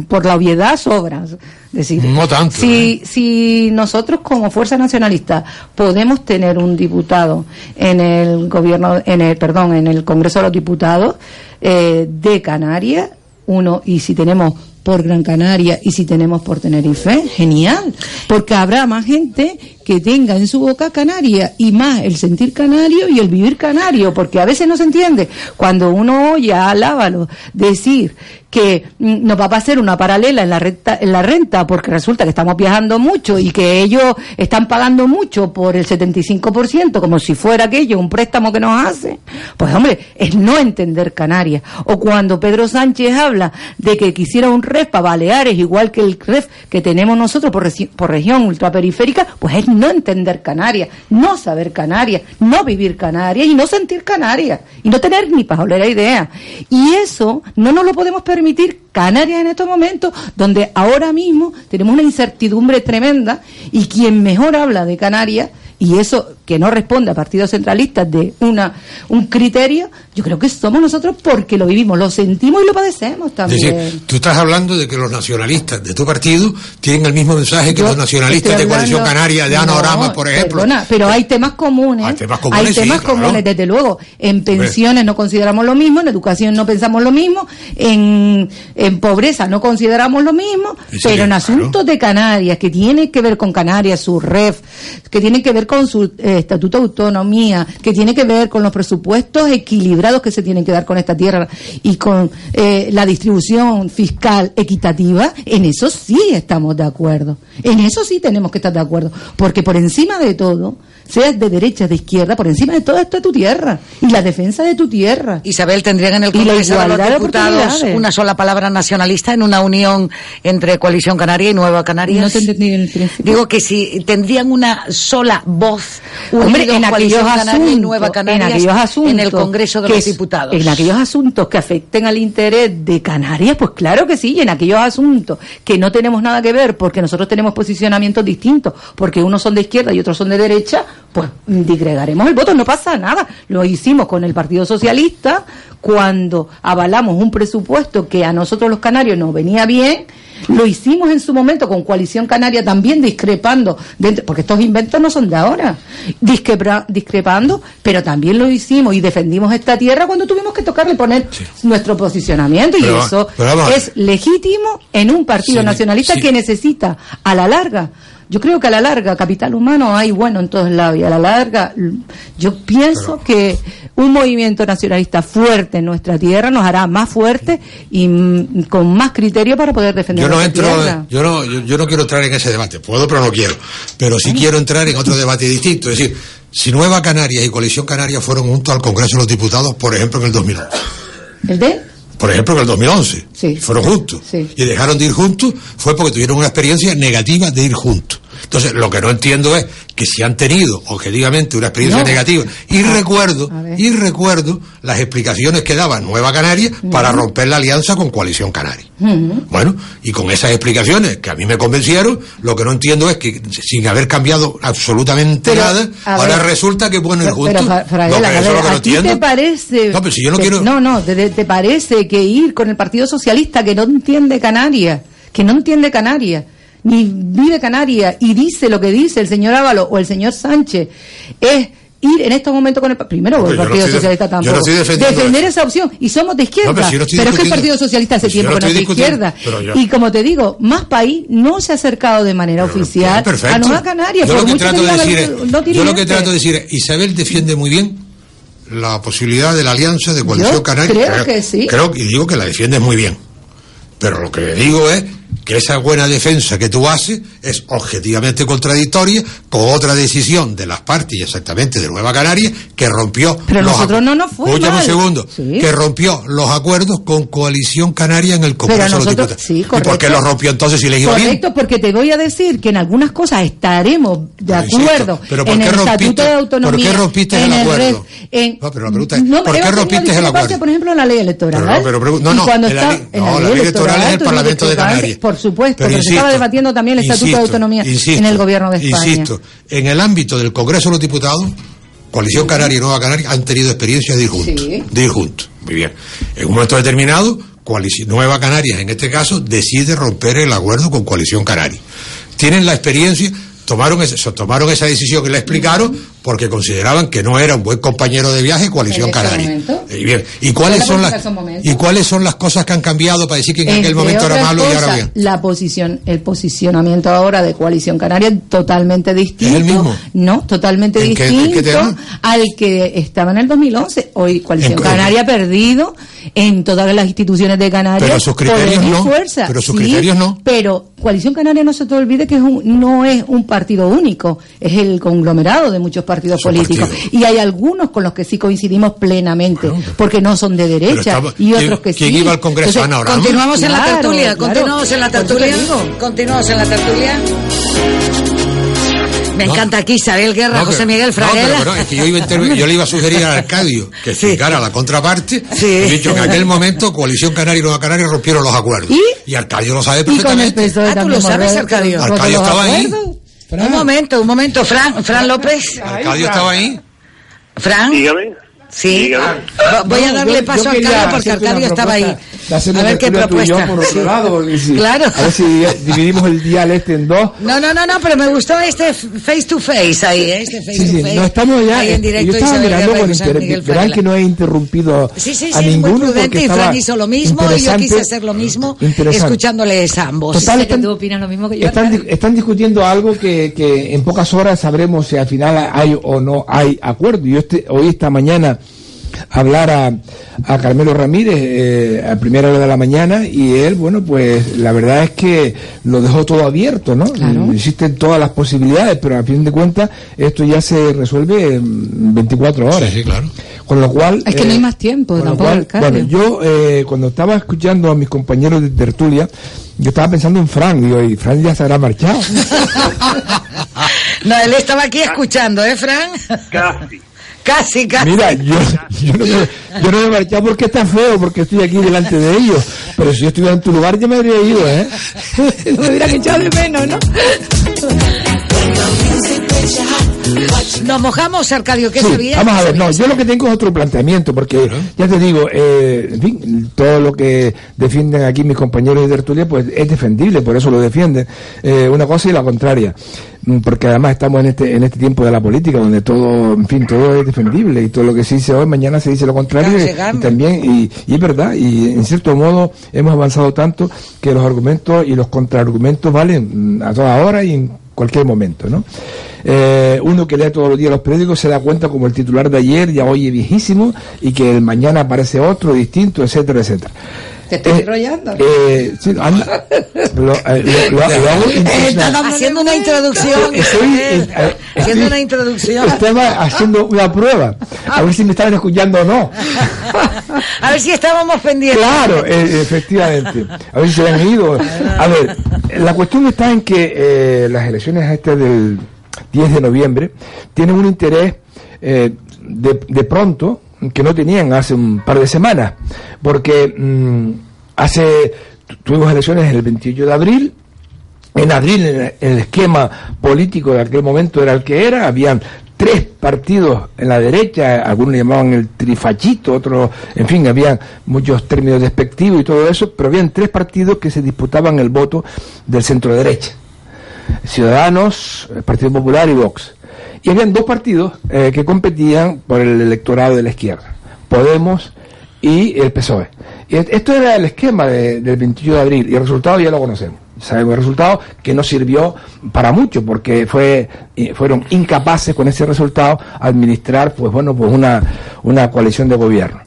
por la obviedad sobra. Es decir, No tanto, si, si nosotros como Fuerza Nacionalista podemos tener un diputado en el gobierno, en el, perdón, en el Congreso de los Diputados eh, de Canarias, uno, y si tenemos por Gran Canaria y si tenemos por Tenerife, genial, porque habrá más gente que tenga en su boca Canaria y más el sentir canario y el vivir canario, porque a veces no se entiende. Cuando uno oye a Alábalo decir que mm, nos va a hacer una paralela en la renta, en la renta porque resulta que estamos viajando mucho y que ellos están pagando mucho por el 75% como si fuera aquello un préstamo que nos hace, pues hombre, es no entender Canarias. O cuando Pedro Sánchez habla de que quisiera un REF para Baleares igual que el REF que tenemos nosotros por, regi- por región ultraperiférica, pues es no entender Canarias, no saber Canarias, no vivir Canarias y no sentir Canarias y no tener ni pajolera idea. Y eso no nos lo podemos permitir Canarias en estos momentos, donde ahora mismo tenemos una incertidumbre tremenda y quien mejor habla de Canarias y eso que no responde a partidos centralistas de una un criterio, yo creo que somos nosotros porque lo vivimos, lo sentimos y lo padecemos Es también. decir, tú estás hablando de que los nacionalistas de tu partido tienen el mismo mensaje que Yo los nacionalistas de Coalición Canaria, de No, Anorama, por ejemplo. perdona, pero hay temas comunes. Hay temas comunes, Hay sí, temas claro. comunes, desde luego. En pensiones no consideramos lo mismo, en educación no pensamos lo mismo, en, en pobreza no consideramos lo mismo, Sí, pero en claro. asuntos de Canarias, que tienen que ver con Canarias, su REF, que tienen que ver con su eh, estatuto de autonomía, que tiene que ver con los presupuestos equilibrados que se tienen que dar con esta tierra y con eh, la distribución fiscal equitativa, en eso sí estamos de acuerdo. En eso sí tenemos que estar de acuerdo. Porque por encima de todo, seas de derecha, de izquierda, por encima de todo esto es tu tierra y la defensa de tu tierra. Isabel, ¿tendrían en el Congreso de los de Diputados una sola palabra nacionalista en una unión entre Coalición Canaria y Nueva Canarias? No te entendí en el principio. Digo que si tendrían una sola voz, Hombre, en aquellos asuntos, Nueva en Canarias aquellos asuntos en el Congreso de que los es- Diputados. En aquellos asuntos que afecten al interés de Canarias, pues claro que sí, y en aquellos asuntos que no tenemos nada que ver porque nosotros tenemos posicionamientos distintos, porque unos son de izquierda y otros son de derecha, pues digregaremos el voto, no pasa nada. Lo hicimos con el Partido Socialista cuando avalamos un presupuesto que a nosotros los canarios nos venía bien. Lo hicimos en su momento con Coalición Canaria también discrepando, dentro- porque estos inventos no son de ahora, discrepando, pero también lo hicimos y defendimos esta tierra cuando tuvimos que tocarle poner nuestro posicionamiento Pero y eso pero es legítimo en un partido Sí, nacionalista sí. que necesita a la larga. Yo creo que a la larga capital humano hay bueno en todos lados y a la larga yo pienso que un movimiento nacionalista fuerte en nuestra tierra nos hará más fuerte y mm, con más criterio para poder defender Yo no entro, tierra. yo no, yo, yo no quiero entrar en ese debate. Puedo, pero no quiero. Pero sí quiero entrar en otro debate distinto. Es decir, si Nueva Canarias y Coalición Canaria fueron juntos al Congreso de los Diputados, por ejemplo, en el 2011. ¿El de? Por ejemplo, en el 2011. Sí. Fueron juntos. Sí. Y dejaron de ir juntos fue porque tuvieron una experiencia negativa de ir juntos. Entonces, lo que no entiendo es que si han tenido objetivamente una experiencia No. negativa, y Ah, recuerdo, y recuerdo las explicaciones que daba Nueva Canaria para romper la alianza con Coalición Canaria. Bueno, y con esas explicaciones que a mí me convencieron, lo que no entiendo es que sin haber cambiado absolutamente Pero, nada, ahora ver. resulta que bueno Pero, juntos. Fra- Fraguela, No, pero eso ver, es lo que no ¿a ti te parece? No, pero si yo no que- quiero- No, no, te, te parece que ir con el Partido Socialista que no entiende Canarias, que no entiende Canarias, ni vive Canarias y dice lo que dice el señor Ávalo o el señor Sánchez, es ir en estos momentos con el primero Hombre, el no Partido def- Socialista no tampoco defendiendo defender esa opción y somos de izquierda No, pero si no pero es que el Partido Socialista hace Pues tiempo no que no es de izquierda pero y como te digo más país no se ha acercado de manera oficial Perfecto. a Nueva Canarias Yo por lo que mucho trato de decir es, no yo lo que trato de decir es, Isabel defiende muy bien la posibilidad de la alianza de coalición canaria. creo que sí. Creo y digo que la defiendes muy bien. Pero lo que digo es que esa buena defensa que tú haces es objetivamente contradictoria con otra decisión de las partes, y exactamente de Nueva Canaria, que rompió Pero los nosotros no nos fue mal. un segundo, Sí. que rompió los acuerdos con Coalición Canaria en el Congreso de los nosotros- Diputados. sí, ¿Y por qué correcto. los rompió entonces si les iba bien? Correcto, porque te voy a decir que en algunas cosas estaremos de insisto, acuerdo pero ¿por en qué el rompiste- Estatuto de por qué Autonomía. rompiste en el acuerdo? en- No, pero la pregunta es, No, ¿por qué rompiste el acuerdo? Por ejemplo, en la ley electoral. Pero no, pero no, no, en la ley- en no, la ley ley electoral es el Parlamento de Canarias. Por supuesto, Pero pero, se estaba debatiendo también el Estatuto de Autonomía insisto, en el Gobierno de España. Insisto, en el ámbito del Congreso de los Diputados, Coalición Canaria y Nueva Canaria han tenido experiencia de ir juntos. Sí. De ir juntos. Muy bien. En un momento determinado, Coalición, Nueva Canarias, en este caso, decide romper el acuerdo con Coalición Canaria. Tienen la experiencia, tomaron, ese- tomaron esa decisión que le explicaron porque consideraban que no era un buen compañero de viaje Coalición ese Canaria. momento. Y bien, ¿y cuáles son las y cuáles son las cosas que han cambiado para decir que en aquel momento era malo y ahora bien? La posición, el posicionamiento ahora de Coalición Canaria es totalmente distinto. el mismo? No, totalmente ¿En qué- distinto qué al que estaba en el 2011. Hoy Coalición. Canaria ha perdido en todas las instituciones de Canarias. Pero sus criterios no, fuerza. pero sus Sí, criterios no. Pero Coalición Canaria no se te olvide que es un- no es un partido único, es el conglomerado de muchos partidos Son políticos. partidos. Y hay algunos con los que sí coincidimos plenamente, porque no son de derecha estaba- y ¿quién- otros que quién sí. iba al Congreso? Entonces, Ana Orama. Continuamos en la Claro, tertulia, claro. continuamos en la tertulia. Continuamos en la tertulia. Me No. encanta aquí Isabel Guerra, No, José Miguel no, Fraguela. pero, pero es que yo, iba a yo le iba a sugerir a Arcadio que explicara la contraparte. He dicho que en aquel momento Coalición Canaria y Nueva Canaria rompieron los acuerdos. ¿Y? Arcadio lo sabe Y con el perfectamente. PSOE Ah, tú lo sabes, Arcadio. Arcadio estaba ahí. Un momento, un momento, Fran, Fran López. Arcadio estaba ahí. Fran. Dígame. Sí. Dígame. Voy a darle paso yo a Arcadio porque Arcadio estaba ahí. Hacer A ver qué propuesta. por otro lado, si- Claro. A ver si dividimos el dial este en dos. No, no, no, no, pero me gustó este face to face ahí, ¿eh? este face Sí, to sí, face. no estamos ya. Ahí en eh, directo yo estaba Isabel mirando con interés. Verán que no he interrumpido Sí, sí, a sí, muy ninguno prudente porque y Fran hizo lo mismo y yo quise hacer lo mismo escuchándoles a ambos. Total, Sé que están- tú opinas lo mismo que yo. Están, están discutiendo algo que, que en pocas horas sabremos si al final hay o no hay acuerdo. Yo este, hoy esta mañana hablar a, a Carmelo Ramírez eh, a primera hora de la mañana y él, bueno, pues la verdad es que lo dejó todo abierto, ¿no? Existen todas las posibilidades, pero a fin de cuentas esto ya se resuelve en 24 horas. Sí, sí, claro. Con lo cual... Es que no eh, hay más tiempo tampoco, cual, bueno, yo eh, cuando estaba escuchando a mis compañeros de tertulia, yo estaba pensando en Frank, digo, y Frank ya se habrá marchado. No, él estaba aquí escuchando, ¿eh, Fran? Casi. Casi, casi. Mira, yo, yo, no me, yo no me he marchado porque está feo, porque estoy aquí delante de ellos. Pero si yo estuviera en tu lugar, yo me habría ido, ¿eh? me hubieran echado de menos, ¿no? Nos mojamos, Arcadio, ¿qué Sí, sabías? vamos a ver, no, yo lo que tengo es otro planteamiento, porque ya te digo, eh, en fin, todo lo que defienden aquí mis compañeros de tertulia, pues es defendible, por eso lo defienden. Eh, una cosa y la contraria, Mm, porque además estamos en este en este tiempo de la política, donde todo, en fin, todo es defendible y todo lo que se dice hoy, mañana se dice lo contrario, y, también, y, y es verdad, y en cierto modo hemos avanzado tanto que los argumentos y los contraargumentos valen mm, a toda hora y en cualquier momento, ¿no? Eh, uno que lee todos los días los periódicos se da cuenta como el titular de ayer ya hoy es viejísimo y que el mañana aparece otro distinto, etcétera, etcétera. Te estoy enrollando. Eh, sí, anda, lo, eh, lo- lo- lo hago. Haciendo una introducción. Estoy, eh, eh, Haciendo una introducción. Estaba haciendo una prueba, a ver si me estaban escuchando o no. A ver si estábamos pendientes. Claro, eh, efectivamente. A ver si se han ido. A ver, la cuestión está en que eh, las elecciones este del 10 de noviembre tienen un interés eh, de, de pronto que no tenían hace un par de semanas, porque mm, hace tu- tuvimos elecciones el 28 de abril, en abril el esquema político de aquel momento era el que era, habían tres partidos en la derecha, algunos llamaban el trifachito, otros, en fin, habían muchos términos despectivos y todo eso, pero habían tres partidos que se disputaban el voto del centro derecha. Ciudadanos, el Partido Popular y Vox. Y habían dos partidos eh, que competían por el electorado de la izquierda, Podemos y el PSOE. Y esto era el esquema de- del 28 de abril y el resultado ya lo conocemos. Sabemos el resultado que no sirvió para mucho porque fue eh, fueron incapaces con ese resultado administrar pues bueno pues una, una coalición de gobierno.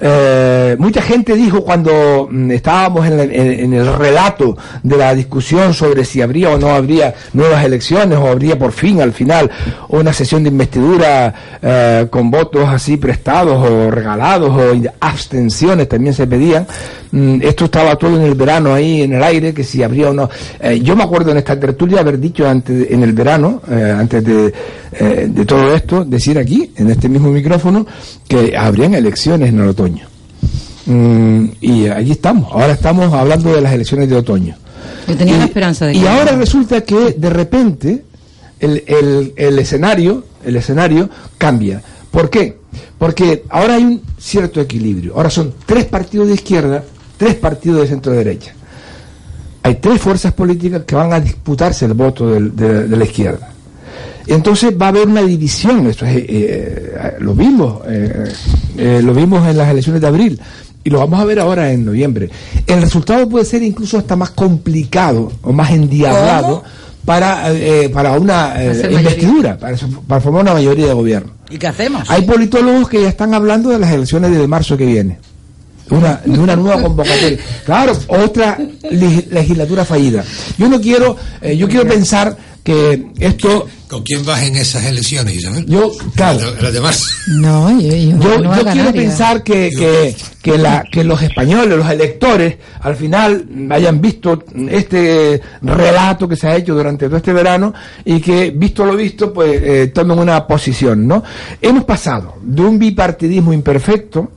Eh, mucha gente dijo cuando mm, estábamos en, en- el relato de la discusión sobre si habría o no habría nuevas elecciones o habría por fin al final una sesión de investidura eh, con votos así prestados o regalados o abstenciones también se pedían. Mm, esto estaba todo en el verano ahí en el aire, que si habría o no. Eh, yo me acuerdo en esta tertulia haber dicho antes en el verano, eh, antes de, eh, de todo esto, decir aquí, en este mismo micrófono, que habrían elecciones en el otoño. Mm, y allí estamos, ahora estamos hablando de las elecciones de otoño. Yo tenía Y- la esperanza de que... Y ahora resulta que de repente el, el- el escenario, el escenario cambia. ¿Por qué? Porque ahora hay un cierto equilibrio. Ahora son tres partidos de izquierda, tres partidos de centro derecha. Hay tres fuerzas políticas que van a disputarse el voto del- de, de la izquierda. Y entonces va a haber una división. Esto es, eh, eh, lo vimos, eh, lo vimos en las elecciones de abril y lo vamos a ver ahora en noviembre. El resultado puede ser incluso hasta más complicado o más endiablado para eh, para una eh, investidura, para, para formar una mayoría de gobierno. ¿Y qué hacemos? Hay politólogos que ya están hablando de las elecciones de marzo que viene. Una, de una nueva convocatoria. Claro, otra leg- legislatura fallida. Yo no quiero, eh, yo quiero pensar que esto, ¿Con quién vas en esas elecciones, Isabel? yo, claro, las demás. No, yo, yo, no quiero pensar que, que, que, la, que los españoles, los electores, al final hayan visto este relato que se ha hecho durante todo este verano y que, visto lo visto, pues eh, tomen una posición, ¿no? Hemos pasado de un bipartidismo imperfecto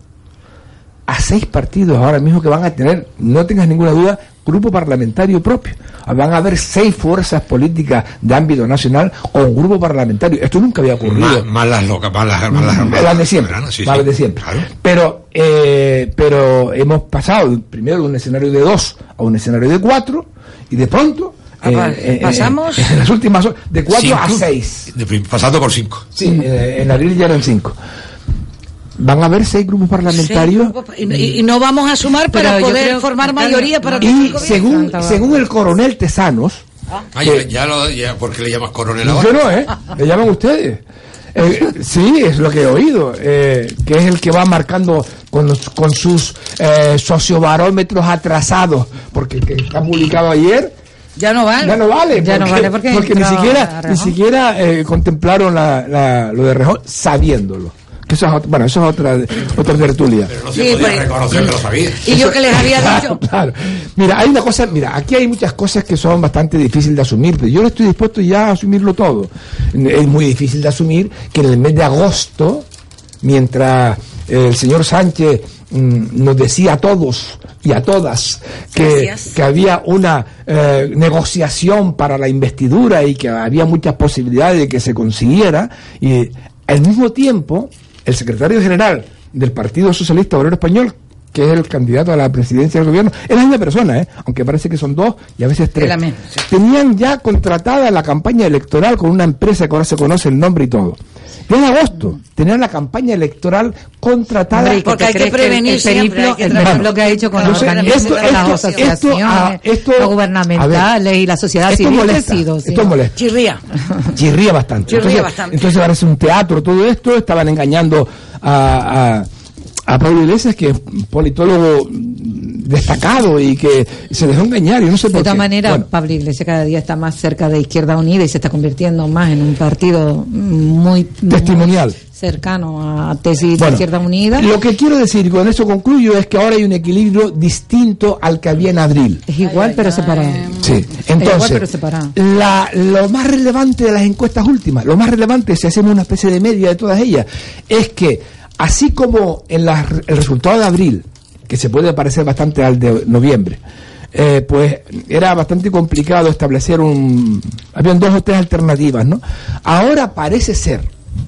a seis partidos ahora mismo que van a tener, no tengas ninguna duda, grupo parlamentario propio. Van a haber seis fuerzas políticas de ámbito nacional un grupo parlamentario. Esto nunca había ocurrido. Más, más las locas, más las, más las, Mm, las de siempre, sí, de siempre. Claro. Pero, eh, pero hemos pasado primero de un escenario de dos a un escenario de cuatro y de pronto Ah, pa- eh, pasamos- en las últimas horas, de cuatro a Cinco. seis. De prim- pasando por cinco. Sí, eh, en abril ya eran cinco. Van a haber seis grupos parlamentarios. Y, y- y no vamos a sumar para Pero poder creo- formar mayoría para Y según, según el coronel Tesanos, Ah, ya, ya lo, ya, ¿por qué le llamas coronel ahora? Yo no, ¿eh? Le llaman ustedes. Eh, sí, es lo que he oído, eh, que es el que va marcando con, los- con sus eh, sociobarómetros atrasados, porque el que está publicado ayer Ya no vale. ya no vale, Ya no vale porque ni entró siquiera, ni siquiera eh, contemplaron la, la- lo de Rejón sabiéndolo. Que eso es, ot- bueno, eso es otra, otra tertulia. Pero no Sí, se podía pues- reconocer que lo sabía. Y yo que les había Claro, dicho. claro. Mira, hay una cosa, mira, aquí hay muchas cosas que son bastante difíciles de asumir, pero yo no estoy dispuesto ya a asumirlo todo. Es muy difícil de asumir que en el mes de agosto, mientras el señor Sánchez mm, nos decía a todos y a todas que, que había una eh, negociación para la investidura y que había muchas posibilidades de que se consiguiera, y al mismo tiempo el secretario general del Partido Socialista Obrero Español, que es el candidato a la presidencia del gobierno, es la misma persona, ¿eh? aunque parece que son dos y a veces tres. Es la misma, sí. Tenían ya contratada la campaña electoral con una empresa que ahora se conoce el nombre y todo. Ya en agosto tenían la campaña electoral contratada. Hombre, ¿y qué Porque te hay que prevenir el, siempre, periplo, hay que el trabajar. periplo que ha hecho con los sé, organismos, esto- las esto- asociaciones, esto, ah, gubernamentales y la sociedad esto civil molesta, sido, sí. esto molesta. Chirría. Chirría bastante. Chirría entonces, bastante. entonces es un teatro todo esto, estaban engañando a, a, a Pablo Iglesias, que es un politólogo destacado y que se dejó engañar, y no sé De por todas qué. maneras, Bueno, Pablo Iglesias cada día está más cerca de Izquierda Unida y se está convirtiendo más en un partido muy, testimonial. muy cercano a tesis de Izquierda Unida. Lo que quiero decir, y con eso concluyo, es que ahora hay un equilibrio distinto al que había en abril. Es igual pero separado. Sí, igual, entonces, pero separado. la, lo más relevante de las encuestas últimas, lo más relevante, si hacemos una especie de media de todas ellas, es que así como en las- el resultado de abril, que se puede parecer bastante al de noviembre, eh, pues era bastante complicado establecer un... Habían dos o tres alternativas, ¿no? Ahora parece ser,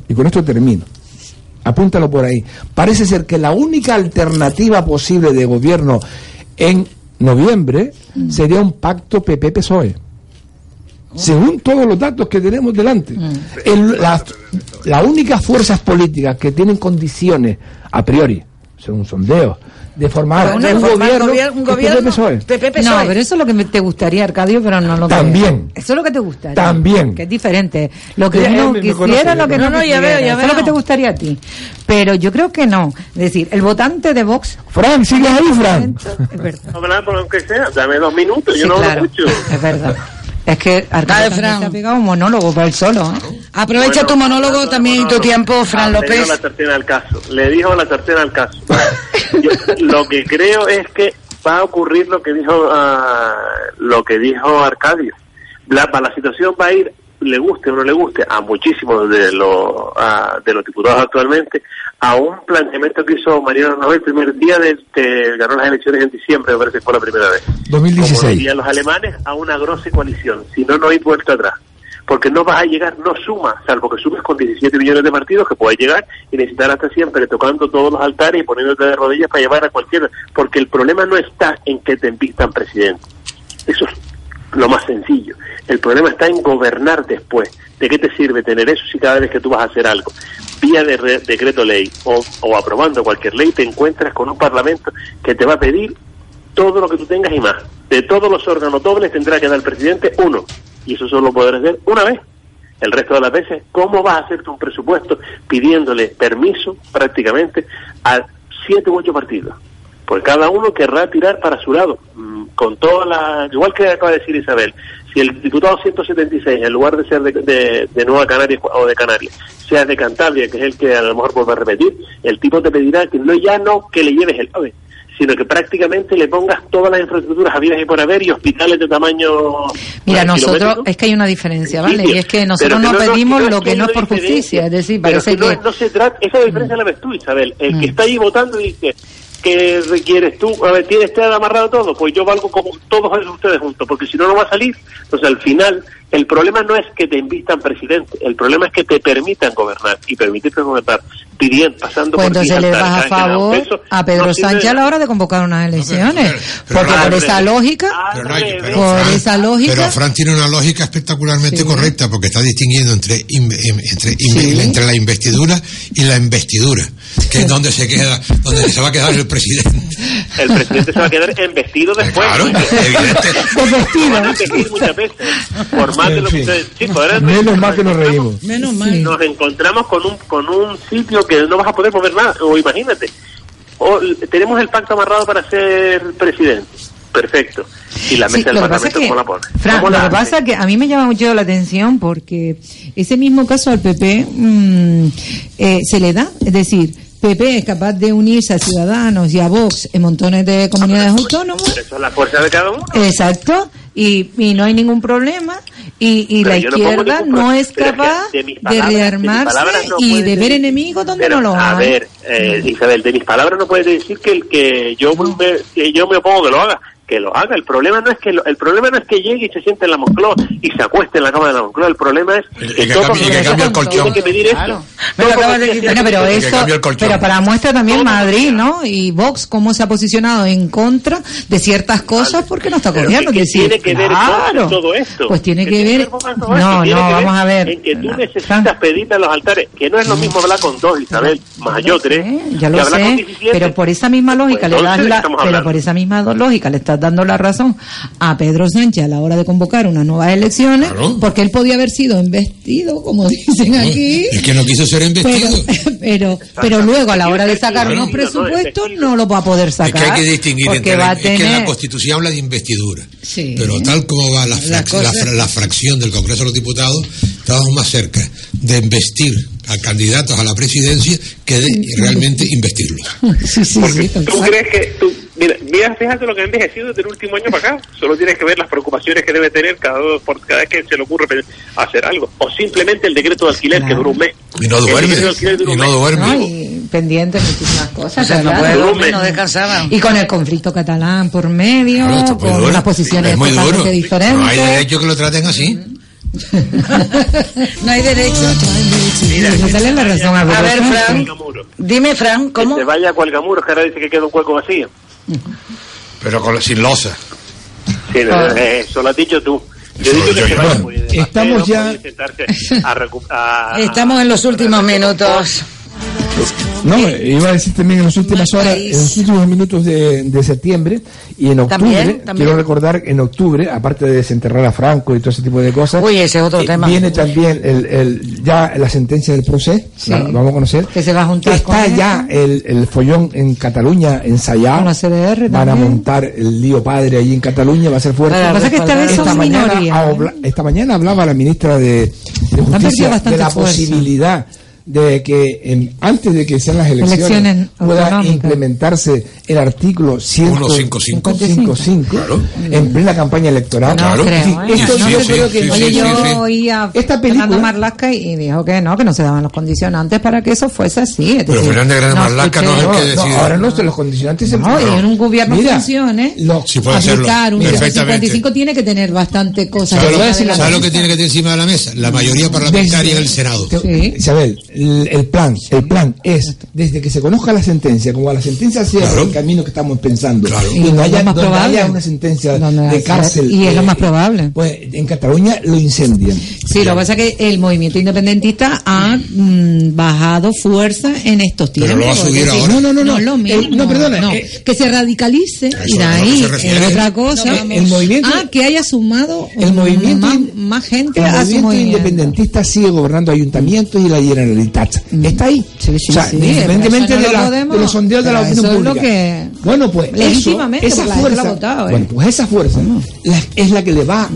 y con esto termino, apúntalo por ahí, parece ser que la única alternativa posible de gobierno en noviembre sería un pacto PP-PSOE. Según todos los datos que tenemos delante, El- las las únicas fuerzas políticas que tienen condiciones a priori, según sondeos, de formar un gobierno, gobier- un que gobierno PSOE. No, pero eso es lo que me- te gustaría, Arcadio, pero no lo. También. Eso es lo que te gustaría. También. Que es diferente. Lo que Ya, uno quisiera, lo que no, no, ya veo, ya Eso veo. es lo que te gustaría a ti. Pero yo creo que no. Es decir, el votante de Vox... Fran, ¿sigues ahí, Fran? Hablar por aunque sea, dame dos minutos, yo Sí, no claro. lo escucho. Es verdad. Es que Arcadio también se ha pegado un monólogo para él solo. ¿eh? Aprovecha tu monólogo también y tu tiempo, Fran Ah, Le dijo López. la tercera al caso. Le dijo la tercera al caso. Yo lo que creo es que va a ocurrir lo que dijo ah, lo que dijo Arcadio. La, la situación va a ir, le guste o no le guste, a muchísimos de los de los diputados actualmente, a un planteamiento que hizo Mariano Rajoy el primer día de que ganó las elecciones en diciembre, me parece que fue la primera vez. Como 2016. dirían los alemanes, a una grosa coalición. Si no, no hay vuelta atrás. Porque no vas a llegar, no suma, salvo que subes con 17 millones de partidos, que puedes llegar y necesitar hasta siempre tocando todos los altares y poniéndote de rodillas para llevar a cualquiera. Porque el problema no está en que te invistan presidente. Eso es lo más sencillo. El problema está en gobernar después. ¿De qué te sirve tener eso si cada vez que tú vas a hacer algo, vía de re- decreto ley o, o aprobando cualquier ley, te encuentras con un parlamento que te va a pedir todo lo que tú tengas y más. De todos los órganos dobles tendrá que dar el presidente uno. Y eso solo podrá hacer una vez. El resto de las veces, ¿cómo vas a hacerte un presupuesto pidiéndole permiso prácticamente a siete u ocho partidos? Porque cada uno querrá tirar para su lado, con toda la... Igual que acaba de decir Isabel, si el diputado 176, en lugar de ser de, de- de Nueva Canarias o de Canarias, sea de Cantabria, que es el que a lo mejor vuelve a repetir, el tipo te pedirá que no ya no que le lleves el AVE, sino que prácticamente le pongas todas las infraestructuras habidas y por haber y hospitales de tamaño... Mira, eh, nosotros, es que hay una diferencia, ¿vale? Y es que nosotros no, pedimos no lo que no es por justicia, es decir, parece que no. Mm. no se trata, esa diferencia la ves tú, Isabel. El que está ahí votando dice que requieres tú, a ver, tienes que amarrado todo, pues yo valgo como todos ustedes juntos, porque si no, no va a salir. Entonces, al final, el problema no es que te invistan presidente, el problema es que te permitan gobernar, y permitirte gobernar pidiendo, pasando Pues por entonces le vas a favor peso, a Pedro no Sánchez a la hora de convocar unas elecciones. Porque por esa lógica, Pero, no hay- pero por Fran- esa lógica... pero Fran tiene una lógica espectacularmente correcta porque está distinguiendo entre, in- em- entre, in- entre la investidura y la investidura, que es donde se queda, donde se va a quedar el presidente. El presidente se va a quedar embestido después. Claro, evidente. Lo van a muchas veces. Por más de lo que En fin. ustedes. Sí, poder- Menos mal que nos reímos. Menos mal. nos encontramos con un con un sitio que no vas a poder mover nada o imagínate. O, tenemos el pacto amarrado para ser presidente. Perfecto. Y la Sí, mesa del parlamento es que, la pone Fran, ¿Cómo lo que pasa es que a mí me llama mucho la atención porque ese mismo caso al PP mm, eh, se le da, es decir, PP es capaz de unirse a Ciudadanos y a Vox en montones de comunidades autónomas, Pero eso es la fuerza de cada uno. Exacto, y, y no hay ningún problema, y, y la no izquierda no pro- es pero es que capaz de palabras- de rearmarse no y de ver enemigos donde Pero, no los a hay. ver eh, Isabel de mis palabras no puedes decir que el que yo me, que yo me opongo que lo haga que lo haga el problema no es que lo- el problema no es que llegue y se siente en la Moncloa y se acueste en la cama de la Moncloa el problema es que, que todos cambie- que el colchón. que Claro. esto de Bueno, pero que eso, pero para muestra también Madrid, ¿no? Y Vox cómo se ha posicionado en contra de ciertas cosas porque no está Pero gobierno. ¿qué Es decir, tiene que ver claro, con todo esto? Pues tiene ¿Qué que ver. No, no, que vamos a ver. En que tú necesitas pedirle a los altares, que no es lo mismo hablar con dos, Isabel, más yo tres, Ya que lo sé, 17. pero por esa misma lógica le Pues das la, pero por esa misma lógica le estás dando la razón a Pedro Sánchez a la hora de convocar unas nuevas elecciones, Claro. porque él podía haber sido investido, como dicen aquí. Es que no quiso ser investido. Pero, pero, pero luego a la hora de sacar Claro. unos presupuestos no lo va a poder Es sacar. que hay que distinguir porque entre va la, es que la Constitución habla de investidura. Sí. Pero tal como va la, frac- La cosa- la fra- la fracción del Congreso de los Diputados, estamos más cerca de investir a candidatos a la presidencia que de realmente investirlos. Sí, sí, sí, tal ¿Tú crees que tú, mira, mira, fíjate lo que ha envejecido desde el último año para acá? Solo tienes que ver las preocupaciones que debe tener cada, por cada vez que se le ocurre hacer algo. O simplemente el decreto de alquiler que dura un mes. Y no duerme. Y no duerme. ¿no? Y pendiente de muchísimas cosas. O sea, no puede dormir, no descansaba. Y con el conflicto catalán por medio, Claro, con duro. unas posiciones totalmente diferentes. No hay derecho que lo traten así. No hay derecho. No dale la razón a A ver, Fran. Dime, Fran, ¿cómo? Que se vaya a Cuelgamuros, que ahora dice que queda un hueco vacío. Pero con, sin losa. Sí, no, eh, eso lo has dicho tú. Yo dicho que yo- se vaya. Bueno, estamos ya- a a- Estamos en los últimos minutos. No, iba a decir también en las últimas horas, en los últimos minutos de, de septiembre y en octubre, También, también. quiero recordar en octubre, aparte de desenterrar a Franco y todo ese tipo de cosas, Uy, ese es otro eh, tema. viene también el, el- ya la sentencia del proceso, Sí. la vamos a conocer. Que se va a juntar Está con ya el, el follón en Cataluña ensayado. Con la CDR Van a montar el lío padre allí en Cataluña, va a ser fuerte. Lo que pasa es que esta vez son mañana, minoría, habla- esta mañana hablaba la ministra de, de Justicia de la fuerza. De que en- antes de que sean las elecciones, Elecciones pueda implementarse el artículo 155. 155 en plena campaña electoral. No ¿eh? No Oye, yo oí a Esta Fernando película- Marlasca y dijo que no, que no se daban los condicionantes para que eso fuese así. Es Pero Fernández Grande Marlaska no es el que No, decide. ahora no, los condicionantes No, y en un gobierno Mira, funcione, lo- Sí, puede hacerlo. aplicar un Perfectamente. 55 tiene que tener bastante cosas. ¿Sabes lo, de la ¿sabes lo mesa. que tiene que tener encima de la mesa? La mayoría parlamentaria en el Senado. Isabel, el, plan, el plan es desde que se conozca la sentencia, como la sentencia sea Claro. el camino que estamos pensando, Y no haya, más donde haya una sentencia Donde de cárcel, y es lo eh, más probable. Pues en Cataluña lo incendian. Sí, lo que pasa es que el movimiento independentista ha mm, bajado fuerza en estos Pero tiempos. lo va a subir ahora. No, no, no, no. es lo Eh, no, perdona, no. eh, que se radicalice y de ahí es otra cosa. No, el movimiento- ah, que haya sumado El mm, movimiento- más, más gente El a su movimiento movimiento. independentista sigue gobernando ayuntamientos y la Generalitat. Está ahí. o sea, sí, independientemente no de, lo la- podemos- de los sondeos de la opinión eso es lo pública. que- Bueno, pues eso, Legítimamente, esa la fuerza, votado, ¿eh? bueno, pues esa fuerza la- es la que le va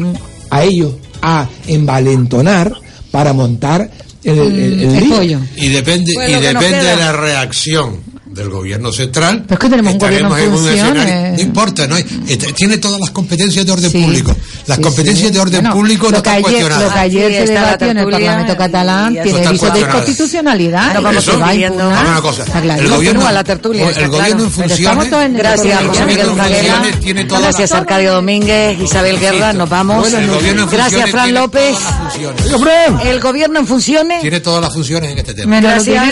a ellos a envalentonar para montar el, el, el el lío. pollo. Y depende, Pues y depende de la reacción del gobierno central. Pero es que tenemos un gobierno en un escenario- funciones. No importa, no este, tiene todas las competencias de orden Sí. público. Las Sí, competencias sí. de orden Bueno, público no están ayer, cuestionadas. Lo que ayer se debatió en el Parlamento catalán y tiene visos de inconstitucionalidad. No, vamos a una cosa. Claro. El gobierno, la tertulia, el gobierno en funciones. Gracias, Miguel tiene todas Gracias, Arcadio Domínguez, Isabel Guerra. Nos vamos. Gracias, Fran López. El gobierno en funciones. Tiene todas las funciones en este tema. Gracias.